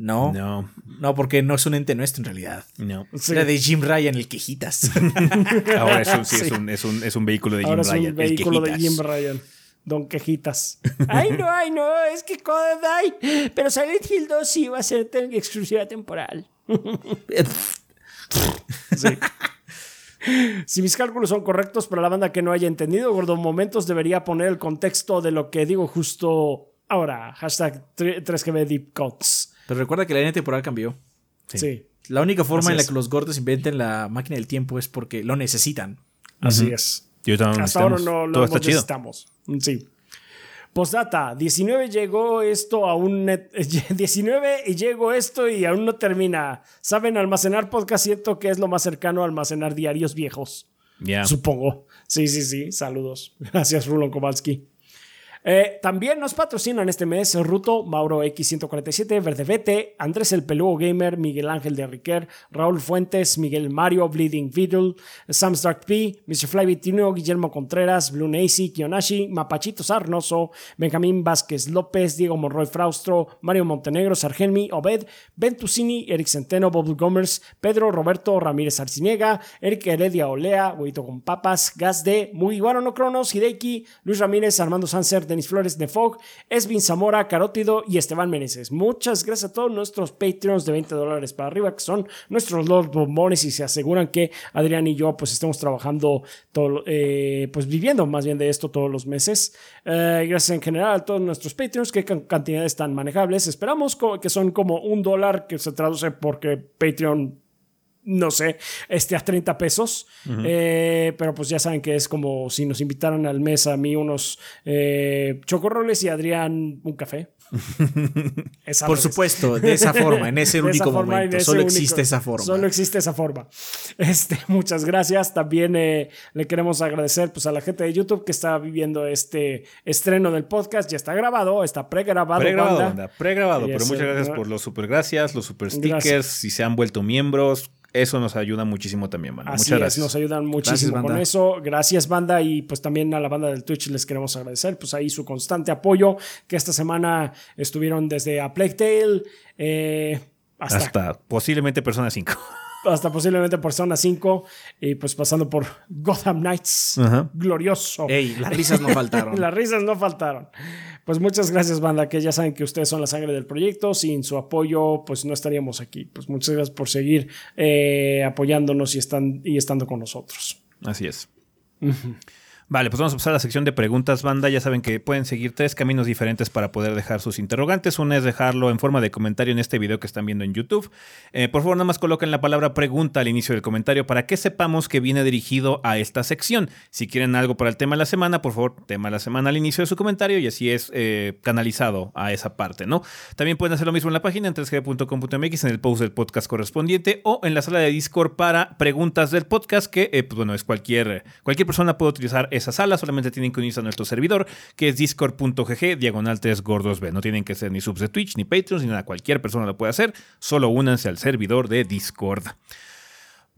No. No. No, porque no es un ente nuestro en realidad. No. Era de Jim Ryan, el quejitas. Ahora es un, sí, Es, un, es, un, es un vehículo de Jim Ahora Ryan. Es un vehículo de Jim Ryan. Don Quejitas. ay, no, ay, no, es que ay, pero Silent Hill 2 sí va a ser exclusiva temporal. Sí. si mis cálculos son correctos para la banda que no haya entendido, Gordo Momentos debería poner el contexto de lo que digo justo ahora. Hashtag 3GB Deep Cuts. Pero recuerda que la línea temporal cambió. Sí. La única forma en la que los gordos inventen la máquina del tiempo es porque lo necesitan. Así es. Hasta ahora no lo necesitamos. Sí. Postdata, 19 llegó esto a un 19 y llegó esto y aún no termina. ¿Saben almacenar podcast? Siento que es lo más cercano a almacenar diarios viejos. Ya. Supongo. Sí, sí, sí. Saludos. Gracias, Rulon Kowalski. Eh, también nos patrocinan este mes Ruto, Mauro X147, Verdevete, Andrés el Peludo Gamer, Miguel Ángel de Riquer, Raúl Fuentes, Miguel Mario, Bleeding Vidal, Sam Stark P, Mr. Fly Guillermo Contreras, Blue Nacy, Kionashi, Mapachito Sarnoso, Benjamín Vázquez López, Diego Monroy Fraustro, Mario Montenegro, Sargelmi, Obed, Ventusini, Eric Centeno, Bob Gomers, Pedro Roberto Ramírez Arciniega, Eric Heredia Olea, Huito con Papas, Gas de Muy No Cronos, Hideki, Luis Ramírez, Armando Sanser, Denis Flores de Fog, Esvin Zamora, Carótido y Esteban Meneses. Muchas gracias a todos nuestros Patreons de 20 dólares para arriba, que son nuestros Lord Bombones y se aseguran que Adrián y yo pues estemos trabajando, eh, pues viviendo más bien de esto todos los meses. Eh, gracias en general a todos nuestros Patreons, que cantidades tan manejables. Esperamos que son como un dólar que se traduce porque Patreon no sé, este a 30 pesos. Eh, pero pues ya saben que es como si nos invitaran al mes a mí unos eh, chocorroles y Adrián un café. Por supuesto, de esa forma, en ese único momento. Solo existe esa forma. Solo existe esa forma. Este, muchas gracias. También eh, le queremos agradecer pues, a la gente de YouTube que está viviendo este estreno del podcast. Ya está grabado, está pregrabado. Pregrabado, pregrabado. Pero muchas gracias por los super gracias, los super stickers, si se han vuelto miembros eso nos ayuda muchísimo también, banda. Muchas gracias. nos ayudan muchísimo con eso. Gracias, banda. Y pues también a la banda del Twitch les queremos agradecer, pues ahí su constante apoyo, que esta semana estuvieron desde a Plague Tale eh, hasta, hasta posiblemente Persona 5 hasta posiblemente Persona 5 y pues pasando por Gotham Knights. Glorioso. Ey, las risas no faltaron. las risas no faltaron. Pues muchas gracias, banda, que ya saben que ustedes son la sangre del proyecto. Sin su apoyo, pues no estaríamos aquí. Pues muchas gracias por seguir eh, apoyándonos y, están, y estando con nosotros. Así es. Vale, pues vamos a pasar a la sección de preguntas, banda. Ya saben que pueden seguir tres caminos diferentes para poder dejar sus interrogantes. Uno es dejarlo en forma de comentario en este video que están viendo en YouTube. Eh, por favor, nada más coloquen la palabra pregunta al inicio del comentario para que sepamos que viene dirigido a esta sección. Si quieren algo para el tema de la semana, por favor, tema de la semana al inicio de su comentario y así es eh, canalizado a esa parte, ¿no? También pueden hacer lo mismo en la página en 3g.com.mx en el post del podcast correspondiente o en la sala de Discord para preguntas del podcast que, eh, pues bueno, es cualquier, cualquier persona puede utilizar esa sala, solamente tienen que unirse a nuestro servidor, que es discord.gg, diagonal 3 gordos B. No tienen que ser ni subs de Twitch, ni Patreons, ni nada. Cualquier persona lo puede hacer. Solo únanse al servidor de Discord.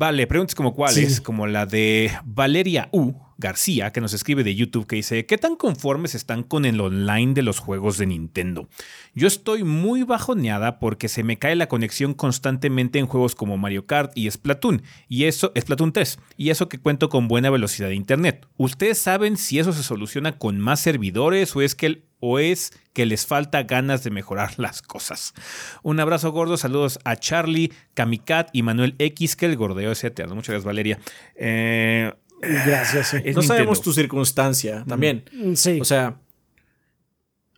Vale, preguntas como cuáles, como la de Valeria U. García, que nos escribe de YouTube, que dice, ¿qué tan conformes están con el online de los juegos de Nintendo? Yo estoy muy bajoneada porque se me cae la conexión constantemente en juegos como Mario Kart y Splatoon, y eso, Splatoon 3, y eso que cuento con buena velocidad de internet. ¿Ustedes saben si eso se soluciona con más servidores o es que o es que les falta ganas de mejorar las cosas. Un abrazo gordo, saludos a Charlie, Kamikat y Manuel X, que el gordeo es eterno. Muchas gracias, Valeria. Eh, Gracias. no sabemos tu circunstancia también. Mm, sí. O sea.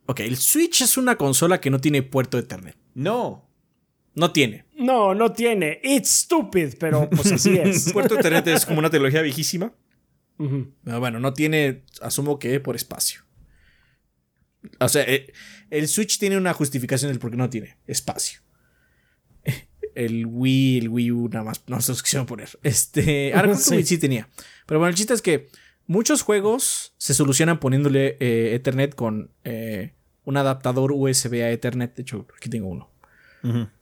Ok, el Switch es una consola que no tiene puerto de Ethernet. No. No tiene. No, no tiene. It's stupid, pero pues así es. puerto de Ethernet es como una tecnología viejísima. bueno, no tiene, asumo que por espacio. O sea, eh, el Switch tiene una justificación del por qué no tiene espacio el Wii, el Wii U, nada más, no se los quisieron poner. Este, ahora sí. sí tenía. Pero bueno, el chiste es que muchos juegos se solucionan poniéndole eh, Ethernet con eh, un adaptador USB a Ethernet. De hecho, aquí tengo uno.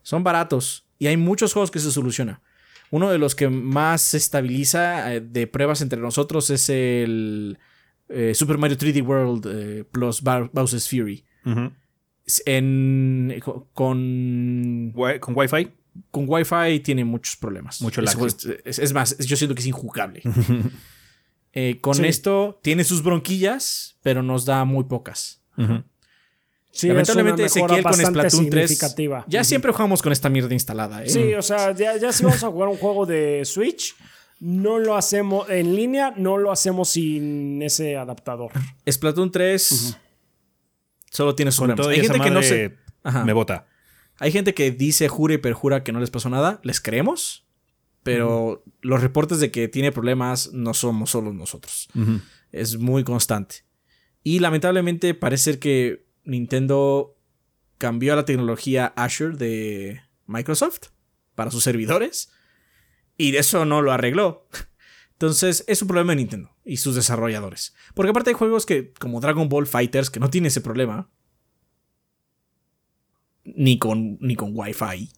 Son baratos y hay muchos juegos que se soluciona. Uno de los que más se estabiliza de pruebas entre nosotros es el Super Mario 3D World plus Bowser's Fury. En, con, con Wi-Fi con Wi-Fi tiene muchos problemas. Mucho lag. Es, más, yo siento que es injugable. Eh, con esto tiene sus bronquillas, pero nos da muy pocas. Sí, Lamentablemente es una mejora Ezequiel con Splatoon 3. significativa. Ya siempre jugamos con esta mierda instalada, ¿eh? Sí, o sea, ya, ya si vamos a jugar un juego de Switch, no lo hacemos en línea, no lo hacemos sin ese adaptador. Splatoon 3 solo tiene sus problemas. Hay gente que no se. Ajá. me bota. Hay gente que dice, jura y perjura que no les pasó nada. Les creemos. Pero los reportes de que tiene problemas no somos solo nosotros. Es muy constante. Y lamentablemente parece ser que Nintendo cambió a la tecnología Azure de Microsoft para sus servidores. Y de eso no lo arregló. Entonces es un problema de Nintendo y sus desarrolladores. Porque aparte hay juegos que, como Dragon Ball Fighters, que no tiene ese problema. Ni con, ni con Wi-Fi.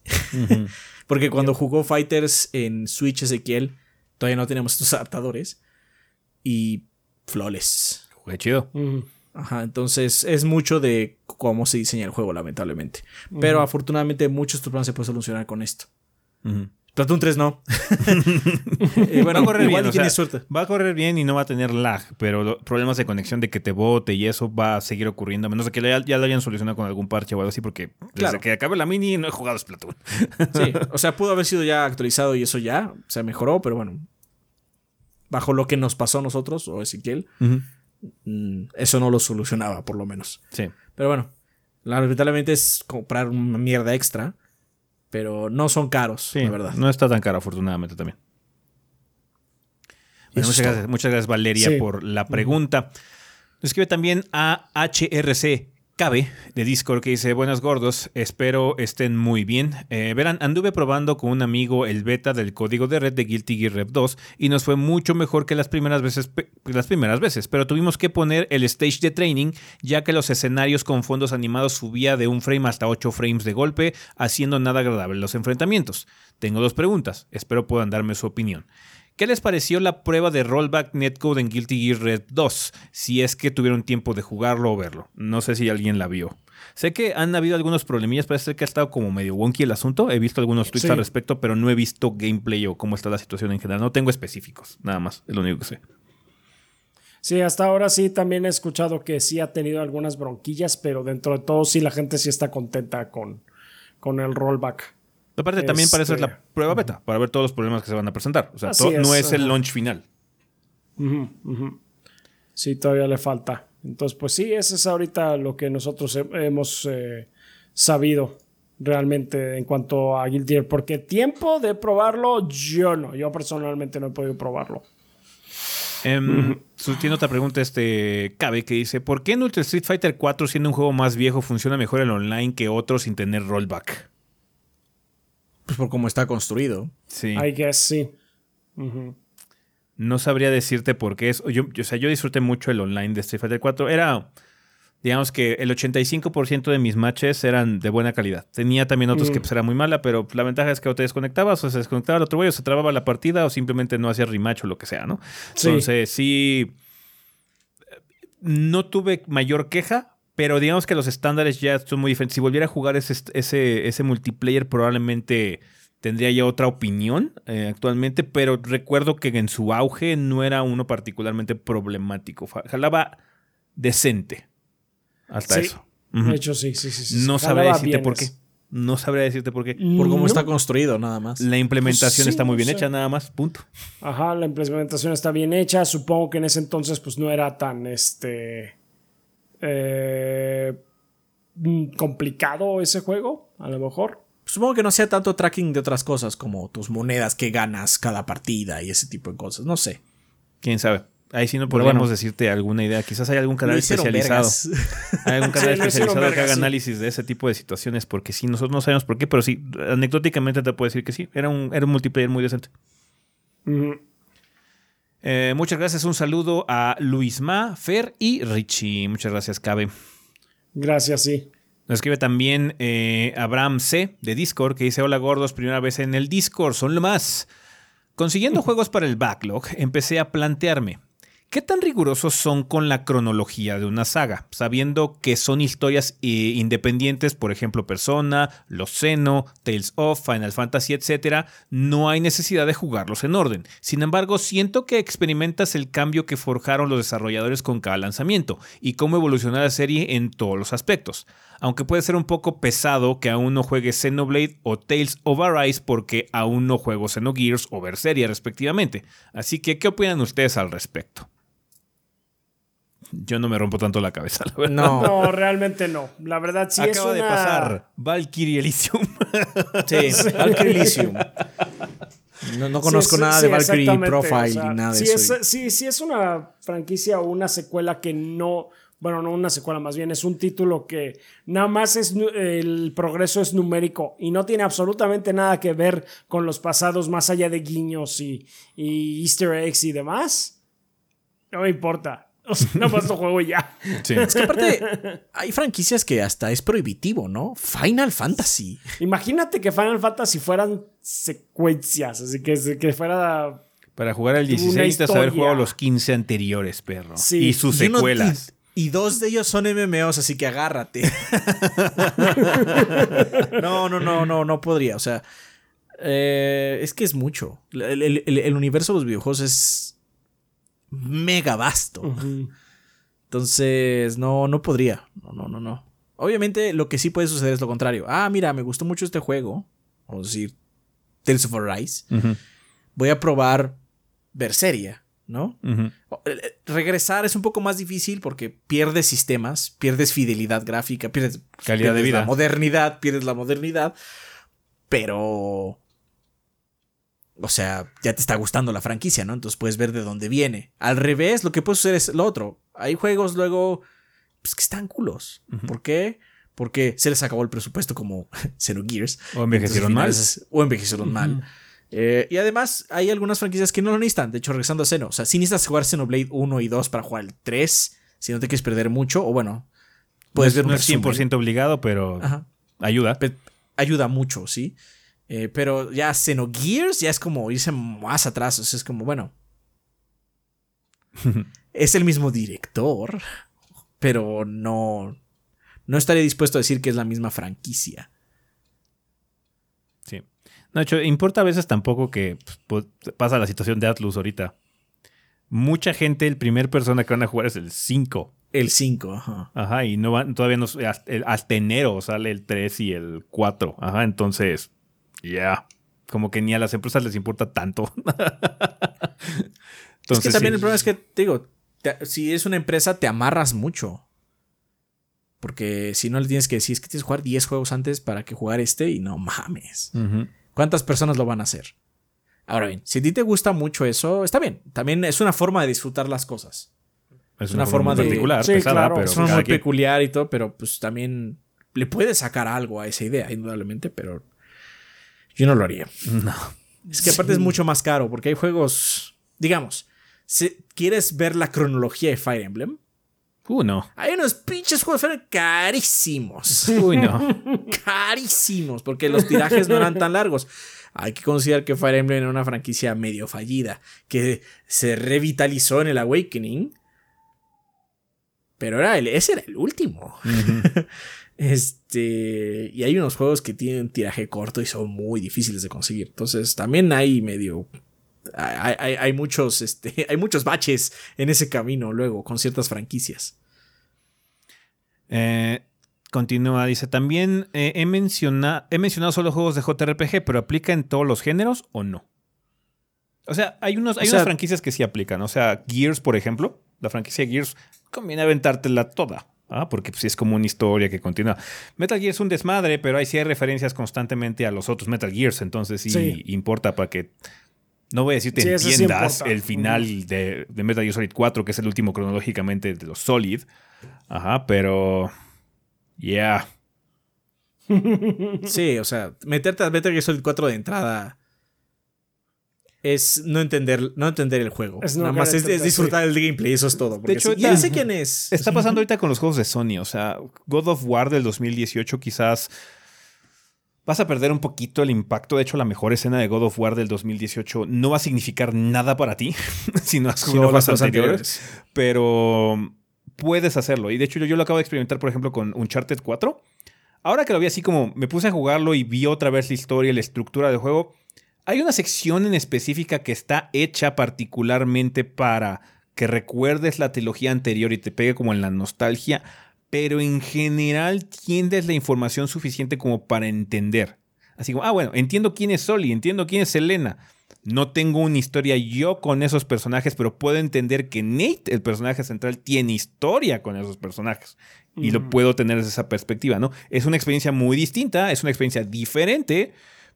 Porque cuando jugó Fighters en Switch Ezequiel, todavía no teníamos estos adaptadores. Y flawless. Jugué chido. Ajá, entonces es mucho de cómo se diseña el juego, lamentablemente. Pero afortunadamente muchos problemas se pueden solucionar con esto. Ujú. Splatoon 3 no. Eh, bueno, va a correr igual bien, o sea, suerte. Va a correr bien y no va a tener lag, pero problemas de conexión de que te bote y eso va a seguir ocurriendo, a menos de que ya, ya lo hayan solucionado con algún parche o algo así, porque desde Claro. que acabe la mini no he jugado Splatoon. Sí, o sea, pudo haber sido ya actualizado y eso ya se mejoró, pero bueno. Bajo lo que nos pasó a nosotros, o Ezequiel, mm, eso no lo solucionaba, por lo menos. Sí. Pero bueno, lamentablemente es comprar una mierda extra, pero no son caros, Sí, la verdad. no está tan caro, afortunadamente también. Bueno, muchas, gracias, muchas gracias, Valeria, Sí. por la pregunta. Escribe también a HRC Cabe de Discord que dice: Buenas gordos, espero estén muy bien. Eh, verán, anduve probando con un amigo el beta del código de red de Guilty Gear Rev 2 y nos fue mucho mejor que las primeras veces, las primeras veces, pero tuvimos que poner el stage de training ya que los escenarios con fondos animados subía de un frame hasta 8 frames de golpe, haciendo nada agradable los enfrentamientos. Tengo dos preguntas, espero puedan darme su opinión. ¿Qué les pareció la prueba de rollback netcode en Guilty Gear Red 2? Si es que tuvieron tiempo de jugarlo o verlo. No sé si alguien la vio. Sé que han habido algunos problemillas, parece que ha estado como medio wonky el asunto. He visto algunos tweets Sí. al respecto, pero no he visto gameplay o cómo está la situación en general. No tengo específicos, nada más, es lo único que sé. Sí, hasta ahora sí también he escuchado que sí ha tenido algunas bronquillas, pero dentro de todo sí la gente sí está contenta con, con el rollback. Aparte, también parece ser Este- la prueba beta, para ver todos los problemas que se van a presentar. O sea, es, no es el launch final. Sí, todavía le falta. Entonces, pues sí, eso es ahorita lo que nosotros he- hemos eh, sabido realmente en cuanto a Guilty Gear. Porque tiempo de probarlo, yo no. Yo personalmente no he podido probarlo. Em, su- tiene otra pregunta, este Cabe, que dice: ¿Por qué en Ultra Street Fighter 4, siendo un juego más viejo, funciona mejor el online que otros sin tener rollback? Pues por cómo está construido. Sí. I guess sí. No sabría decirte por qué es. Yo, yo- o sea, yo disfruté mucho el online de Street Fighter 4. Era, digamos que el 85% de mis matches eran de buena calidad. Tenía también otros que pues, era muy mala, pero la ventaja es que o te desconectabas o se desconectaba el otro güey o se trababa la partida o simplemente no hacía rematch o lo que sea, ¿no? Sí. Entonces, sí. No tuve mayor queja, pero digamos que los estándares ya son muy diferentes. Si volviera a jugar ese, ese, ese multiplayer, probablemente tendría ya otra opinión eh, actualmente, pero recuerdo que en su auge no era uno particularmente problemático. Jalaba decente. Hasta Sí. eso. De hecho, sí, sí, sí. sí. No sabría decirte por qué. No sabría decirte por qué. Por cómo No. está construido, nada más. La implementación Pues sí, está muy bien hecha, nada más. Punto. Ajá, la implementación está bien hecha. Supongo que en ese entonces, pues no era tan este. Eh, mm, complicado ese juego, a lo mejor. Supongo que no sea tanto tracking de otras cosas como tus monedas que ganas cada partida y ese tipo de cosas. No sé. Quién sabe. Ahí sí no podríamos bueno. decirade alguna idea. Quizás hay algún canal especializado. Hay algún canal Sí, especializado que haga sí. análisis de ese tipo de situaciones, porque sí, nosotros no sabemos por qué, pero sí, anecdóticamente te puedo decir que sí, era un, era un multiplayer muy decente. Eh, muchas gracias, un saludo a Luisma, Fer y Richie. Muchas gracias, Cabe. Gracias, sí. Nos escribe también eh, Abraham C. de Discord, que dice: Hola gordos, primera vez en el Discord, son lo más. Consiguiendo juegos para el backlog, empecé a plantearme. ¿Qué tan rigurosos son con la cronología de una saga? Sabiendo que son historias eh, independientes, por ejemplo, Persona, Los Xeno, Tales of, Final Fantasy, etc., no hay necesidad de jugarlos en orden. Sin embargo, siento que experimentas el cambio que forjaron los desarrolladores con cada lanzamiento y cómo evolucionó la serie en todos los aspectos. Aunque puede ser un poco pesado que aún no juegue Xenoblade o Tales of Arise porque aún no juego Xenogears o Berseria respectivamente. Así que, ¿qué opinan ustedes al respecto? Yo no me rompo tanto la cabeza, la verdad. No, realmente no. La verdad sí Acaba es de una... pasar Valkyrie Elysium. Sí, Valkyrie Elysium. No, no conozco Sí, nada sí, de Valkyrie Profile o sea, ni nada de sí eso. Es, sí, sí es una franquicia o una secuela que no... Bueno, no una secuela, más bien es un título que nada más es el progreso es numérico y no tiene absolutamente nada que ver con los pasados más allá de guiños y, y easter eggs y demás. No me importa. O sea, nada más lo juego ya. Sí. Es que aparte, hay franquicias que hasta es prohibitivo, ¿no? Final Fantasy. Imagínate que Final Fantasy fueran secuencias, así que, que fuera Para jugar una 16 necesitas haber jugado los 15 anteriores, perro. Sí. Y sus secuelas. y, y dos de ellos son MMOs, así que agárrate. no, no, no, no, no podría. O sea, eh, es que es mucho. El, el- el- el universo de los videojuegos es mega vasto. Entonces, no, no podría. No, no, no, no. Obviamente, lo que sí puede suceder es lo contrario. Ah, mira, me gustó mucho este juego. Vamos a decir, Tales of Arise. Ujú, Voy a probar Berseria, ¿no? ujú. Eh, Regresar es un poco más difícil porque pierdes sistemas, pierdes fidelidad gráfica, pierdes Calidad de vida. la modernidad, pierdes la modernidad, pero o sea, ya te está gustando la franquicia, ¿no? Entonces puedes ver de dónde viene. Al revés, lo que puede suceder es lo otro. Hay juegos luego pues, que están culos. ¿Por qué? Porque se les acabó el presupuesto como Xenogears. O envejecieron mal. O envejecieron mal. Eh, y además hay algunas franquicias que no lo necesitan. De hecho, regresando a Xeno. O sea, si necesitas jugar Xenoblade 1 y 2 para jugar el 3, si no te quieres perder mucho, o bueno, puedes no, ver un no es resumen. 100% obligado, pero Ajá. ayuda. Pe- ayuda mucho, ¿sí? Eh, pero ya Xenogears ya es como irse más atrás. O sea, es como, bueno. es el mismo director, pero no. No estaría dispuesto a decir que es la misma franquicia. Sí. No, de hecho, importa a veces tampoco que pues, pasa la situación de Atlus ahorita. Mucha gente, el primer persona que van a jugar es el 5. El 5, ajá. Ajá, y no van, todavía no, hasta, hasta enero sale el 3 y el 4. Ajá, entonces, ya. Como que ni a las empresas les importa tanto. es que también sí. el problema es que, te digo, te- si es una empresa, te amarras mucho. Porque si no le tienes que decir, es que tienes que jugar 10 juegos antes para que jugar este y no mames. ¿Cuántas personas lo van a hacer? Ahora bien, si a ti te gusta mucho eso, está bien. También es una forma de disfrutar las cosas. Es una forma muy de- particular, Sí, pesada, claro, pero es una muy quien. peculiar y todo, pero pues también le puedes sacar algo a esa idea, indudablemente, pero yo no lo haría. No. Es que aparte es mucho más caro porque hay juegos, digamos, si quieres ver la cronología de Fire Emblem, Uh, no. hay unos pinches juegos de Fire Emblem carísimos. Uy, no. carísimos, porque los tirajes no eran tan largos. Hay que considerar que Fire Emblem era una franquicia medio fallida, que se revitalizó en el Awakening, pero era el, ese era el último. Este, y hay unos juegos que tienen tiraje corto y son muy difíciles de conseguir. Entonces, también hay medio hay, hay- hay muchos este, hay muchos baches en ese camino luego con ciertas franquicias. Eh, continúa, dice, también eh, he, menciona- he mencionado solo juegos de JRPG, pero ¿aplica en todos los géneros o no? O sea, hay, unos, hay O sea- unas franquicias que sí aplican. O sea, Gears, por ejemplo, la franquicia Gears, conviene aventártela toda. ¿Ah? Porque pues, sí es como una historia que continúa. Metal Gear es un desmadre, pero ahí sí hay referencias constantemente a los otros Metal Gears. Entonces sí, Sí. importa para que... No voy a decir te Sí, entiendas el final de, de Metal Gear Solid 4, que es el último cronológicamente de los Solid. Ajá, pero... Yeah. Sí, o sea, meterte a Metal Gear Solid 4 de entrada es no entender, no entender el juego. Es no Nada más es, es disfrutar el gameplay, eso es todo. Porque hecho, sí, ya sé quién es. Está pasando ahorita con los juegos de Sony. O sea, God of War del 2018 quizás vas a perder un poquito el impacto. De hecho, la mejor escena de God of War del 2018 no va a significar nada para ti si no has jugado las anteriores, Pero puedes hacerlo. Y de hecho, yo, yo, lo acabo de experimentar, por ejemplo, con Uncharted 4. Ahora que lo vi así como me puse a jugarlo y vi otra vez la historia y la estructura del juego, hay una sección en específica que está hecha particularmente para que recuerdes la trilogía anterior y te pegue como en la nostalgia pero en general tienes la información suficiente como para entender. Así como, ah, bueno, entiendo quién es Soli, entiendo quién es Elena. No tengo una historia yo con esos personajes, pero puedo entender que Nate, el personaje central, tiene historia con esos personajes. Y lo puedo tener desde esa perspectiva, ¿no? Es una experiencia muy distinta, es una experiencia diferente,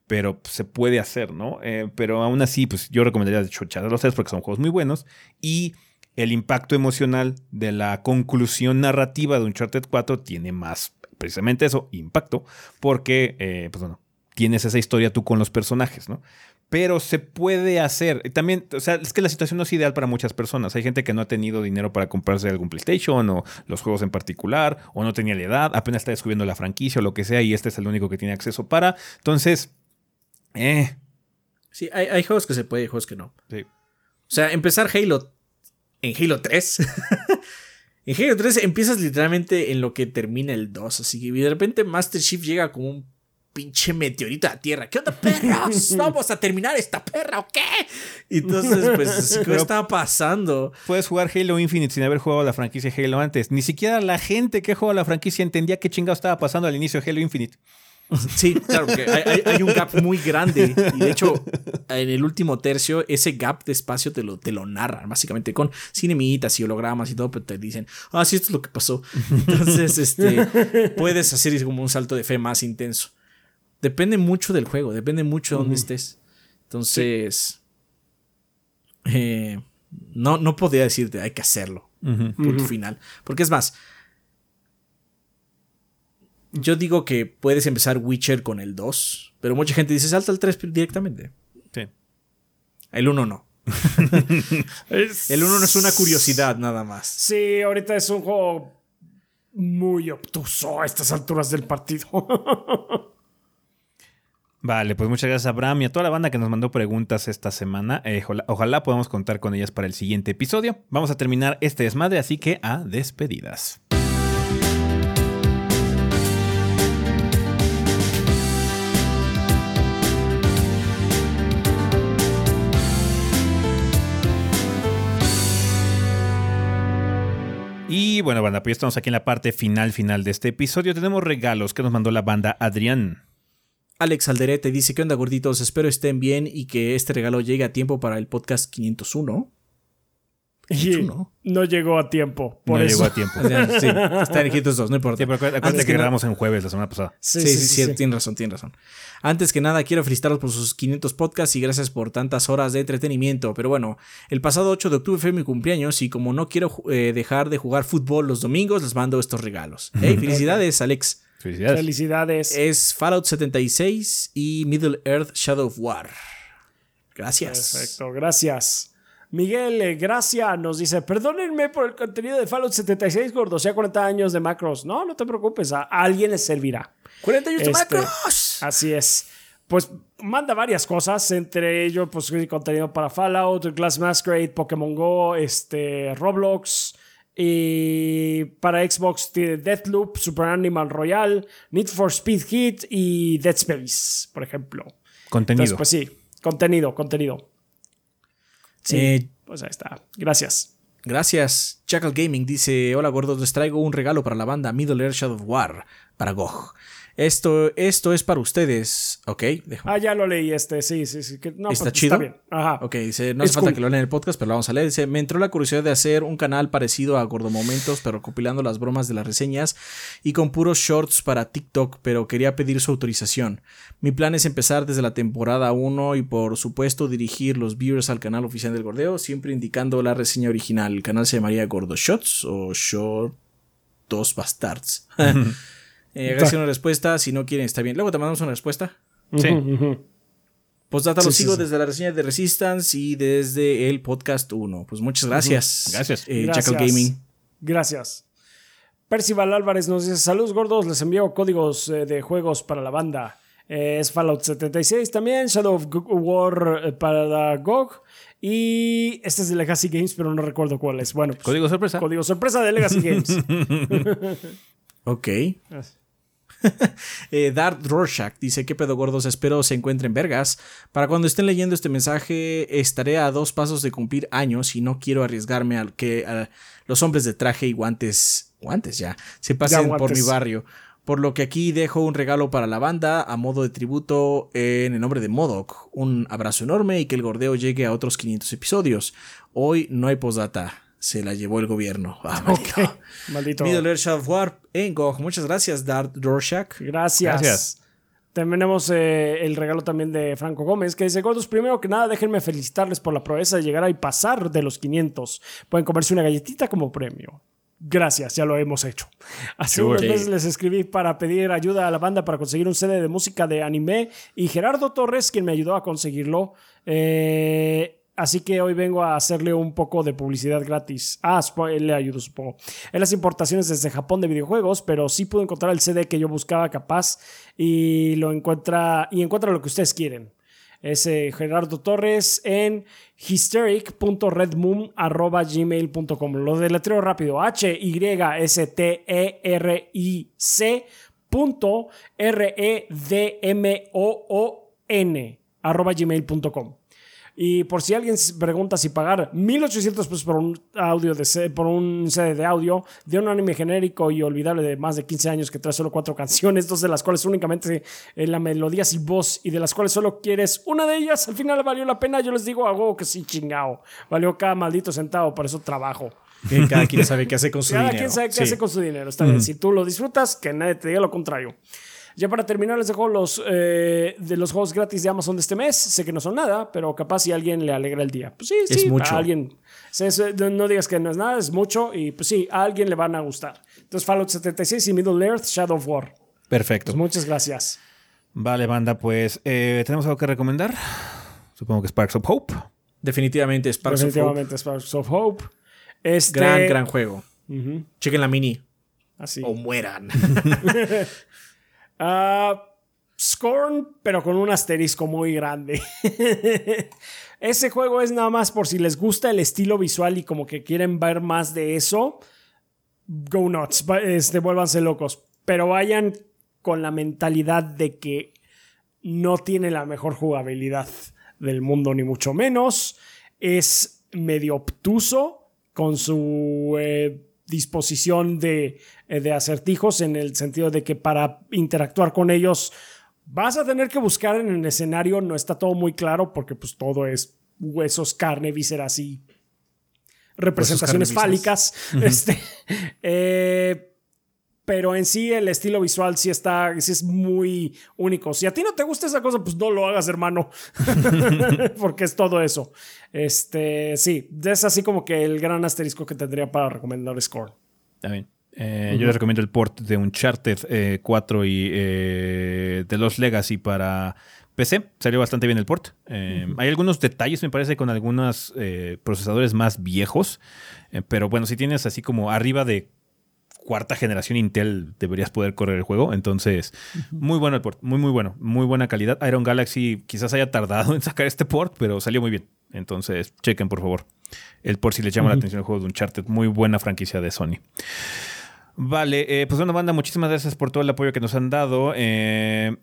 pero se puede hacer, ¿no? Eh, pero aún así, pues yo recomendaría echar los tres porque son juegos muy buenos. Y el impacto emocional de la conclusión narrativa de Uncharted 4 tiene más, precisamente eso, impacto, porque, eh, pues bueno, tienes esa historia tú con los personajes, ¿no? Pero se puede hacer. También, o sea, es que la situación no es ideal para muchas personas. Hay gente que no ha tenido dinero para comprarse algún PlayStation o los juegos en particular, o no tenía la edad, apenas está descubriendo la franquicia o lo que sea, y este es el único que tiene acceso para. Entonces, eh. Sí, hay, hay juegos que se puede y juegos que no. Sí. O sea, empezar Halo en Halo 3. en Halo 3 empiezas literalmente en lo que termina el 2. Así que de repente Master Chief llega como un pinche meteorito a tierra. ¿Qué onda, perros? ¿Vamos a terminar esta perra o qué? Y entonces, pues, ¿qué está pasando? Puedes jugar Halo Infinite sin haber jugado la franquicia Halo antes. Ni siquiera la gente que juega la franquicia entendía qué chingado estaba pasando al inicio de Halo Infinite. Sí, claro, porque hay, un gap muy grande. Y de hecho, en el último tercio, ese gap de espacio te lo, te lo narran, básicamente con cinemitas y hologramas y todo, pero te dicen, ah, sí, esto es lo que pasó. Entonces, este, puedes hacer como un salto de fe más intenso. Depende mucho del juego, depende mucho de dónde estés. Entonces, eh, no, no podría decirte, hay que hacerlo. Punto final. Porque es más, yo digo que puedes empezar Witcher con el 2, pero mucha gente dice salta al 3 directamente. Sí. El 1 no. el 1 no es una curiosidad nada más. Sí, ahorita es un juego muy obtuso a estas alturas del partido. Vale, pues muchas gracias a Abraham y a toda la banda que nos mandó preguntas esta semana. Eh, ojalá, ojalá podamos contar con ellas para el siguiente episodio. Vamos a terminar este desmadre, así que a despedidas. Y bueno, banda, pues ya estamos aquí en la parte final, final de este episodio. Tenemos regalos que nos mandó la banda Adrián. Alex Alderete dice, ¿qué onda gorditos? Espero estén bien y que este regalo llegue a tiempo para el podcast 501. Y no llegó a tiempo. Por no eso. llegó a tiempo. sí, está en 2, no importa. Sí, pero acuérdate que, grabamos en jueves la semana pasada. Sí, sí, sí, sí, tiene razón, tiene razón. Antes que nada, quiero felicitarlos por sus 500 podcasts y gracias por tantas horas de entretenimiento. Pero bueno, el pasado 8 de octubre fue mi cumpleaños y como no quiero eh, dejar de jugar fútbol los domingos, les mando estos regalos. Hey, felicidades, Alex. Felicidades. Felicidades. Es Fallout 76 y Middle Earth Shadow of War. Gracias. Perfecto, gracias. Miguel eh, Gracia nos dice, perdónenme por el contenido de Fallout 76, gordo, sea 40 años de macros. No, no te preocupes, a alguien les servirá. 40 años de este, macros. Así es. Pues manda varias cosas, entre ellos pues contenido para Fallout, Glass Masquerade, Pokémon Go, este, Roblox, y para Xbox tiene Deathloop, Super Animal Royale, Need for Speed Heat y Dead Space, por ejemplo. Contenido. pues sí, contenido, contenido. Sí, eh, pues ahí está. Gracias. Gracias. Chacal Gaming dice: Hola gordos, les traigo un regalo para la banda Middle Earth Shadow of War para GOG. Esto, esto es para ustedes, ¿ok? Ah, ya lo leí este, sí, sí, sí. no, ¿Está pues, chido? Está bien. Ajá. Ok, dice, no hace falta que lo lean en el podcast, pero lo vamos a leer. Dice, me entró la curiosidad de hacer un canal parecido a Gordo Momentos, pero recopilando las bromas de las reseñas y con puros shorts para TikTok, pero quería pedir su autorización. Mi plan es empezar desde la temporada 1 y por supuesto dirigir los viewers al canal oficial del Gordeo, siempre indicando la reseña original. El canal se llamaría Gordo Shots o Short Dos Bastards. Eh, una respuesta. Si no quieren, está bien. Luego te mandamos una respuesta. Sí. Pues data lo sigo desde la reseña de Resistance y desde el podcast 1. Pues muchas gracias. Gracias. Eh, gracias. Gaming. Gracias. Percival Álvarez nos dice: Saludos gordos, les envío códigos eh, de juegos para la banda. Eh, es Fallout 76 también, Shadow of War eh, para GOG. Y este es de Legacy Games, pero no recuerdo cuál es. Bueno, pues, Código sorpresa. Código sorpresa de Legacy Games. ok. eh, Dart Rorschach dice: ¿Qué pedo gordos? Espero se encuentren vergas. Para cuando estén leyendo este mensaje, estaré a dos pasos de cumplir años y no quiero arriesgarme a que los hombres de traje y guantes, guantes ya, se pasen por mi barrio. Por lo que aquí dejo un regalo para la banda a modo de tributo en el nombre de Modoc. Un abrazo enorme y que el gordeo llegue a otros 500 episodios. Hoy no hay postdata se la llevó el gobierno. Ah, maldito. Middle Earth of War en GOG. Muchas gracias, Dart Rorschach. Gracias. Gracias. Tenemos eh, el regalo también de Franco Gómez, que dice, Gordos, primero que nada, déjenme felicitarles por la proeza de llegar a y pasar de los 500. Pueden comerse una galletita como premio. Gracias, ya lo hemos hecho. Hace unos meses les escribí para pedir ayuda a la banda para conseguir un CD de música de anime y Gerardo Torres, quien me ayudó a conseguirlo, eh, Así que hoy vengo a hacerle un poco de publicidad gratis. Ah, le ayudo, supongo. En las importaciones desde Japón de videojuegos, pero sí pude encontrar el CD que yo buscaba capaz y lo encuentra y encuentra lo que ustedes quieren. Es eh, Gerardo Torres en hysteric.redmoon.gmail.com. Lo deletreo rápido. H-Y-S-T-E-R-I-C punto R-E-D-M-O-O-N arroba gmail.com. Y por si alguien pregunta si pagar 1800 pesos por un audio de por un CD de audio de un anime genérico y olvidable de más de 15 años que trae solo cuatro canciones, dos de las cuales únicamente en la melodía y voz y de las cuales solo quieres una de ellas, al final valió la pena. Yo les digo algo que sí chingao. Valió cada maldito centavo, por eso trabajo. cada quien sabe qué hace con su dinero. Cada quien sabe qué hace con su dinero. Está bien. Si tú lo disfrutas, que nadie te diga lo contrario. Ya para terminar, les dejo los eh, de los juegos gratis de Amazon de este mes. Sé que no son nada, pero capaz si a alguien le alegra el día. Pues sí, sí, es mucho. a alguien. No digas que no es nada, es mucho. Y pues sí, a alguien le van a gustar. Entonces, Fallout 76 y Middle Earth, Shadow of War. Perfecto. Pues muchas gracias. Vale, banda, pues eh, ¿tenemos algo que recomendar? Supongo que Sparks of Hope. Definitivamente Sparks of Hope. Definitivamente Sparks of Hope. Este... Gran, gran juego. Chequen la mini. Así. O mueran. Uh, Scorn, pero con un asterisco muy grande. Ese juego es nada más por si les gusta el estilo visual y como que quieren ver más de eso. Go nuts, este, vuélvanse locos. Pero vayan con la mentalidad de que no tiene la mejor jugabilidad del mundo, ni mucho menos. Es medio obtuso con su eh, disposición de, eh, de acertijos en el sentido de que para interactuar con ellos vas a tener que buscar en el escenario, no está todo muy claro porque pues todo es huesos, carne, vísceras y representaciones fálicas. este, eh, pero en sí el estilo visual sí está, sí es muy único. Si a ti no te gusta esa cosa, pues no lo hagas, hermano, porque es todo eso. Este, sí, es así como que el gran asterisco que tendría para recomendar Score. También. Eh, yo les recomiendo el port de Uncharted 4 eh, y eh, de Los Legacy para PC. Salió bastante bien el port. Hay algunos detalles, me parece, con algunos procesadores más viejos. pero bueno, si tienes así como arriba de cuarta generación Intel deberías poder correr el juego. Entonces, muy bueno el port, muy, muy bueno, muy buena calidad. Iron Galaxy quizás haya tardado en sacar este port, pero salió muy bien. Entonces, chequen por favor el port si les llama la atención el juego de Uncharted. Muy buena franquicia de Sony. Vale, eh, pues bueno, banda, muchísimas gracias por todo el apoyo que nos han dado. Eh,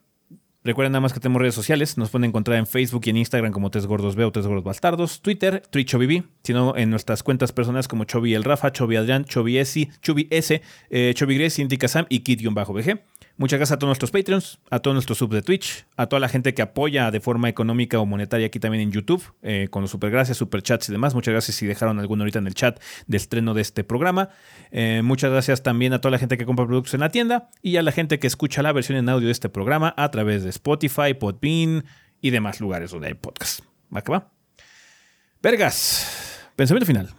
Recuerden nada más que tenemos redes sociales. Nos pueden encontrar en Facebook y en Instagram como Tres Gordos o Tres Gordos Bastardos. Twitter, TwitchOBB. Sino en nuestras cuentas personales como Chobi El Rafa, Chobi Adrián, Chobi S, Chobi S, eh, Grace, y Kid-BG. Muchas gracias a todos nuestros Patreons, a todos nuestros subs de Twitch, a toda la gente que apoya de forma económica o monetaria aquí también en YouTube, eh, con los super gracias, super chats y demás. Muchas gracias si dejaron alguno ahorita en el chat de estreno de este programa. Eh, muchas gracias también a toda la gente que compra productos en la tienda y a la gente que escucha la versión en audio de este programa a través de Spotify, Podbean y demás lugares donde hay podcast. ¿Va que va? Vergas, pensamiento final.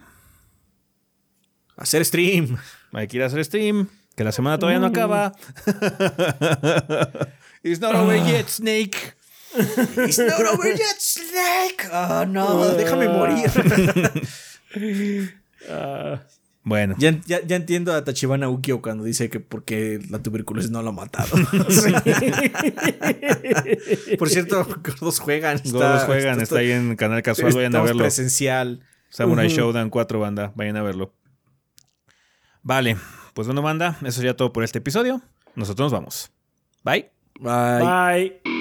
Hacer stream. Hay que ir a hacer stream. Que la semana todavía no acaba. It's not over yet, Snake. It's not over yet, Snake. Oh no, déjame morir. Bueno. Ya, ya, ya entiendo a Tachibana Ukio cuando dice que porque la tuberculosis no lo ha matado. Por cierto, Gordos juegan. está- Gordos juegan, está, ahí en Canal Casual, vayan a verlo. presencial. Samurai Ujú. Showdown 4 banda, vayan a verlo. Vale, pues bueno banda, eso ya todo por este episodio. Nosotros nos vamos. Bye. Bye. Bye.